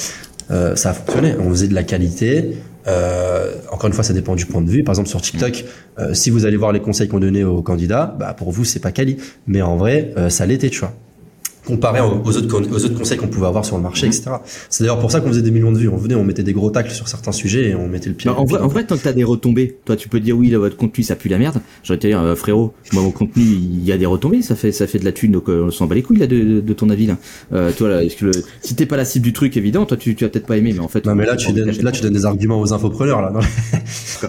Euh, ça a fonctionné. On faisait de la qualité. Euh, encore une fois, ça dépend du point de vue. Par exemple, sur TikTok, euh, si vous allez voir les conseils qu'on donnait aux candidats, bah, pour vous, c'est pas quali. Mais en vrai, euh, ça l'était, tu vois. Comparé aux, autres, con- aux autres conseils qu'on pouvait avoir sur le marché, etc. C'est d'ailleurs pour ça qu'on faisait des millions de vues. On venait, on mettait des gros tacles sur certains sujets et on mettait le pied. Bah, en, vrai, en vrai, tant que t'as des retombées, toi tu peux dire oui, là, votre contenu ça pue la merde. J'aurais dire euh, frérot, moi mon contenu il y a des retombées, ça fait ça fait de la thune, donc euh, on s'en bat les couilles là de, de, de ton avis là. Euh, toi là, que le, si t'es pas la cible du truc évident, toi tu tu as peut-être pas aimé, mais en fait. Non mais là tu donnes, là tu donnes des arguments aux infopreneurs là. Non, *laughs*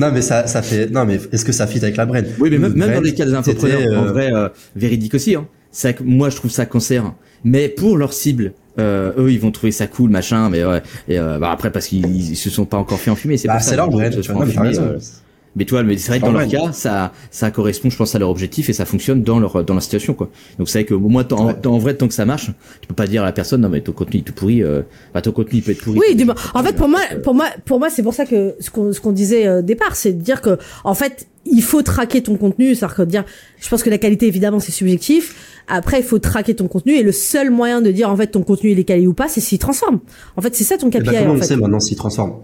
non mais ça ça fait non mais est-ce que ça fit avec la brand Oui, mais même, même dans les cas des infopreneurs, c'était, euh, en vrai, euh, véridique aussi. Hein. Ça, moi, je trouve ça cancer. Mais pour leur cible, euh, eux, ils vont trouver ça cool, machin. Mais ouais. Et euh, bah, après, parce qu'ils ils se sont pas encore fait enfumer, c'est bah, pas ça. c'est leur Ils se Tu vois, mais euh, Mais mais c'est vrai que dans leur cas, ça, ça correspond, je pense, à leur objectif et ça fonctionne dans leur, dans leur situation, quoi. Donc c'est vrai que au moins, en, Ouais. en vrai, tant que ça marche, tu peux pas dire à la personne, non, mais ton contenu est tout pourri, euh, bah, ton contenu peut être pourri. Oui, du moins. En fait, pour moi, pour moi, pour moi, c'est pour ça que ce qu'on ce qu'on disait euh, au départ, c'est de dire que en fait, il faut traquer ton contenu, c'est-à-dire que dire, je pense que la qualité évidemment c'est subjectif. Après, il faut traquer ton contenu et le seul moyen de dire en fait ton contenu il est quali ou pas, c'est s'il transforme. En fait, c'est ça ton KPI comment en on fait. sait maintenant s'il transforme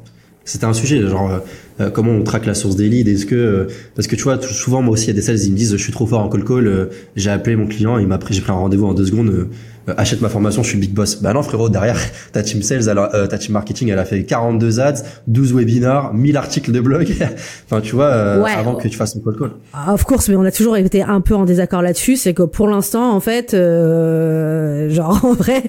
C'était un sujet, genre euh, euh, comment on traque la source des leads? Est-ce que euh, parce que tu vois, souvent moi aussi il y a des sales, ils me disent je suis trop fort en call call, j'ai appelé mon client, il m'a pris, j'ai pris un rendez-vous en deux secondes, euh, achète ma formation, je suis big boss. Bah non frérot, derrière *laughs* ta team sales, alors euh, ta team marketing, elle a fait 42 ads, 12 webinars, 1000 articles de blog. *laughs* enfin tu vois, euh, Ouais. avant que tu fasses ton call call. Ah, Of course, mais on a toujours été un peu en désaccord là-dessus. C'est que pour l'instant, en fait, euh, genre *laughs* en vrai,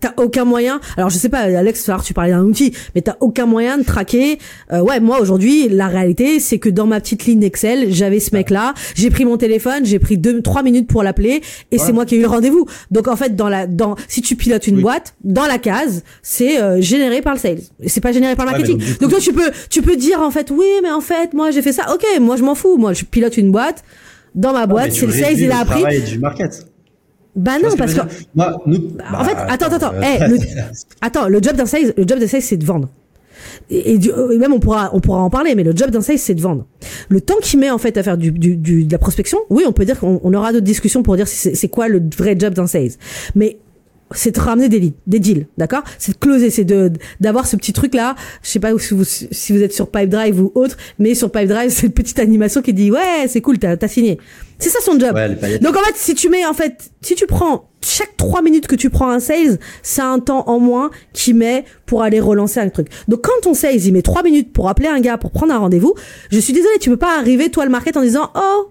t'as aucun moyen. Alors je sais pas, Alex, tu parlais d'un outil, mais t'as aucun moyen de traquer. Euh, ouais, moi aujourd'hui, la réalité, c'est que dans ma petite ligne Excel, j'avais ce mec-là. J'ai pris mon téléphone, j'ai pris deux, trois minutes pour l'appeler, et c'est moi qui ai eu le rendez-vous. Donc en fait, dans la, dans, si tu pilotes une Oui. boîte, dans la case, c'est euh, généré par le sales. C'est pas généré par le Ouais, mais marketing. donc, donc toi, tu peux, tu peux dire en fait, oui, mais en fait, moi j'ai fait ça. Ok, moi je m'en fous. Moi, je pilote une boîte. Dans ma boîte, Mais c'est le sales, il a appris. du market. Bah non, parce que Moi, nous, en fait, bah, attends, attends, attends. euh, Eh, le- *laughs* attends, le job d'un sales, le job d'un sales, c'est de vendre. Et, du- même on pourra on pourra en parler, mais le job d'un sales c'est de vendre. Le temps qu'il met en fait à faire du, du, du- de la prospection, oui, on peut dire qu'on on aura d'autres discussions pour dire si c'est c'est quoi le vrai job d'un sales, mais c'est de ramener des des deals, d'accord? C'est de closer, c'est de d'avoir ce petit truc là. Je sais pas si vous si vous êtes sur Pipedrive ou autre, mais sur Pipedrive c'est une petite animation qui dit ouais c'est cool, t'as t'as signé. C'est ça son job. Ouais. Donc en fait, si tu mets en fait, si tu prends chaque trois minutes que tu prends un sales, c'est un temps en moins qu'il met pour aller relancer un truc. Donc quand ton sales il met trois minutes pour appeler un gars pour prendre un rendez-vous, je suis désolée, tu peux pas arriver toi le market en disant oh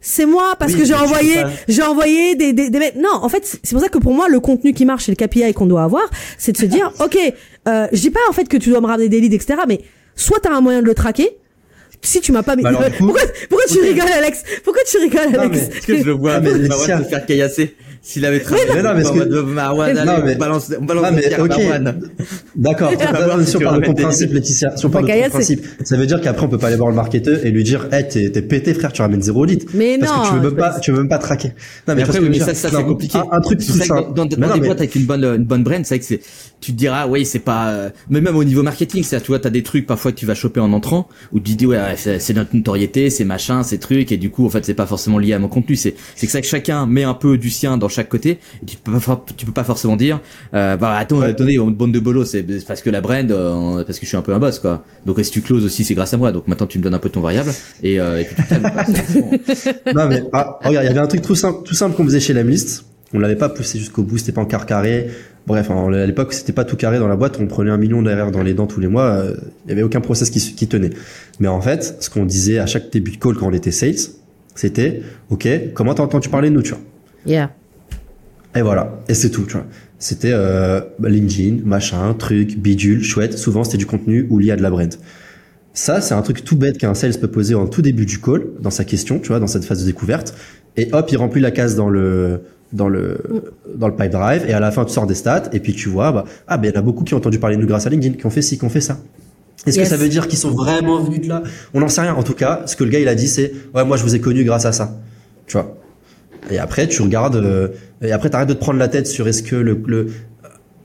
c'est moi parce Oui, que j'ai mais envoyé j'ai envoyé des, des, des. Non, en fait, c'est pour ça que pour moi, le contenu qui marche et le KPI qu'on doit avoir, c'est de se dire, *laughs* ok, euh, je dis pas en fait que tu dois me ramener des leads, etc. Mais soit t'as un moyen de le traquer. Si tu m'as pas mis. Bah alors, du *laughs* coup- pourquoi, pourquoi tu rigoles, Alex? Pourquoi tu rigoles, Non, Alex? mais- Est-ce que je le vois *laughs* mais Laetitia- Marwan se faire caillasser S'il avait travaillé mais non, mais en mode Marwan, Non, allez, mais- on balance, on balance Non, mais pierres à ok. Marwan. D'accord. *laughs* si on parle de ton principe, Laetitia, si on parle de ton principe, ça veut dire qu'après on peut pas aller voir le marketeur et lui dire, hey, t'es, pété, frère, tu ramènes zéro litre. Mais Parce non, que tu veux même pas, tu veux même pas traquer. Non, Mais vois après, oui, mais ça, ça c'est compliqué. Un, truc tout simple. dans, Mais des mais- boîtes avec une bonne, une bonne brand, c'est vrai que c'est, tu te diras, oui, c'est pas, euh, mais même au niveau marketing, c'est, tu vois, t'as des trucs parfois tu vas choper en entrant, où tu te dis, ouais, c'est c'est notre notoriété, c'est machin, c'est truc, et du coup, en fait, c'est pas forcément lié à mon contenu, c'est, c'est que ça que chacun met un peu du sien dans chaque côté, et tu peux pas, tu peux pas forcément dire, euh, bah, attends, attendez, on bande de bolos, c'est c'est parce que la brand, euh, parce que je suis un peu un boss, quoi. Donc, si tu closes aussi, c'est grâce à moi, donc maintenant, tu me donnes un peu ton variable, et, euh, et puis tu te. *laughs* Non mais ah, regarde, il y avait un truc tout simple, tout simple qu'on faisait chez Lemlist. On l'avait pas poussé jusqu'au bout, c'était pas en quart carré. Bref, en- à l'époque, c'était pas tout carré dans la boîte. On prenait un million d'erreurs dans les dents tous les mois. euh, Il y avait aucun process qui, se- qui tenait. Mais en fait, ce qu'on disait à chaque début de call quand on était sales, c'était, ok, comment t'as entendu parler de nous, tu vois? Yeah. Et voilà, et c'est tout, tu vois. C'était euh, LinkedIn, machin, truc, bidule, chouette. Souvent, c'était du contenu ou lié à de la brand. Ça, c'est un truc tout bête qu'un sales peut poser en tout début du call, dans sa question, tu vois, dans cette phase de découverte. Et hop, il remplit la case dans le dans le dans le pipe drive et à la fin tu sors des stats et puis tu vois bah ah ben il y en a beaucoup qui ont entendu parler de nous grâce à LinkedIn qui ont fait ci qui ont fait ça est-ce Yes. que ça veut dire qu'ils sont vraiment venus de là? On n'en sait rien en tout cas ce que le gars il a dit c'est ouais moi je vous ai connu grâce à ça tu vois et après, tu regardes, euh, et après, t'arrêtes de te prendre la tête sur est-ce que le, le,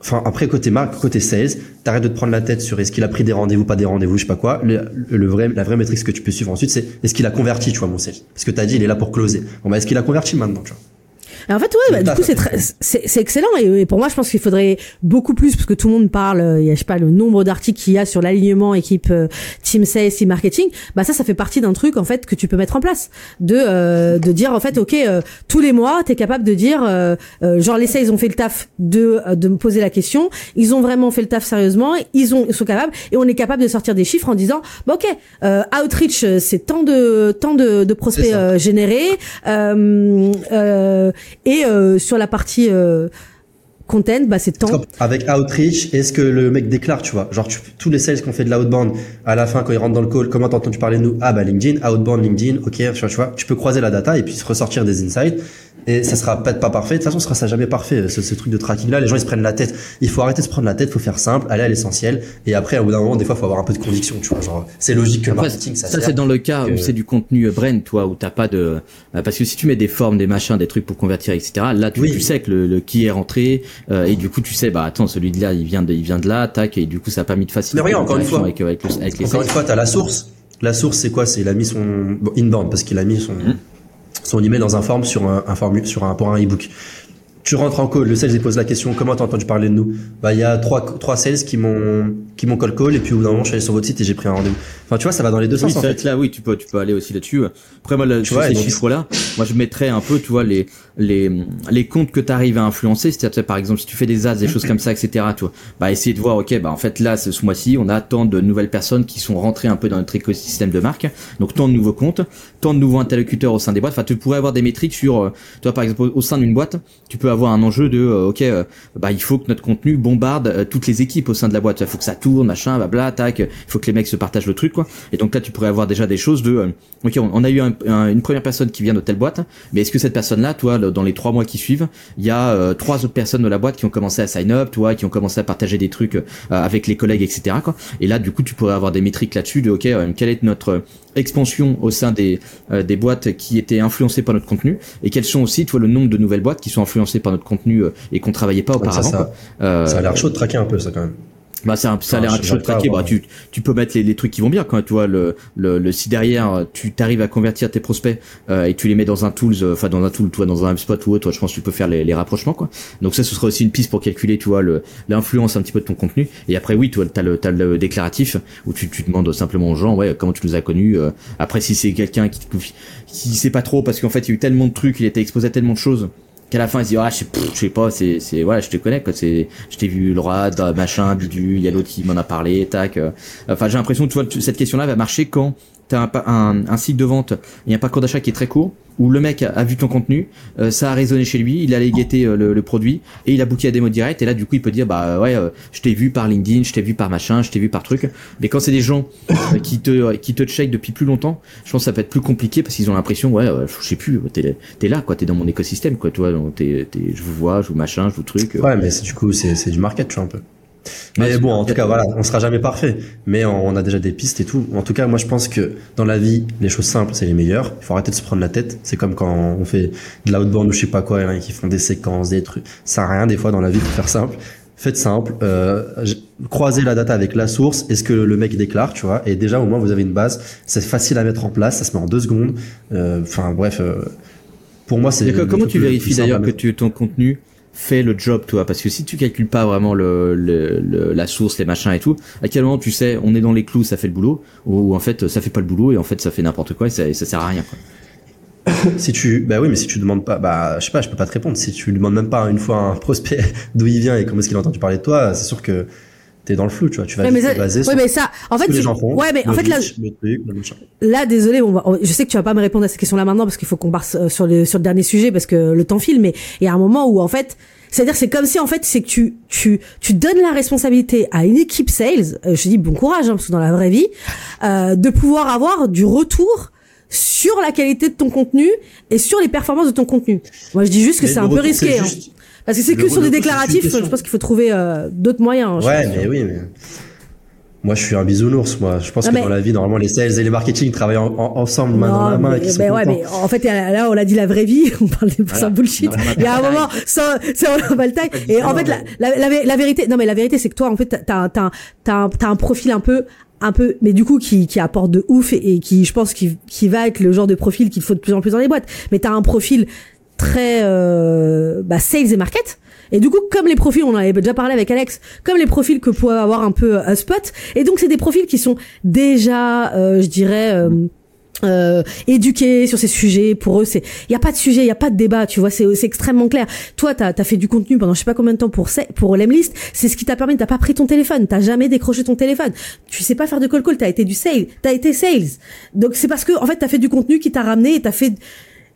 enfin, après, côté marque, côté sales, t'arrêtes de te prendre la tête sur est-ce qu'il a pris des rendez-vous, pas des rendez-vous, je sais pas quoi. Le, vrai, la vraie métrique que tu peux suivre ensuite, c'est est-ce qu'il a converti, tu vois, mon sales. Parce que t'as dit, il est là pour closer. Bon, bah, est-ce qu'il a converti maintenant, tu vois? Et en fait, ouais, bah, du coup, c'est très- c'est excellent. Et, et pour moi, je pense qu'il faudrait beaucoup plus, parce que tout le monde parle, euh, il y a, je sais pas, le nombre d'articles qu'il y a sur l'alignement équipe euh, team sales, team marketing. Bah ça, ça fait partie d'un truc en fait que tu peux mettre en place, de euh, de dire en fait, ok, euh, tous les mois, t'es capable de dire, euh, euh, genre les sales ont fait le taf de de me poser la question, ils ont vraiment fait le taf sérieusement, ils ont ils sont capables, et on est capable de sortir des chiffres en disant, bah ok, euh, outreach, c'est tant de tant de, de prospects euh, générés, et euh, sur la partie euh, content, bah c'est. Parce qu'avec Outreach, est-ce que le mec déclare, tu vois Genre, tu, tous les sales qu'on fait de l'outbound, à la fin, quand ils rentrent dans le call, comment t'as entendu parler de nous? Ah, bah, LinkedIn, outbound, LinkedIn, ok, tu vois, tu peux croiser la data et puis ressortir des insights. Et ça sera peut-être pas parfait. De toute façon, ce sera ça jamais parfait. Ce, ce truc de tracking là, les gens ils se prennent la tête. Il faut arrêter de se prendre la tête. Faut faire simple, aller à l'essentiel. Et après, au bout d'un moment, des fois, faut avoir un peu de conviction. Tu vois, genre, c'est logique que le marketing, ça, ça c'est dans le cas où c'est du contenu euh, brand, toi, où t'as pas de, euh, parce que si tu mets des formes, des machins, des trucs pour convertir, etc. Là, tu, Oui. tu sais que le, le qui est rentré, euh, et du coup, tu sais, bah attends, celui de là, il vient de, il vient de là, tac, et du coup, ça a pas mis de facilité. Mais regarde, encore une fois. avec, euh, avec, le- avec les Encore une fois, t'as la source. La source, c'est quoi? C'est il a mis son bon, inbound parce qu'il a mis son son email dans un form sur un, un formule sur un pour un ebook. Tu rentres en call, le sales il pose la question comment t'as entendu parler de nous? Bah il y a trois trois sales qui m'ont qui m'ont call call et puis au bout d'un moment je suis allé sur votre site et j'ai pris un rendez-vous. Enfin tu vois ça va dans les deux Oui, sens en fait. là, oui, tu peux, tu peux aller aussi là-dessus. Après, moi, là, sur vois, ces donc- chiffres-là, moi, je mettrais un peu, tu vois, les, les, les comptes que tu arrives à influencer. C'est-à-dire, par exemple, si tu fais des ads, des choses comme ça, etc., tu vois, bah, essayer de voir, ok, bah, en fait, là, ce mois-ci, on a tant de nouvelles personnes qui sont rentrées un peu dans notre écosystème de marque. Donc, tant de nouveaux comptes, tant de nouveaux interlocuteurs au sein des boîtes. Enfin, tu pourrais avoir des métriques sur, euh, tu vois, par exemple, au- sein d'une boîte, tu peux avoir un enjeu de, euh, ok, euh, bah, il faut que notre contenu bombarde toutes les équipes au sein de la boîte. Il faut que ça tourne, machin, blabla, tac. Il faut que les mecs se partagent le truc, quoi. Et donc là, tu pourrais avoir déjà des choses de, ok, on, a eu un- un- une première personne qui vient de telle boîte, mais est-ce que cette personne-là, toi, le- dans les trois mois qui suivent, il y a euh, trois autres personnes de la boîte qui ont commencé à sign up, toi, qui ont commencé à partager des trucs euh, avec les collègues, etc. Quoi. Et là, du coup, tu pourrais avoir des métriques là-dessus de, ok, euh, quelle est notre expansion au sein des euh, des boîtes qui étaient influencées par notre contenu, et quels sont aussi, toi, le nombre de nouvelles boîtes qui sont influencées par notre contenu euh, et qu'on travaillait pas ça, auparavant. Euh, ça a l'air chaud de traquer un peu ça quand même. Bah, ça, ça a l'air un pas, traqué. Bah, tu, tu peux mettre les, les trucs qui vont bien quand tu vois le, le, le si derrière tu t'arrives à convertir tes prospects euh, et tu les mets dans un tools, euh, enfin dans un tool, toi dans un HubSpot ou autre, toi, je pense que tu peux faire les, les rapprochements quoi. Donc ça, ce sera aussi une piste pour calculer, tu vois, le l'influence un petit peu de ton contenu. Et après, oui, tu as le t'as le déclaratif où tu, tu demandes simplement aux gens, ouais, comment tu nous as connus. euh. après, si c'est quelqu'un qui qui sait pas trop parce qu'en fait il y a eu tellement de trucs, il était exposé à tellement de choses qu'à la fin il se dit ah je sais, je sais pas c'est c'est voilà je te connais quoi c'est je t'ai vu le rad machin bidu il y a l'autre qui m'en a parlé tac euh. enfin j'ai l'impression que tu- cette question là va marcher quand t'as un, un, site de vente a un parcours d'achat qui est très court où le mec a, a vu ton contenu euh, ça a résonné chez lui il allait guetter euh, le, produit et il a booké à démo direct et là du coup il peut dire bah ouais euh, je t'ai vu par LinkedIn je t'ai vu par machin je t'ai vu par truc mais quand c'est des gens qui te qui check depuis plus longtemps je pense que ça peut être plus compliqué parce qu'ils ont l'impression ouais je sais plus t'es là quoi t'es dans mon écosystème quoi tu vois donc t'es je vous vois je vous machin je vous truc. Ouais, mais du coup, c'est c'est du market, tu vois, un peu. Mais bon, en tout cas, voilà, on sera jamais parfait. Mais on, on a déjà des pistes et tout. En tout cas, moi, je pense que dans la vie, les choses simples, c'est les meilleures. Il faut arrêter de se prendre la tête. C'est comme quand on fait de l'outbound ou je sais pas quoi, il y en a qui font des séquences, des trucs. Ça sert à rien, des fois, dans la vie, pour faire simple. Faites simple, euh, croisez la data avec la source et ce que le mec déclare, tu vois. Et déjà, au moins, vous avez une base. C'est facile à mettre en place. Ça se met en deux secondes. Euh, Enfin, bref. euh, pour moi, c'est. Comment tu vérifies d'ailleurs que tu, ton contenu fait le job, toi Parce que si tu calcules pas vraiment le, le, le- la source, les machins et tout, à quel moment tu sais on est dans les clous, ça fait le boulot, ou en fait ça fait pas le boulot et en fait ça fait n'importe quoi et ça, ça sert à rien. Quoi. *coughs* Si tu, bah oui, mais si tu demandes pas, bah, je sais pas, je peux pas te répondre. Si tu demandes même pas une fois un *laughs* prospect d'où il vient et comment est-ce qu'il a entendu parler de toi, c'est sûr que t'es dans le flou, tu vois. Tu vas Ouais, mais ça, te baser ouais, sur mais ça, en fait, que les gens font. ouais, mais en fait, là. Là, désolé, on va, je sais que tu vas pas me répondre à cette question-là maintenant parce qu'il faut qu'on parte euh, sur le sur le dernier sujet parce que le temps file. Mais il y a un moment où en fait, c'est-à-dire c'est comme si en fait c'est que tu tu tu donnes la responsabilité à une équipe sales. euh, je te dis bon courage hein, parce que dans la vraie vie, euh, de pouvoir avoir du retour sur la qualité de ton contenu et sur les performances de ton contenu. Moi, je dis juste que c'est un peu risqué. hein. Parce que c'est que sur des déclaratifs, je pense qu'il faut trouver euh, d'autres moyens. hein, Ouais, mais oui, mais. Moi, je suis un bisounours, moi. Je pense Non, que mais- dans la vie, normalement, les sales et les marketing travaillent en- en- ensemble, main dans la main, et mais, sont ben ouais, mais en fait, là, on a dit la vraie vie, *laughs* on parle des sans bullshit. Non, Il y a un moment, sans, sans bataille. Et en fait, la, la, la, la vérité, non, mais la vérité, c'est que toi, en fait, t'as, t'as, un- t'as un profil un peu, un peu, mais du coup, qui, qui apporte de ouf et, et qui, je pense, qui, qui va être le genre de profil qu'il faut de plus en plus dans les boîtes. Mais t'as un profil très, euh, bah, sales et market. Et du coup, comme les profils, on en avait déjà parlé avec Alex, comme les profils que peut avoir un peu euh, Spot, et donc c'est des profils qui sont déjà, euh, je dirais, euh, euh, éduqués sur ces sujets. Pour eux, c'est, il y a pas de sujet, il y a pas de débat, tu vois, c'est, c'est extrêmement clair. Toi, t'as, as fait du contenu pendant je sais pas combien de temps pour pour Lemlist, c'est ce qui t'a permis, t'as pas pris ton téléphone, t'as jamais décroché ton téléphone, tu sais pas faire de call call, t'as été du sales, t'as été sales. Donc c'est parce que en fait t'as fait du contenu qui t'a ramené et t'as fait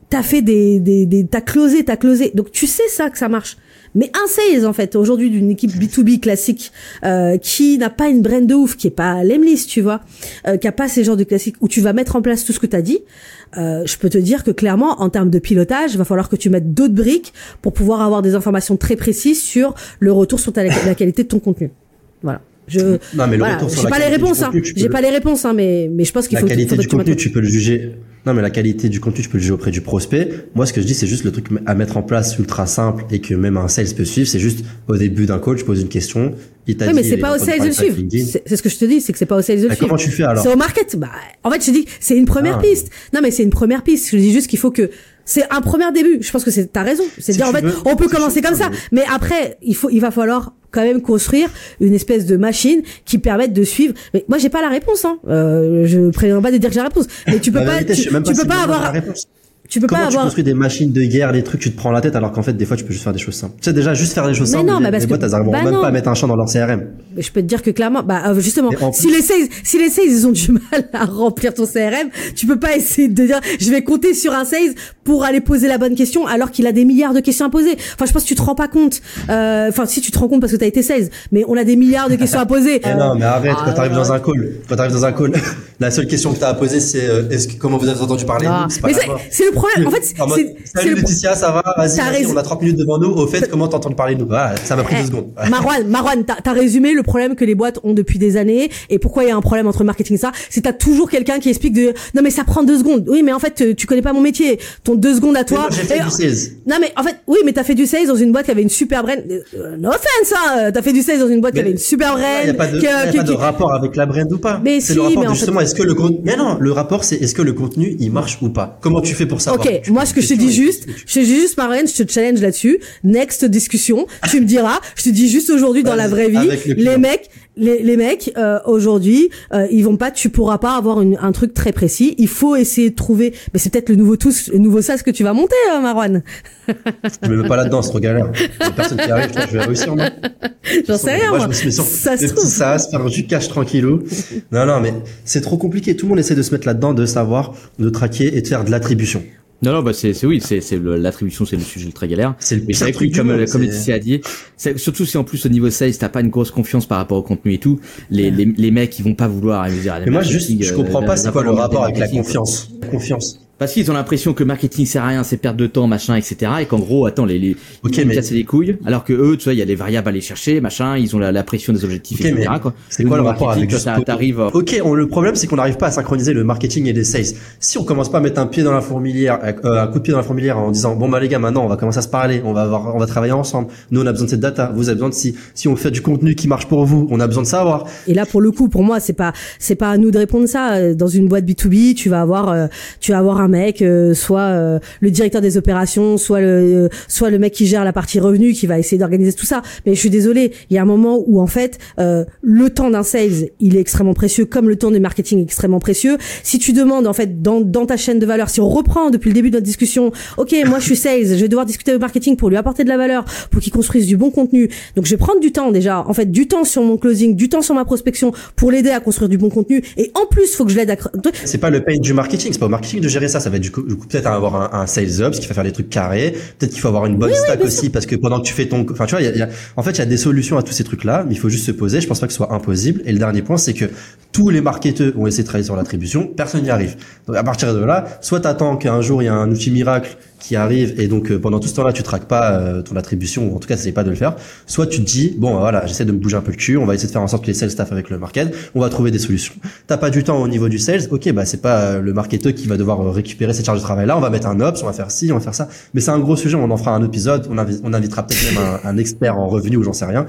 t'as fait des, des, des t'as closé, t'as closé. Donc tu sais ça que ça marche. Mais un sales en fait aujourd'hui d'une équipe B2B classique euh, qui n'a pas une brand de ouf, qui est pas Lemlist, tu vois, euh, qui a pas ces genres de classiques où tu vas mettre en place tout ce que t'as dit. Euh, je peux te dire que clairement en termes de pilotage, il va falloir que tu mettes d'autres briques pour pouvoir avoir des informations très précises sur le retour sur ta, la qualité de ton contenu. Voilà. Je Non, mais le voilà, retour sur j'ai la pas les qualité du réponses, hein. J'ai pas les réponses, hein, mais mais je pense qu'il la faut qualité faudrait du que mettes contenu, tu peux le juger. Non, mais la qualité du contenu, tu peux le juger auprès du prospect. Moi, ce que je dis, c'est juste le truc à mettre en place ultra simple et que même un sales peut suivre. C'est juste au début d'un call, tu poses une question, il t'a Oui, dit. mais c'est pas au sales de suivre. C'est ce que je te dis, c'est que c'est pas au sales de le Bah, suivre. comment tu fais alors C'est au market. Bah, en fait, je te dis, c'est une première Ah. piste. Non, mais c'est une première piste. Je dis juste qu'il faut que c'est un premier début. Je pense que c'est t'as raison. C'est Si dire en fait, veux, on peut si commencer comme veux, ça, mais- après, il faut, il va falloir quand même construire une espèce de machine qui permette de suivre. Mais moi, j'ai pas la réponse. Hein. Euh, je préviens pas de dire que j'ai la réponse. Mais tu peux La pas, vérité, tu, si peux pas avoir, la réponse. Tu peux Comment pas tu avoir. construis des machines de guerre, des trucs, tu te prends la tête alors qu'en fait, des fois, tu peux juste faire des choses simples. Tu sais, déjà, juste faire des choses Mais simples, non, les, mais parce les que- boîtes, elles arriveront bah même non. pas à mettre un champ dans leur CRM. Mais je peux te dire que clairement, bah euh, justement, si les sales, si les sales ils ont du *laughs* mal à remplir ton CRM, tu peux pas essayer de dire je vais compter sur un sales pour aller poser la bonne question alors qu'il a des milliards de questions à poser. Enfin, je pense que tu te rends pas compte. Euh, Enfin, si tu te rends compte parce que t'as été sales, mais on a des milliards de questions à poser. *laughs* Mais non, mais arrête, ah, quand t'arrives ouais. dans un call, quand t'arrives dans un call, *laughs* la seule question que t'as à poser, c'est, euh, est-ce que, comment vous avez entendu parler? Ah, C'est problème. En fait, c'est Laetitia, ça va? Vas-y, on a 30 minutes devant nous. Au fait, comment t'entends parler de nous? Ah, ça m'a pris Eh, deux secondes. *laughs* Marwan, Marwan, t'as résumé le problème que les boîtes ont depuis des années et pourquoi il y a un problème entre marketing et ça? C'est t'as toujours quelqu'un qui explique de non mais ça prend deux secondes. Oui mais en fait euh, tu connais pas mon métier. Ton deux secondes à toi. j'ai fait du sales. Non mais en fait oui mais t'as fait du sales dans une boîte qui avait une super brand. Euh, no offense hein. T'as fait du sales dans une boîte qui avait une super brand. Il n'y a pas de, y a pas de rapport avec la brand ou pas. Mais c'est si, le rapport mais de justement, est-ce que le contenu, mais non, le rapport, c'est est-ce que le contenu, il marche ou pas? Comment tu fais pour savoir? Ok, moi ce que je te dis juste, je te dis juste Marlène, je te challenge là-dessus. Next discussion, tu me diras. Je te dis juste aujourd'hui dans la vraie vie, les mecs, les, les mecs euh, aujourd'hui, euh, ils vont pas, tu pourras pas avoir une- un truc très précis. Il faut essayer de trouver. Mais c'est peut-être le nouveau tous, le nouveau sas que tu vas monter, euh, Marwan. Je me mets pas là-dedans, c'est trop galère. Il y a personne qui arrive, je vais réussir, moi. J'en sais rien. Moi, Moi, je me suis mis sur Ça des petits sas, faire du cash tranquillou. Non, non, mais c'est trop compliqué. Tout le monde essaie de se mettre là-dedans, de savoir, de traquer et de faire de l'attribution. Non, non, bah c'est, c'est oui, c'est, l'attribution, c'est le sujet très galère. C'est le pire truc du comme, monde, comme Laetitia a dit, surtout si en plus au niveau sales, t'as pas une grosse confiance par rapport au contenu et tout, les, les, les mecs, ils vont pas vouloir, ils vont dire, Mais moi, juste, je comprends euh, pas c'est quoi le rapport avec la confiance. La confiance. Parce qu'ils ont l'impression que marketing sert à rien, c'est perdre de temps, machin, etc. Et qu'en gros, attends, les, les, Ok, ils mais- casser les couilles. Alors que eux, tu vois, il y a les variables à aller chercher, machin, ils ont la, la pression des objectifs, Ok, etc. c'est quoi le rapport marketing, avec que juste ça pour- t'arrive, euh, Ok, on, le problème c'est qu'on n'arrive pas à synchroniser le marketing et les sales. Si on commence pas à mettre un pied dans la fourmilière, euh, un coup de pied dans la fourmilière en disant bon bah les gars maintenant on va commencer à se parler, on va avoir, on va travailler ensemble. Nous on a besoin de cette data, vous avez besoin de si. Si on fait du contenu qui marche pour vous, on a besoin de savoir. Et là, pour le coup, pour moi, c'est pas, c'est pas à nous de répondre ça. Dans une boîte B2B, tu vas avoir, euh, tu vas avoir un mec, euh, soit euh, le directeur des opérations, soit le, euh, soit le mec qui gère la partie revenu, qui va essayer d'organiser tout ça. Mais je suis désolée, il y a un moment où en fait, le temps d'un sales, il est extrêmement précieux, comme le temps du marketing est extrêmement précieux. Si tu demandes en fait dans, dans ta chaîne de valeur, si on reprend depuis le début de notre discussion, ok, moi je suis sales, je vais devoir discuter au marketing pour lui apporter de la valeur, pour qu'il construise du bon contenu. Donc je vais prendre du temps déjà, en fait, du temps sur mon closing, du temps sur ma prospection pour l'aider à construire du bon contenu. Et en plus, faut que je l'aide à. C'est pas le pain du marketing, c'est pas au marketing de gérer ça. Ça va être du coup, du coup, peut-être avoir un, un sales ops qui va faire des trucs carrés. Peut-être qu'il faut avoir une bonne stack aussi parce que pendant que tu fais ton, enfin tu vois, y a, y a- en fait il y a des solutions à tous ces trucs-là, mais il faut juste se poser. Je pense pas que ce soit impossible. Et le dernier point, c'est que tous les marketeurs ont essayé de travailler sur l'attribution, personne n'y arrive. Donc à partir de là, soit t'attends qu'un jour il y a un outil miracle qui arrive et donc euh, pendant tout ce temps-là tu traques pas euh, ton attribution ou en tout cas t'essayes pas de le faire. Soit tu te dis bon voilà j'essaie de me bouger un peu le cul, on va essayer de faire en sorte que les sales staff avec le market, on va trouver des solutions. T'as pas du temps au niveau du sales, ok bah c'est pas euh, le marketeur qui va devoir euh, récupérer cette charge de travail là, on va mettre un ops, on va faire ci, on va faire ça. Mais c'est un gros sujet, on en fera un épisode, on, invi- on invitera peut-être même un, un expert en revenu ou j'en sais rien.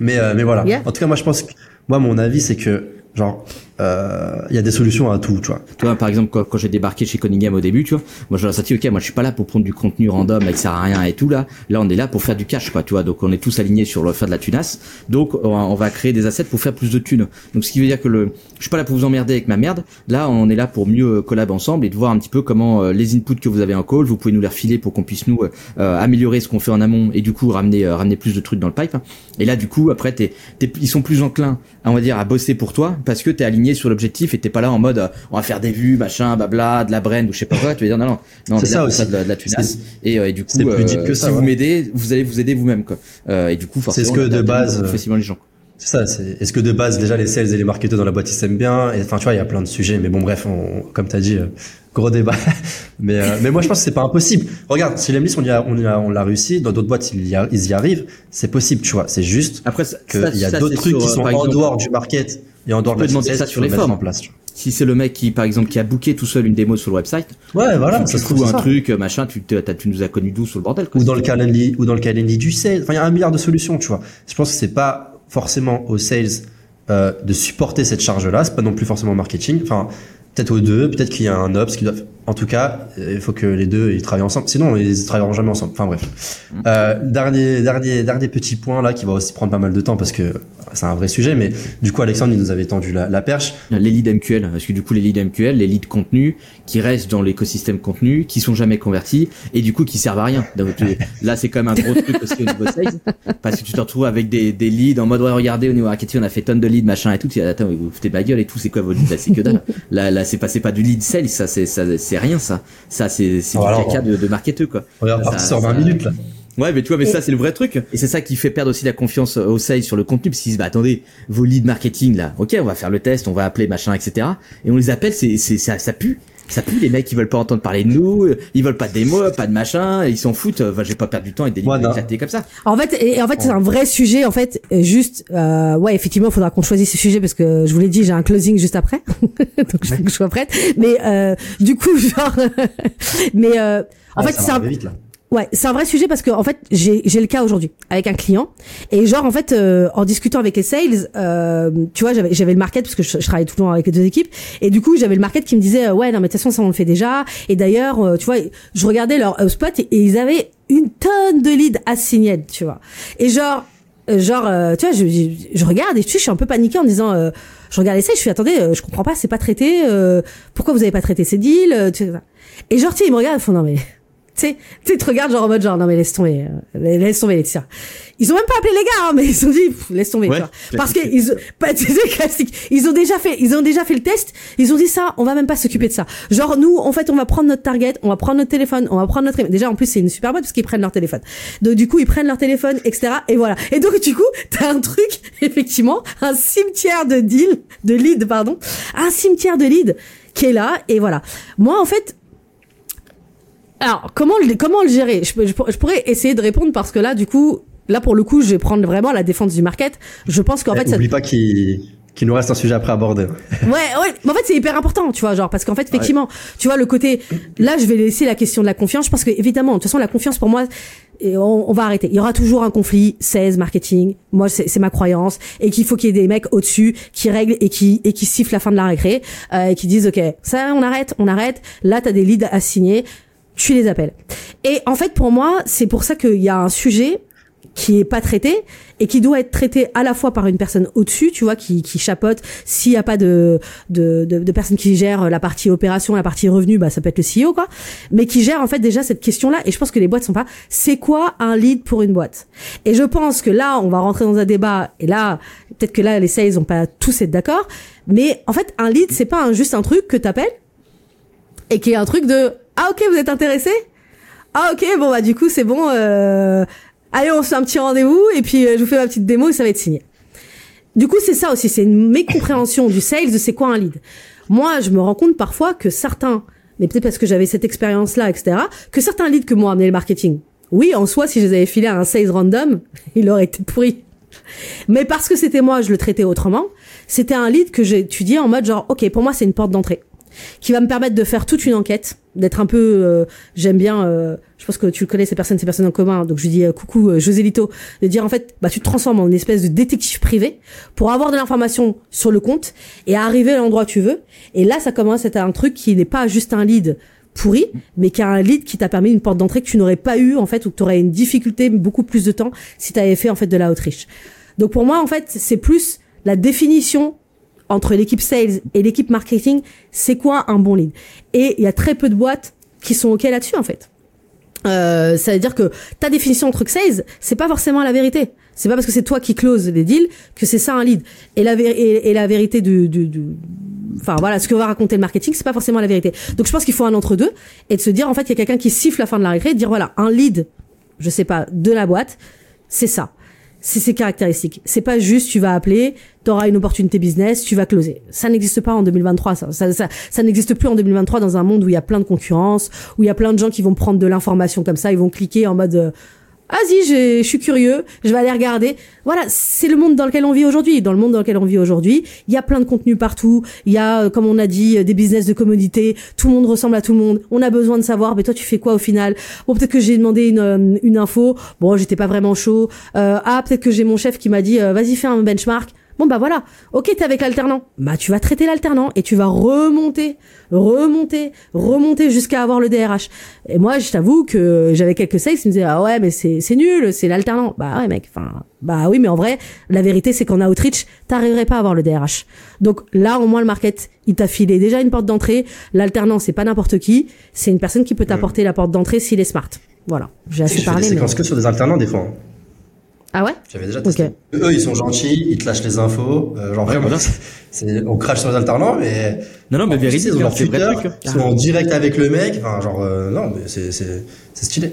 Mais euh, mais voilà. Yeah. En tout cas moi je pense que moi mon avis c'est que genre euh, il y a des solutions à tout, tu vois. Tu vois, par exemple, quand, quand j'ai débarqué chez Cunningham au début, tu vois, moi ai sorti, ok, moi je suis pas là pour prendre du contenu random, qui sert à rien et tout là. Là, on est là pour faire du cash, quoi, tu vois. Donc on est tous alignés sur le faire de la tunasse. Donc on va, créer des assets pour faire plus de thunes. Donc ce qui veut dire que le, je suis pas là pour vous emmerder avec ma merde. Là, on est là pour mieux euh, collab ensemble et de voir un petit peu comment euh, les inputs que vous avez en call, vous pouvez nous les refiler pour qu'on puisse nous euh, euh, améliorer ce qu'on fait en amont et du coup ramener euh, ramener plus de trucs dans le pipe. Et là, du coup, après, t'es, t'es- ils sont plus enclins, on va dire, à bosser pour toi parce que t'es aligné sur l'objectif et t'es pas là en mode, euh, on va faire des vues, machin, blabla, de la brand ou je sais pas quoi. Tu vas dire non, non, non, on C'est ça aussi. de la, de la tunasse. Et, euh, et du coup, c'est plus que euh, ça, si vous ouais. m'aidez, vous allez vous aider vous-même, quoi. Et du coup, C'est ce forcément, que de base, facilement les gens. C'est ça, c'est est-ce que de base déjà les sales et les marketeurs dans la boîte ils s'aiment bien? Enfin tu vois il y a plein de sujets mais bon bref on, comme t'as dit euh, gros débat *laughs* mais euh, mais moi je pense que c'est pas impossible regarde si l'Emlis on y a on y a on l'a réussi dans d'autres boîtes ils y, a- ils y arrivent c'est possible tu vois c'est juste Après, ça, que ça- il y a d'autres trucs sur, qui sont en exemple, dehors du market et de peux la demander ça sur les forums. en place Si c'est le mec qui, par exemple, qui a booké tout seul une démo sur le website, vois. ouais voilà tu ça se trouve un ça. truc, machin, tu, nous as connu d'où sur le bordel, quoi. ou dans le calendrier ou dans le calendrier du sales enfin il y a un milliard de solutions tu vois je pense que c'est pas forcément aux sales euh, de supporter cette charge là c'est pas non plus forcément au marketing enfin peut-être aux deux peut-être qu'il y a un ops qui doit en tout cas euh, il faut que les deux ils travaillent ensemble. Sinon ils travailleront jamais ensemble. Enfin bref. Euh, dernier dernier dernier petit point là qui va aussi prendre pas mal de temps parce que c'est un vrai sujet mais du coup Alexandre il nous avait tendu la, la perche. Les leads MQL, parce que du coup les leads MQL, les leads contenu, qui restent dans l'écosystème contenu, qui sont jamais convertis, et du coup qui servent à rien. Donc, là c'est quand même un gros truc aussi au niveau sales, parce que tu te retrouves avec des, des leads en mode ouais regardez au niveau marketing on a fait tonnes de leads machin et tout, tu dis attends vous foutez ma gueule et tout, c'est quoi vos leads? Là c'est que dalle. Là là c'est pas pas du lead sales, ça c'est c'est rien ça, ça c'est c'est Voilà, du caca de, de marketeur quoi. on va Ça- partir sur ça- 20 minutes là Ouais, mais tu vois, mais ça, c'est le vrai truc. Et c'est ça qui fait perdre aussi la confiance au sales sur le contenu, parce qu'ils se disent, bah, attendez, vos leads marketing, là, ok, on va faire le test, on va appeler, machin, etc. Et on les appelle, c'est, c'est, ça, ça pue. Ça pue les mecs, ils veulent pas entendre parler de nous, ils veulent pas de démo, pas de machin, ils s'en foutent. Enfin, je vais pas perdre du temps avec des leads comme ça. En fait, et en fait, c'est un vrai sujet. En fait, juste, euh, ouais, effectivement, il faudra qu'on choisisse ce sujet parce que je vous l'ai dit, j'ai un closing juste après, *laughs* donc je faut que je sois prête. Mais euh, du coup, *laughs* genre, *laughs* mais euh, en Ouais, fait, ça c'est un, vite là. Ouais, c'est un vrai sujet parce que en fait, j'ai j'ai le cas aujourd'hui avec un client et genre en fait euh, en discutant avec les sales, euh, tu vois, j'avais j'avais le market parce que je, travaille tout le temps avec les deux équipes et du coup, j'avais le market qui me disait euh, ouais, non mais de toute façon ça on le fait déjà et d'ailleurs, euh, tu vois, je regardais leur HubSpot et, et ils avaient une tonne de leads assignés, tu vois. Et genre euh, genre tu vois, je, je, regarde et je suis je suis un peu paniquée en me disant je regarde les sales, je suis attendez, je comprends pas, c'est pas traité, pourquoi vous avez pas traité ces deals, tu sais, et genre tu sais, ils me regardent, ils font non mais tu sais, tu te regardent genre en mode genre, non mais laisse tomber, euh, laisse tomber Laetitia. Ils ont même pas appelé les gars, hein, mais ils ont dit, pff, laisse tomber, Ouais. Parce que ils, ont- pas, *laughs* classique. Ils ont déjà fait, ils ont déjà fait le test. Ils ont dit ça, on va même pas s'occuper de ça. Genre nous, en fait, on va prendre notre target, on va prendre notre téléphone, on va prendre notre, déjà en plus c'est une super boîte parce qu'ils prennent leur téléphone. Donc du coup ils prennent leur téléphone, etc. Et voilà. Et donc du coup t'as un truc, *laughs* effectivement, un cimetière de deal, de lead, pardon, un cimetière de lead qui est là. Et voilà. Moi en fait, alors, comment le, comment le gérer? Je, je, je pourrais essayer de répondre parce que là, du coup, là pour le coup, je vais prendre vraiment la défense du market. Je pense qu'en Eh, fait, ça, Oublie pas qu'il qu'il nous reste un sujet après à aborder. ouais, ouais, mais en fait, c'est hyper important, tu vois, genre parce qu'en fait, effectivement, tu vois le côté. Là, je vais laisser la question de la confiance parce que évidemment, de toute façon, la confiance pour moi, et on, on va arrêter. Il y aura toujours un conflit 16 marketing. Moi, c'est c'est ma croyance et qu'il faut qu'il y ait des mecs au-dessus qui règlent et qui et qui sifflent la fin de la récré euh, et qui disent ok, ça, on arrête, on arrête. Là, t'as des leads à signer tu les appelles. Et en fait, pour moi, c'est pour ça qu'il y a un sujet qui est pas traité et qui doit être traité à la fois par une personne au-dessus, tu vois, qui, qui chapote. S'il y a pas de, de, de, de personne qui gère la partie opération, la partie revenu, bah ça peut être le CEO, quoi. Mais qui gère en fait déjà cette question-là. Et je pense que les boîtes sont pas. C'est quoi un lead pour une boîte? Et je pense que là, on va rentrer dans un débat. Et là, peut-être que là, les sales ont pas tous être d'accord. Mais en fait, un lead, c'est pas juste un truc que t'appelles et qui est un truc de ah ok vous êtes intéressé? Ah ok bon bah du coup c'est bon euh, allez on se fait un petit rendez-vous et puis euh, je vous fais ma petite démo et ça va être signé. Du coup c'est ça aussi c'est une mécompréhension du sales de c'est quoi un lead. Moi je me rends compte parfois que certains mais peut-être parce que j'avais cette expérience là etc que certains leads que m'ont amené le marketing oui en soi si je les avais filés à un sales random *laughs* il aurait été pourri. Mais parce que c'était moi, je le traitais autrement. C'était un lead que étudié en mode genre, ok, pour moi c'est une porte d'entrée qui va me permettre de faire toute une enquête, d'être un peu, euh, j'aime bien, euh, je pense que tu connais ces personnes, ces personnes en commun, donc je lui dis euh, coucou euh, José Lito, de dire en fait, bah tu te transformes en une espèce de détective privé pour avoir de l'information sur le compte et arriver à l'endroit où tu veux. Et là, ça commence à être un truc qui n'est pas juste un lead pourri, mais qui a un lead qui t'a permis une porte d'entrée que tu n'aurais pas eu en fait ou que tu aurais une difficulté beaucoup plus de temps si tu avais fait en fait de la Autriche. Donc pour moi en fait, c'est plus la définition entre l'équipe sales et l'équipe marketing, c'est quoi un bon lead? Et il y a très peu de boîtes qui sont ok là-dessus en fait. Euh, ça veut dire que ta définition entre sales, c'est pas forcément la vérité. C'est pas parce que c'est toi qui close les deals que c'est ça un lead. Et la, et, et la vérité du, du, du- enfin voilà, ce que va raconter le marketing, c'est pas forcément la vérité. Donc je pense qu'il faut un entre deux et de se dire en fait il y a quelqu'un qui siffle la fin de la récré, et de dire voilà un lead, je sais pas, de la boîte, c'est ça. C'est ses caractéristiques. C'est pas juste tu vas appeler, tu auras une opportunité business, tu vas closer. Ça n'existe pas en 2023. Ça, ça, ça, ça n'existe plus en 2023 dans un monde où il y a plein de concurrence, où il y a plein de gens qui vont prendre de l'information comme ça, ils vont cliquer en mode euh, vas-y, j'ai- je suis curieux, je vais aller regarder. Voilà, c'est le monde dans lequel on vit aujourd'hui. Dans le monde dans lequel on vit aujourd'hui, il y a plein de contenu partout. Il y a, euh, comme on a dit, euh, des business de commodité. Tout le monde ressemble à tout le monde. On a besoin de savoir, mais toi, tu fais quoi au final? Bon, peut-être que j'ai demandé une, euh, une info. Bon, j'étais pas vraiment chaud. Euh, ah, peut-être que j'ai mon chef qui m'a dit, vas-y, fais un benchmark. Bon bah voilà, ok t'es avec l'alternant, bah tu vas traiter l'alternant et tu vas remonter, remonter, remonter jusqu'à avoir le DRH. Et moi je t'avoue que j'avais quelques sales qui me disaient ah ouais mais c'est c'est nul, c'est l'alternant. Bah ouais mec, enfin bah oui mais en vrai la vérité c'est qu'en outreach t'arriverais pas à avoir le DRH. Donc là au moins le market il t'a filé déjà une porte d'entrée. L'alternant c'est pas n'importe qui, c'est une personne qui peut t'apporter la porte d'entrée s'il est smart. Voilà, j'ai Je assez fais des parlé. Mais... séquences que sur des alternants des fois. hein. Ah ouais J'avais déjà testé. Eux, ils sont gentils, ils te lâchent les infos. euh, genre vraiment, *laughs* c'est, on crache sur les alternants, mais Non, non, mais véridique, ils ont tuteur, truc. ils sont en direct avec le mec. Enfin, genre, euh, non, mais c'est, c'est, c'est stylé.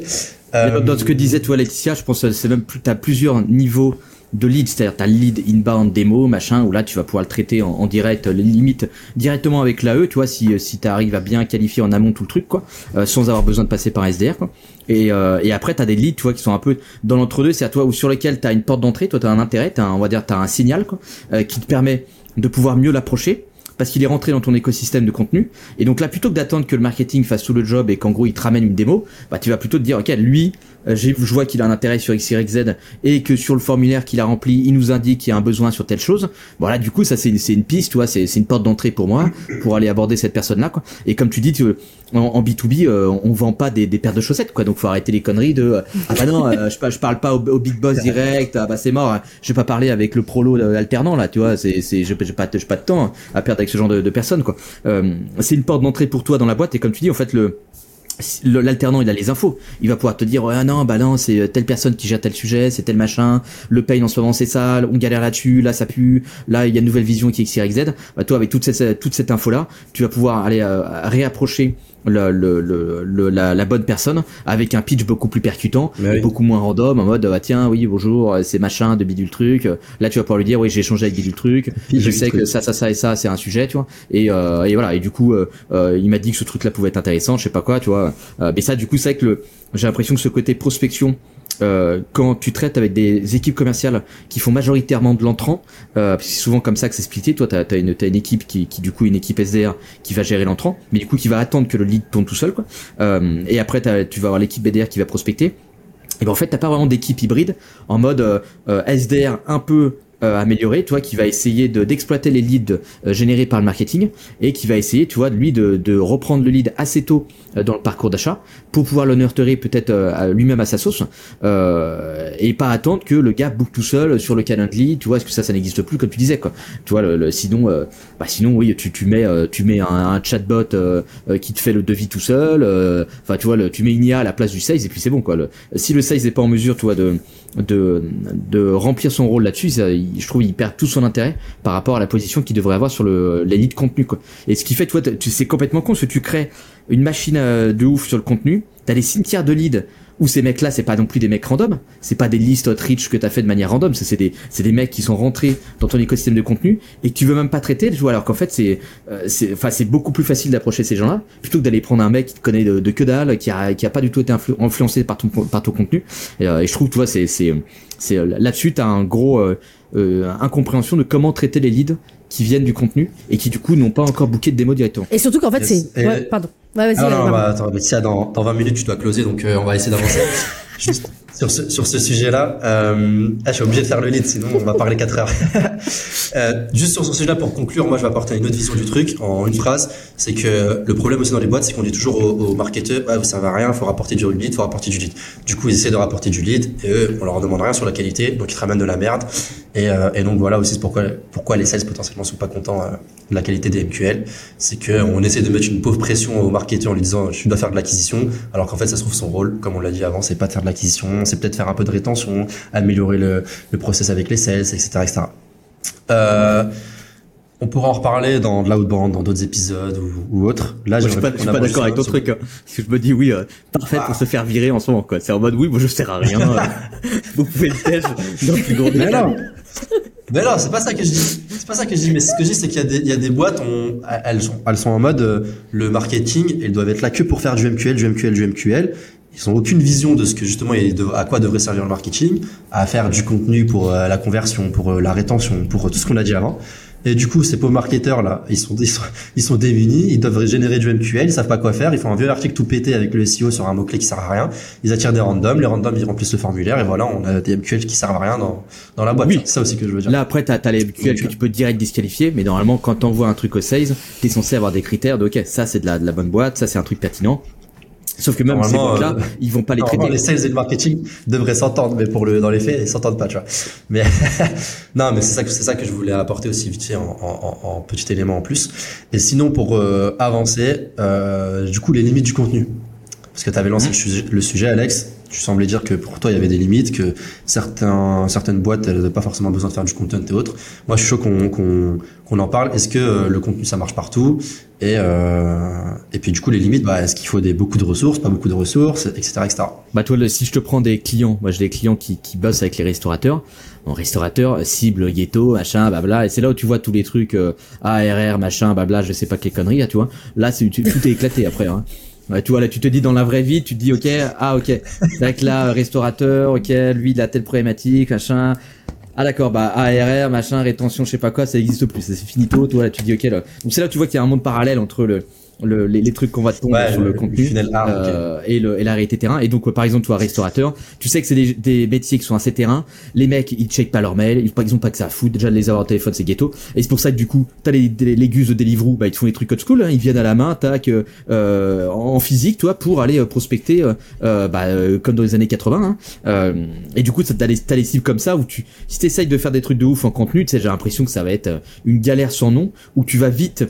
Euh, Dans, dans ce que disait toi Laetitia, je pense que c'est même plus t'as plusieurs niveaux de lead, c'est-à-dire t'as lead inbound démo, machin, où là tu vas pouvoir le traiter en, en direct, limite directement avec l'AE, tu vois, si, si tu arrives à bien qualifier en amont tout le truc, quoi, euh, sans avoir besoin de passer par SDR, quoi. Et, euh, et après t'as des leads, tu vois, qui sont un peu dans l'entre-deux, c'est à toi ou sur lequel t'as une porte d'entrée, toi t'as un intérêt, t'as on va dire t'as un signal, quoi, euh, qui te permet de pouvoir mieux l'approcher parce qu'il est rentré dans ton écosystème de contenu. Et donc là, plutôt que d'attendre que le marketing fasse tout le job et qu'en gros il te ramène une démo, bah tu vas plutôt te dire ok lui, euh, je vois qu'il a un intérêt sur X, Y, Z et que sur le formulaire qu'il a rempli, il nous indique qu'il y a un besoin sur telle chose. Voilà, du coup ça c'est une, une piste, tu vois, c'est une porte d'entrée pour moi pour aller aborder cette personne là quoi. Et comme tu dis, tu, en, B2B, euh, on vend pas des, des, paires de chaussettes quoi, donc faut arrêter les conneries de euh, ah bah non, je, je parle pas au, big boss direct, ah bah c'est mort, je vais pas parler avec le prolo alternant là, tu vois, c'est c'est j'ai pas pas de temps à perdre avec ce genre de, de personnes quoi. c'est une porte d'entrée pour toi dans la boîte et comme tu dis en fait le l'alternant il a les infos. Il va pouvoir te dire ah non bah non c'est telle personne qui gère tel sujet c'est tel machin. Le paye en ce moment c'est ça on galère là-dessus là ça pue. Là il y a une nouvelle vision qui est X Y Z. Bah toi avec toute cette toute cette info là tu vas pouvoir aller euh, réapprocher le, le, le, la, la, bonne personne avec un pitch beaucoup plus percutant, beaucoup moins random, en mode bah tiens oui bonjour c'est machin de bidule truc. Là tu vas pouvoir lui dire oui j'ai échangé avec bidule truc, je sais que ça ça ça et ça c'est un sujet tu vois. Et, euh, et voilà et du coup euh, euh, il m'a dit que ce truc là pouvait être intéressant, je sais pas quoi tu vois. mais ça du coup c'est que j'ai l'impression que ce côté prospection euh, quand tu traites avec des équipes commerciales qui font majoritairement de l'entrant, euh, c'est souvent comme ça que c'est splitté. Toi, t'as as une, équipe qui, du coup, une équipe SDR qui va gérer l'entrant, mais du coup, qui va attendre que le lead tourne tout seul, quoi. Euh, et après, tu vas avoir l'équipe BDR qui va prospecter. Et ben en fait, t'as pas vraiment d'équipe hybride en mode euh SDR un peu euh, amélioré, toi, qui va essayer de d'exploiter les leads euh, générés par le marketing et qui va essayer, tu vois, lui de, de reprendre le lead assez tôt euh, dans le parcours d'achat pour pouvoir le peut-être lui-même à sa sauce et pas attendre que le gars book tout seul sur le Calendly, tu vois, est-ce que ça, ça n'existe plus comme tu disais, quoi. Tu vois, le, sinon, bah sinon, oui, tu, tu mets, tu mets un, chatbot qui te fait le devis tout seul, enfin, tu vois, le, tu mets une IA à la place du sales et puis c'est bon, quoi. Le, si le sales n'est pas en mesure, tu vois, de de, de remplir son rôle là-dessus, je trouve il perd tout son intérêt par rapport à la position qu'il devrait avoir sur le les de contenu quoi. Et ce qui fait toi tu c'est complètement con parce que tu crées une machine euh, de ouf sur le contenu, t'as des cimetières de leads où ces mecs-là, c'est pas non plus des mecs random, c'est pas des listes outreach que t'as fait de manière random, c'est des, c'est des mecs qui sont rentrés dans ton écosystème de contenu et que tu veux même pas traiter, tu vois, alors qu'en fait c'est, euh, c'est, enfin c'est beaucoup plus facile d'approcher ces gens-là plutôt que d'aller prendre un mec qui te connaît de, de, que dalle, qui a, qui a pas du tout été influencé par ton, par ton contenu. Et, euh, et je trouve, tu vois, c'est, c'est, c'est là-dessus t'as un gros euh, euh, incompréhension de comment traiter les leads qui viennent du contenu et qui du coup n'ont pas encore booké de démo directement. Et surtout qu'en fait c'est, ouais, pardon. Ouais, vas-y. Ah non, bah, attends, mais si dans, dans 20 minutes tu dois closer, donc euh, on va essayer d'avancer. *laughs* Juste sur ce, sur ce sujet-là, euh, ah, je suis obligé de faire le lead, sinon on va parler 4 heures. *laughs* euh, juste sur ce sujet-là, pour conclure, moi je vais apporter une autre vision du truc en une phrase. C'est que le problème aussi dans les boîtes, c'est qu'on dit toujours aux, aux marketeurs, ouais, ça va rien, faut rapporter du lead, faut rapporter du lead. Du coup, ils essaient de rapporter du lead et eux, on leur demande rien sur la qualité, donc ils te ramènent de la merde. Et, euh, et donc voilà aussi pourquoi, pourquoi les sales potentiellement sont pas contents euh, de la qualité des MQL. C'est qu'on essaie de mettre une pauvre pression aux marketeurs en lui disant, je dois faire de l'acquisition, alors qu'en fait, ça se trouve son rôle, comme on l'a dit avant, c'est pas de faire de l'acquisition, c'est peut-être faire un peu de rétention, améliorer le, le process avec les sales, etc., etc. Euh, on pourra en reparler dans de l'outbound, dans d'autres épisodes ou, ou autres. Là, je suis pas, d'accord avec ton truc. Hein. Je me dis, oui, euh, parfait pour ah. se faire virer en ce moment, quoi. C'est en mode, oui, moi, je sers à rien. *laughs* vous pouvez le test dans le plus gros Mais non. Mais non, c'est pas ça que je dis. C'est pas ça que je dis. Mais ce que je dis, c'est qu'il y a des, il y a des boîtes, on, elles sont, elles sont en mode, euh, le marketing, elles doivent être là que pour faire du MQL, du MQL, du MQL. Ils ont aucune vision de ce que justement à quoi devrait servir le marketing, à faire du contenu pour euh, la conversion, pour la rétention, pour tout ce qu'on a dit avant. Et du coup, ces pauvres marketeurs là, ils sont, ils sont, ils sont démunis, ils doivent générer du MQL, ils savent pas quoi faire, ils font un vieux article tout pété avec le SEO sur un mot-clé qui sert à rien, ils attirent des randoms, les randoms ils remplissent le formulaire et voilà, on a des MQL qui servent à rien dans, dans la boîte. Oui. Ça aussi que je veux dire. Là après, t'as, as les MQL que tu peux direct disqualifier, mais normalement quand t'envoies un truc au sales, t'es censé avoir des critères de ok, ça c'est de la, de la bonne boîte, ça c'est un truc pertinent, Sauf que même ces boîtes-là, euh, ils vont pas les traiter. Les sales et le marketing devraient s'entendre, mais pour le dans les faits, ils s'entendent pas, tu vois. Mais *laughs* non, mais c'est ça que c'est ça que je voulais apporter aussi vite fait en, en, en petit élément en plus. Et sinon, pour euh, avancer, euh, du coup, les limites du contenu, parce que tu avais lancé le, mmh. sujet, le, sujet, Alex. Tu semblais dire que pour toi il y avait des limites, que certains, certaines boîtes elles n'avaient pas forcément besoin de faire du content et autres. Moi je suis chaud qu'on qu'on qu'on en parle. Est-ce que euh, le contenu ça marche partout? Et euh, et puis du coup les limites, bah est-ce qu'il faut des beaucoup de ressources, pas beaucoup de ressources, etc. etc. Bah toi si je te prends des clients, moi j'ai des clients qui qui bossent avec les restaurateurs. En restaurateur cible ghetto machin blabla et c'est là où tu vois tous les trucs euh, ARR machin blabla je sais pas quelles conneries là tu vois là c'est tout est éclaté après hein. Ouais, tu vois là, tu te dis dans la vraie vie, tu te dis ok, ah ok, avec là restaurateur, ok, lui il a telle problématique, machin. Ah d'accord, bah ARR, machin, rétention, je sais pas quoi, ça existe plus, c'est finito. Toi là, tu dis ok là. Donc c'est là tu vois qu'il y a un monde parallèle entre le le, les, les, trucs qu'on va te tomber sur le, contenu euh, et, le, et la réalité terrain. Et donc, par exemple, toi, restaurateur, tu sais que c'est des, des métiers qui sont assez terrain. Les mecs, ils checkent pas leur mail, ils, ils ont pas que ça à foutre. Déjà, de les avoir au téléphone, c'est ghetto. Et c'est pour ça que du coup, t'as les, les, les gus de Deliveroo, bah, ils te font des trucs old school. Hein. Ils viennent à la main, tac, euh, en physique, toi, pour aller euh, prospecter, euh, euh, bah, comme dans les années 80. Hein. et du coup, t'as les, as les cibles comme ça où tu, si t'essayes de faire des trucs de ouf en contenu, tu sais, j'ai l'impression que ça va être une galère sans nom, où tu vas vite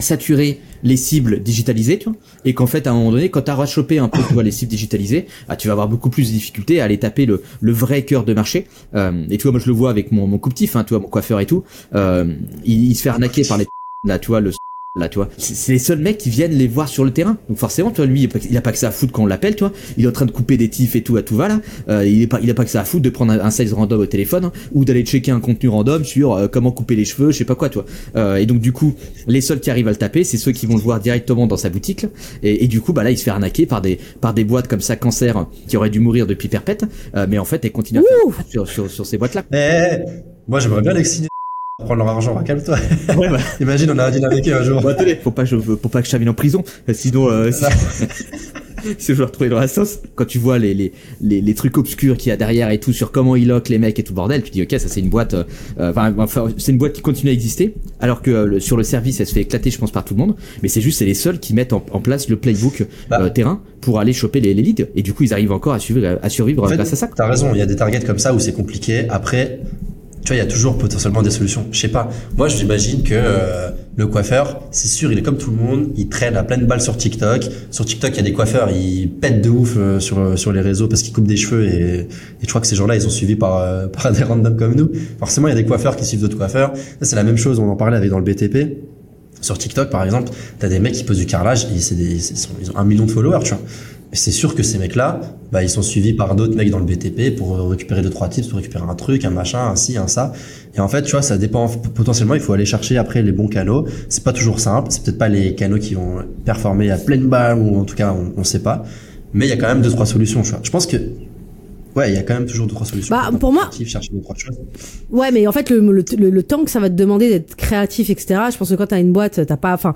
saturer les cibles digitalisées, tu vois, et qu'en fait à un moment donné, quand tu as chopé un peu tu vois, les cibles digitalisées, ah, tu vas avoir beaucoup plus de difficultés à aller taper le, le vrai cœur de marché. Euh, et tu vois, moi je le vois avec mon, mon coupe-tif, hein, tu vois, mon coiffeur et tout, euh, il, il, se fait arnaquer par les *laughs* là, tu vois, le Là, tu vois, c'est les seuls mecs qui viennent les voir sur le terrain. Donc forcément, toi, lui, il a pas que ça à foutre quand on l'appelle, tu vois. Il est en train de couper des tifs et tout à tout va là. Euh, il est pas, il a pas que ça à foutre de prendre un, sales random au téléphone hein, ou d'aller checker un contenu random sur euh, comment couper les cheveux, je sais pas quoi, toi. Euh, et donc du coup, les seuls qui arrivent à le taper, c'est ceux qui vont le voir directement dans sa boutique. Et, et, du coup, bah là, il se fait arnaquer par des, par des boîtes comme ça, cancer, qui auraient dû mourir depuis perpète. Euh, mais en fait, elles continuent à faire sur, sur, sur, ces boîtes là. Eh, moi, j'aimerais bien les prendre leur argent, calme-toi. *laughs* Ouais, bah. Imagine, on a un deal avec eux un jour. Bah, faut pas, je, faut pas que je termine en prison. Sinon, euh, *laughs* si, *laughs* si je veux retrouver dans la sauce, quand tu vois les, les, les, les trucs obscurs qu'il y a derrière et tout sur comment ils lock les mecs et tout le bordel, tu dis, ok, ça c'est une boîte, euh, enfin, c'est une boîte qui continue à exister, alors que euh, sur le service, elle se fait éclater, je pense, par tout le monde, mais c'est juste, c'est les seuls qui mettent en, en place le playbook bah. euh, terrain pour aller choper les, les leads, et du coup, ils arrivent encore à, suivre, à survivre grâce à ça. T'as raison, il y a des targets comme ça où c'est compliqué. Après, tu vois, il y a toujours potentiellement des solutions. Je sais pas. Moi, j'imagine que euh, le coiffeur, c'est sûr, il est comme tout le monde, il traîne à pleine balle sur TikTok. Sur TikTok, il y a des coiffeurs, ils pètent de ouf euh, sur euh, sur les réseaux parce qu'ils coupent des cheveux et, et je crois que ces gens-là, ils sont suivis par *laughs* par des randoms comme nous. Forcément, il y a des coiffeurs qui suivent d'autres coiffeurs. c'est la même chose. On en parlait avec dans le BTP. Sur TikTok, par exemple, t'as des mecs qui posent du carrelage et des, ils ont un million de followers, tu vois c'est sûr que ces mecs-là, bah, ils sont suivis par d'autres mecs dans le BTP pour récupérer deux trois tips, pour récupérer un truc, un machin, un ci, un ça. Et en fait, tu vois, ça dépend. Potentiellement, il faut aller chercher après les bons canaux. C'est pas toujours simple. C'est peut-être pas les canaux qui vont performer à pleine balle ou en tout cas, on, on sait pas. Mais il y a quand même deux trois solutions. Tu vois. Je pense que Ouais, il y a quand même toujours deux trois solutions. Bah, pour moi, chercher deux trois choses. Ouais, mais en fait, le, le, le, temps que ça va te demander d'être créatif, etc. Je pense que quand t'as une boîte, t'as pas, enfin,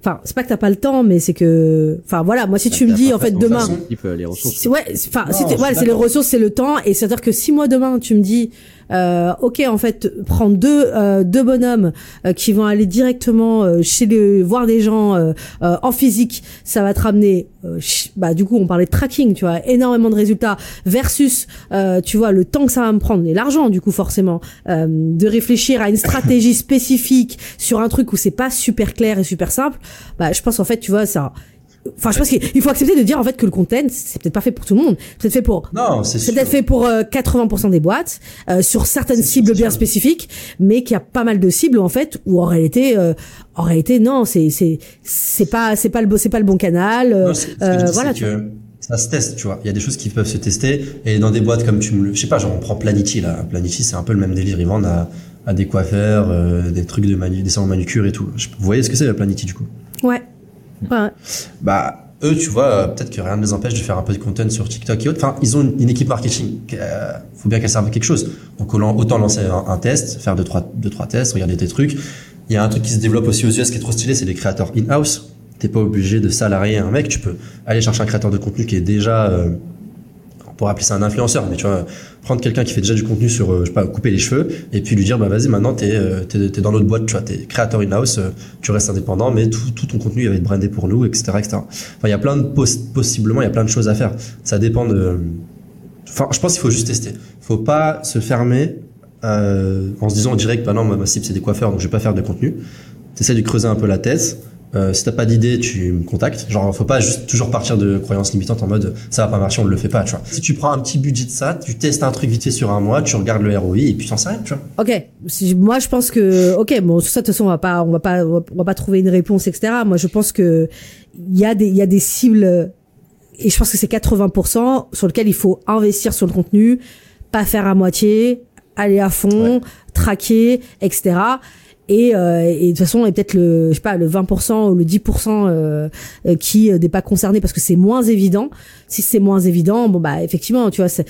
enfin c'est pas que t'as pas le temps mais c'est que enfin voilà moi si tu me dis en fait demain les ressources ouais enfin ouais, c'est les ressources c'est le temps et c'est à dire que si moi demain tu me dis euh, ok en fait prendre deux euh, deux bonhommes euh, qui vont aller directement euh, chez les voir des gens euh, en physique. Ça va te ramener bah du coup on parlait de tracking tu vois énormément de résultats versus tu vois le temps que ça va me prendre et l'argent du coup forcément. De réfléchir à une stratégie spécifique sur un truc où c'est pas super clair et super simple bah je pense en fait tu vois ça Enfin, je pense qu'il faut accepter de dire en fait que le content, c'est peut-être pas fait pour tout le monde. C'est peut-être fait pour. Non, c'est C'est peut-être fait pour 80% euh, des boîtes euh, sur certaines cibles bien spécifiques, mais qu'il y a pas mal de cibles en fait où en réalité, euh, en réalité, non, c'est c'est c'est pas c'est pas le c'est pas le bon canal. Non, euh, voilà. Que ça se teste, tu vois. Il y a des choses qui peuvent se tester et dans des boîtes comme tu me, je sais pas, genre on prend Planity là. Planity, c'est un peu le même délire. Ils vendent à, à des coiffeurs, des trucs de manu, des salons manucure et tout. Vous voyez ce que c'est la Planity du coup? Ouais. Ouais. Bah, eux, tu vois, euh, peut-être que rien ne les empêche de faire un peu de content sur TikTok et autres. Enfin, ils ont une, équipe marketing. Euh, faut bien qu'elle serve à quelque chose. Donc, autant lancer un, test, faire deux trois, deux, trois tests, regarder tes trucs. Il y a un truc qui se développe aussi aux US qui est trop stylé, c'est les créateurs in-house. T'es pas obligé de salarier un mec, tu peux aller chercher un créateur de contenu qui est déjà euh, pour appeler ça un influenceur, mais tu vois, prendre quelqu'un qui fait déjà du contenu sur, euh, je sais pas, couper les cheveux, et puis lui dire, bah vas-y, maintenant t'es euh, es, dans notre boîte, tu vois, t'es créateur in-house, euh, tu restes indépendant, mais tout, tout ton contenu il va être brandé pour nous, etc., etc. Enfin, il y a plein de possiblement, il y a plein de choses à faire. Ça dépend de. Enfin, je pense qu'il faut juste tester. Faut pas se fermer en se disant direct, bah non, ma cible c'est des coiffeurs, donc je vais pas faire de contenu. T'essaies de creuser un peu la tête Euh, si t'as pas d'idée, tu me contactes. Genre, faut pas juste toujours partir de croyances limitantes en mode ça va pas marcher, on ne le fait pas, tu vois. Si tu prends un petit budget de ça, tu testes un truc vite fait sur un mois, tu regardes le ROI et puis t'en sais rien, tu vois. Ok, si, moi je pense que ok bon sur ça de toute façon on va pas on va pas on va pas trouver une réponse etc. Moi je pense que il y a des il y a des cibles et je pense que c'est 80% sur lequel il faut investir sur le contenu, pas faire à moitié, aller à fond, traquer etc. Et, euh, et de toute façon, et peut-être le, je sais pas, le 20% ou le 10% euh, euh, qui n'est pas concerné parce que c'est moins évident. Si c'est moins évident, bon bah effectivement, tu vois, c'est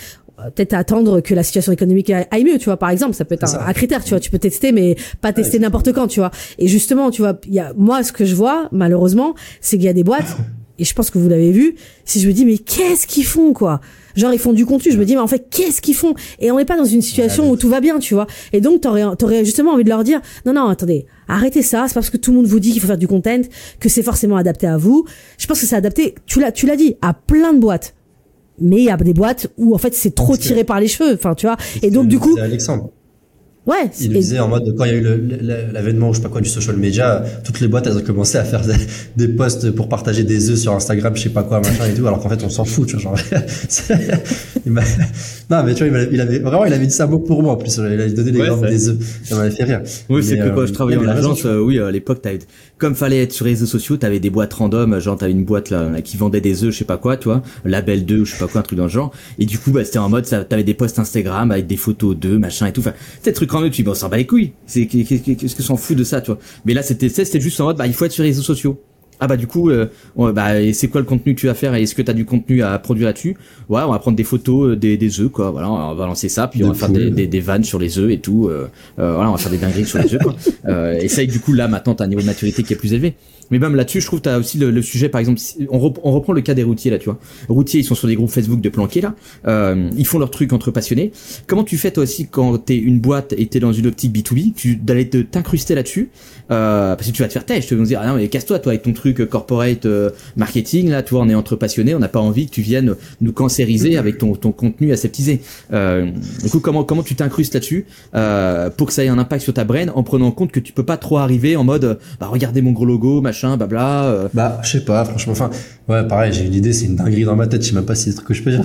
peut-être attendre que la situation économique aille mieux, tu vois, par exemple, ça peut être un, critère, tu vois, tu peux tester, mais pas tester n'importe quand, tu vois. Et justement, tu vois, il y a, moi, ce que je vois, malheureusement, c'est qu'il y a des boîtes, *laughs* et je pense que vous l'avez vu, si je me dis, mais qu'est-ce qu'ils font, quoi? Genre ils font du contenu, je me dis mais en fait qu'est-ce qu'ils font? Et on n'est pas dans une situation où tout va bien, tu vois. Et donc t'aurais aurais justement envie de leur dire non non attendez arrêtez ça, c'est parce que tout le monde vous dit qu'il faut faire du content que c'est forcément adapté à vous. Je pense que c'est adapté, tu l'as tu l'as dit, à plein de boîtes. Mais il y a des boîtes où en fait c'est trop tiré par les cheveux, enfin tu vois. Et donc du coup Alexandre. Ouais. Il le disait en mode quand il y a eu l'avènement, je sais pas quoi, du social media, toutes les boîtes elles ont commencé à faire des, posts pour partager des œufs sur Instagram, je sais pas quoi, machin et tout, alors qu'en fait on s'en fout, tu vois. Genre, *laughs* non mais tu vois, il avait vraiment, il avait dit ça mot pour moi en plus. Il avait donné l'exemple des œufs, ça m'avait fait rire. Oui, c'est que quand je euh, travaillais en agence, euh, oui, à l'époque, comme fallait être sur les réseaux sociaux, t'avais des boîtes random, genre t'avais une boîte là qui vendait des œufs, je sais pas quoi, tu vois, label 2 ou je sais pas quoi, un truc dans le genre. Et du coup, bah c'était en mode, t'avais des posts Instagram avec des photos d'eux, machin et tout. Enfin, c'était truc en mode, tu dis, bon, on s'en bat les couilles. C'est qu'est-ce que s'en fout de ça, tu vois. Mais là, c'était c'était juste en mode, bah il faut être sur les réseaux sociaux. Ah bah du coup, euh, bah c'est quoi le contenu que tu vas faire et est-ce que tu as du contenu à produire là-dessus? Ouais, on va prendre des photos euh, des, des œufs quoi. Voilà, on va lancer ça, puis on va faire des, des, des, vannes sur les œufs et tout. Euh, euh, voilà, on va faire des dingueries sur les œufs quoi. *laughs* Euh, et ça, du coup là maintenant t'as un niveau de maturité qui est plus élevé. Mais même là-dessus, je trouve tu as aussi le, le, sujet, par exemple, on, reprend le cas des routiers là, tu vois. Routiers, ils sont sur des groupes Facebook de planqués là, euh, ils font leur truc entre passionnés. Comment tu fais toi aussi quand t'es une boîte et t'es dans une optique B2B, tu d'aller te t'incruster là-dessus, euh, parce que tu vas te faire têche, tu vas me dire ah non mais casse-toi toi avec ton truc corporate euh, marketing là, toi on est entre passionnés, on n'a pas envie que tu viennes nous cancériser avec ton ton contenu aseptisé. Euh, du coup comment comment tu t'incrustes là-dessus euh, pour que ça ait un impact sur ta brain en prenant en compte que tu peux pas trop arriver en mode bah regardez mon gros logo machin blabla. Euh. Bah, je sais pas, franchement. Enfin, ouais, pareil, j'ai une idée, c'est une dinguerie dans ma tête. Je sais même pas si c'est ce que je peux dire.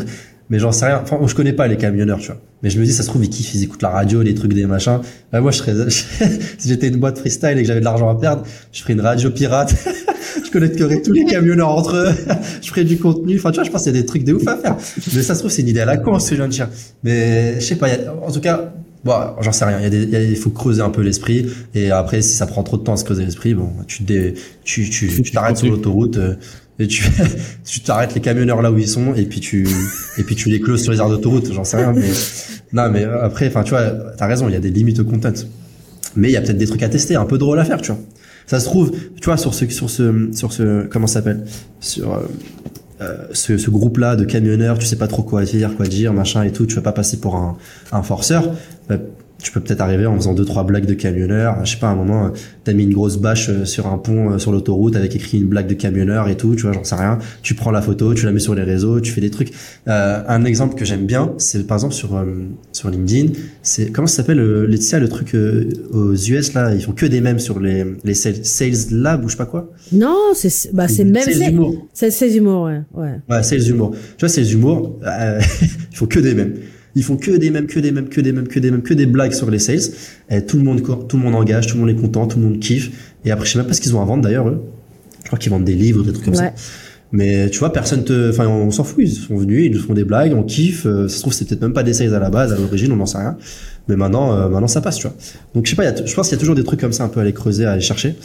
Mais j'en sais rien. Enfin, je connais pas les camionneurs, tu vois. Mais je me dis, ça se trouve, ils kiffent, ils écoutent la radio, les trucs, des machins. Bah, moi, je serais, *laughs* si j'étais une boîte freestyle et que j'avais de l'argent à perdre, je ferais une radio pirate. *laughs* je connecterais tous les camionneurs entre eux. je ferais du contenu. Enfin, tu vois, je pense qu'il y a des trucs de ouf à faire. Mais ça se trouve, c'est une idée à la con, ce genre de chien. Mais, je sais pas, en tout cas, Bon, j'en sais rien. Il, y a il faut creuser un peu l'esprit. Et après, si ça prend trop de temps à se creuser l'esprit, bon, tu dé, tu, tu, tu t'arrêtes sur l'autoroute euh, et tu, *laughs* tu t'arrêtes les camionneurs là où ils sont et puis tu, et puis tu les closes sur les aires d'autoroute. J'en sais rien. Mais *laughs* non, mais après, enfin, tu vois, t'as raison. Il y a des limites au content. Mais il y a peut-être des trucs à tester, un peu drôle à faire, tu vois. Ça se trouve, tu vois, sur ce, sur ce, sur ce, comment ça s'appelle, sur euh, euh, ce, groupe-là de camionneurs, tu sais pas trop quoi dire, quoi dire, machin et tout, tu vas pas passer pour un, un forceur. Bah, tu peux peut-être arriver en faisant deux trois blagues de camionneur. Je sais pas, à un moment, t'as mis une grosse bâche euh, sur un pont euh, sur l'autoroute avec écrit une blague de camionneur et tout. Tu vois, j'en sais rien. Tu prends la photo, tu la mets sur les réseaux, tu fais des trucs. Euh, un exemple que j'aime bien, c'est par exemple sur euh, sur LinkedIn. C'est comment ça s'appelle, Laetitia, le truc aux US là, ils font que des mêmes sur les les sales, sales lab ou je sais pas quoi? Non, c'est bah c'est même sales humour. C'est sales humour, ouais, ouais. Ouais, sales humour. Tu vois, sales humour, *laughs* ils font que des mêmes. Ils font que des mêmes, que des mêmes, que des mêmes, que des mêmes, que des blagues sur les sales. Et tout le monde, tout le monde engage, tout le monde est content, tout le monde kiffe. Et après, je sais même pas ce qu'ils ont à vendre d'ailleurs, eux. Je crois qu'ils vendent des livres, des trucs comme ça. Mais tu vois, personne te, enfin, on s'en fout. Ils sont venus, ils nous font des blagues, on kiffe. Euh, ça se trouve, c'est peut-être même pas des sales à la base, à l'origine, on n'en sait rien. Mais maintenant, euh, maintenant, ça passe, tu vois. Donc, je sais pas, je pense qu'il y a toujours des trucs comme ça un peu à aller creuser, à aller chercher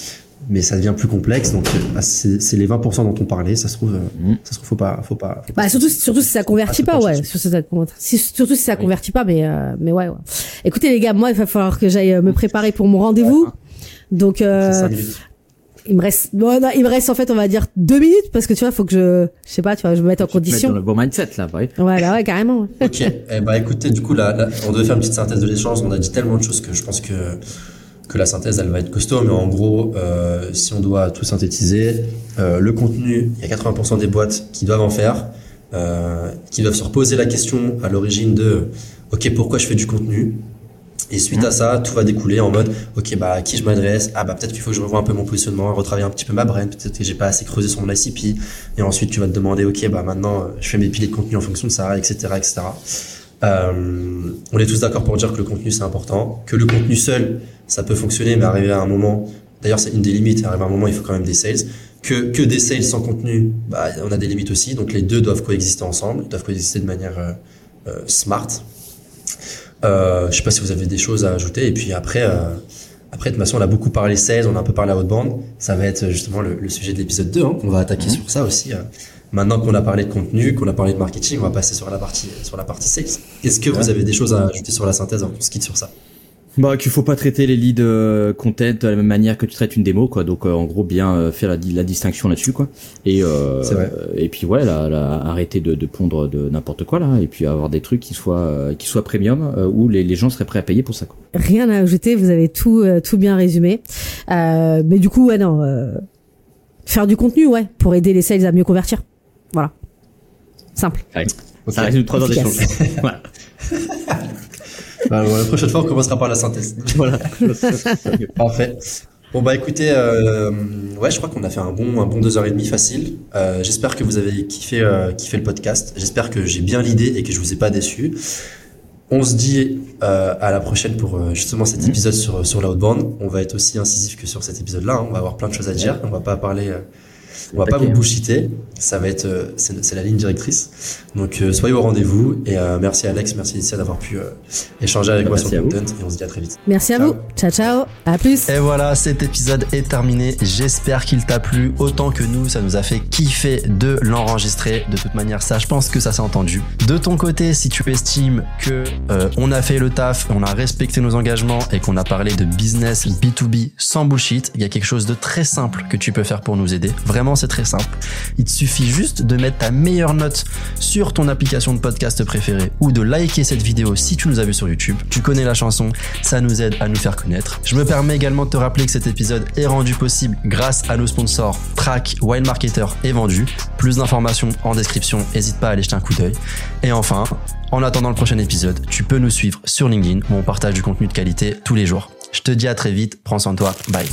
mais ça devient plus complexe. Donc, bah, c'est les 20% dont on parlait. Ça se trouve, euh, mm. ça se trouve, faut pas, faut pas. Faut bah, surtout, surtout si ça convertit pas, ouais. surtout si ça convertit pas, mais, euh, mais ouais, ouais. Écoutez, les gars, moi, il va falloir que j'aille euh, me préparer pour mon rendez-vous. Donc, euh, il me reste, bon, non, il me reste en fait, on va dire deux minutes parce que tu vois, faut que je, je sais pas, tu vois, je me mette en condition. Dans le bon mindset là, ouais. Ouais, là, ouais, carrément. ok. Eh bah, écoutez, du coup, là, on devait faire une petite synthèse de l'échange. On a dit tellement de choses que je pense que que la synthèse elle va être costaud, mais en gros, euh, si on doit tout synthétiser, euh, le contenu, il y a 80% des boîtes qui doivent en faire, euh, qui doivent se reposer la question à l'origine de, ok, pourquoi je fais du contenu? Et suite à ça, tout va découler en mode, ok, bah, à qui je m'adresse? Ah, bah, peut-être qu'il faut que je revoie un peu mon positionnement, retravailler un petit peu ma brand, peut-être que j'ai pas assez creusé sur mon ICP. Et ensuite, tu vas te demander, ok, bah, maintenant, je fais mes piliers de contenu en fonction de ça, etc., etc. Euh, on est tous d'accord pour dire que le contenu c'est important, que le contenu seul ça peut fonctionner, mais arriver à un moment, d'ailleurs c'est une des limites, arriver à un moment il faut quand même des sales. Que, que des sales sans contenu, bah, on a des limites aussi, donc les deux doivent coexister ensemble, ils doivent coexister de manière euh, euh, smart. Euh, je sais pas si vous avez des choses à ajouter. Et puis après, euh, après de toute façon, on a beaucoup parlé sales, on a un peu parlé à haute bande. Ça va être justement le, le sujet de l'épisode 2. Hein. On va attaquer sur ça aussi. euh. Maintenant qu'on a parlé de contenu, qu'on a parlé de marketing, on va passer sur la partie sur la partie sales. Est-ce que vous avez des choses à ajouter sur la synthèse qu'on se quitte sur ça? Bah qu'il faut pas traiter les leads euh, content de la même manière que tu traites une démo quoi. Donc euh, en gros bien euh, faire la, la distinction là-dessus quoi. Et euh, C'est vrai. et puis ouais là, là, arrêter de, de pondre de n'importe quoi là et puis avoir des trucs qui soient euh, qui soient premium euh, où les, les gens seraient prêts à payer pour ça quoi. Rien à ajouter, vous avez tout, euh, tout bien résumé. Euh, mais du coup, ouais, non. euh, faire du contenu, ouais, pour aider les sales à mieux convertir. Voilà. Simple. Ça résume trois heures d'échange. *laughs* voilà. Bah, La prochaine fois, on commencera par la synthèse. *laughs* voilà. Parfait. Bon bah écoutez, euh, ouais, je crois qu'on a fait un bon un bon deux heures et demie facile. Euh, J'espère que vous avez kiffé euh, kiffé le podcast. J'espère que j'ai bien l'idée et que je vous ai pas déçu. On se dit à la prochaine pour justement cet épisode sur sur la haute bande. On va être aussi incisif que sur cet épisode-là. hein. On va avoir plein de choses à dire. On va pas parler. On va pas vous bullshiter. Ça va être euh, c'est la ligne directrice. Donc euh, soyez au rendez-vous et euh, merci Alex, merci Alicia d'avoir pu euh, échanger avec moi Merci sur à le vous. content et on se dit à très vite. Merci à Ciao. vous. Ciao, ciao. À plus. Et voilà, cet épisode est terminé. J'espère qu'il t'a plu autant que nous. Ça nous a fait kiffer de l'enregistrer. De toute manière, ça, je pense que ça s'est entendu. De ton côté, si tu estimes que euh, on a fait le taf, on a respecté nos engagements et qu'on a parlé de business B2B sans bullshit, il y a quelque chose de très simple que tu peux faire pour nous aider. C'est très simple. Il te suffit juste de mettre ta meilleure note sur ton application de podcast préférée ou de liker cette vidéo si tu nous as vu sur YouTube. Tu connais la chanson, ça nous aide à nous faire connaître. Je me permets également de te rappeler que cet épisode est rendu possible grâce à nos sponsors Track, Wild Marketer et Vendu. Plus d'informations en description, n'hésite pas à aller jeter un coup d'œil. Et enfin, en attendant le prochain épisode, tu peux nous suivre sur LinkedIn où on partage du contenu de qualité tous les jours. Je te dis à très vite, prends soin de toi, bye.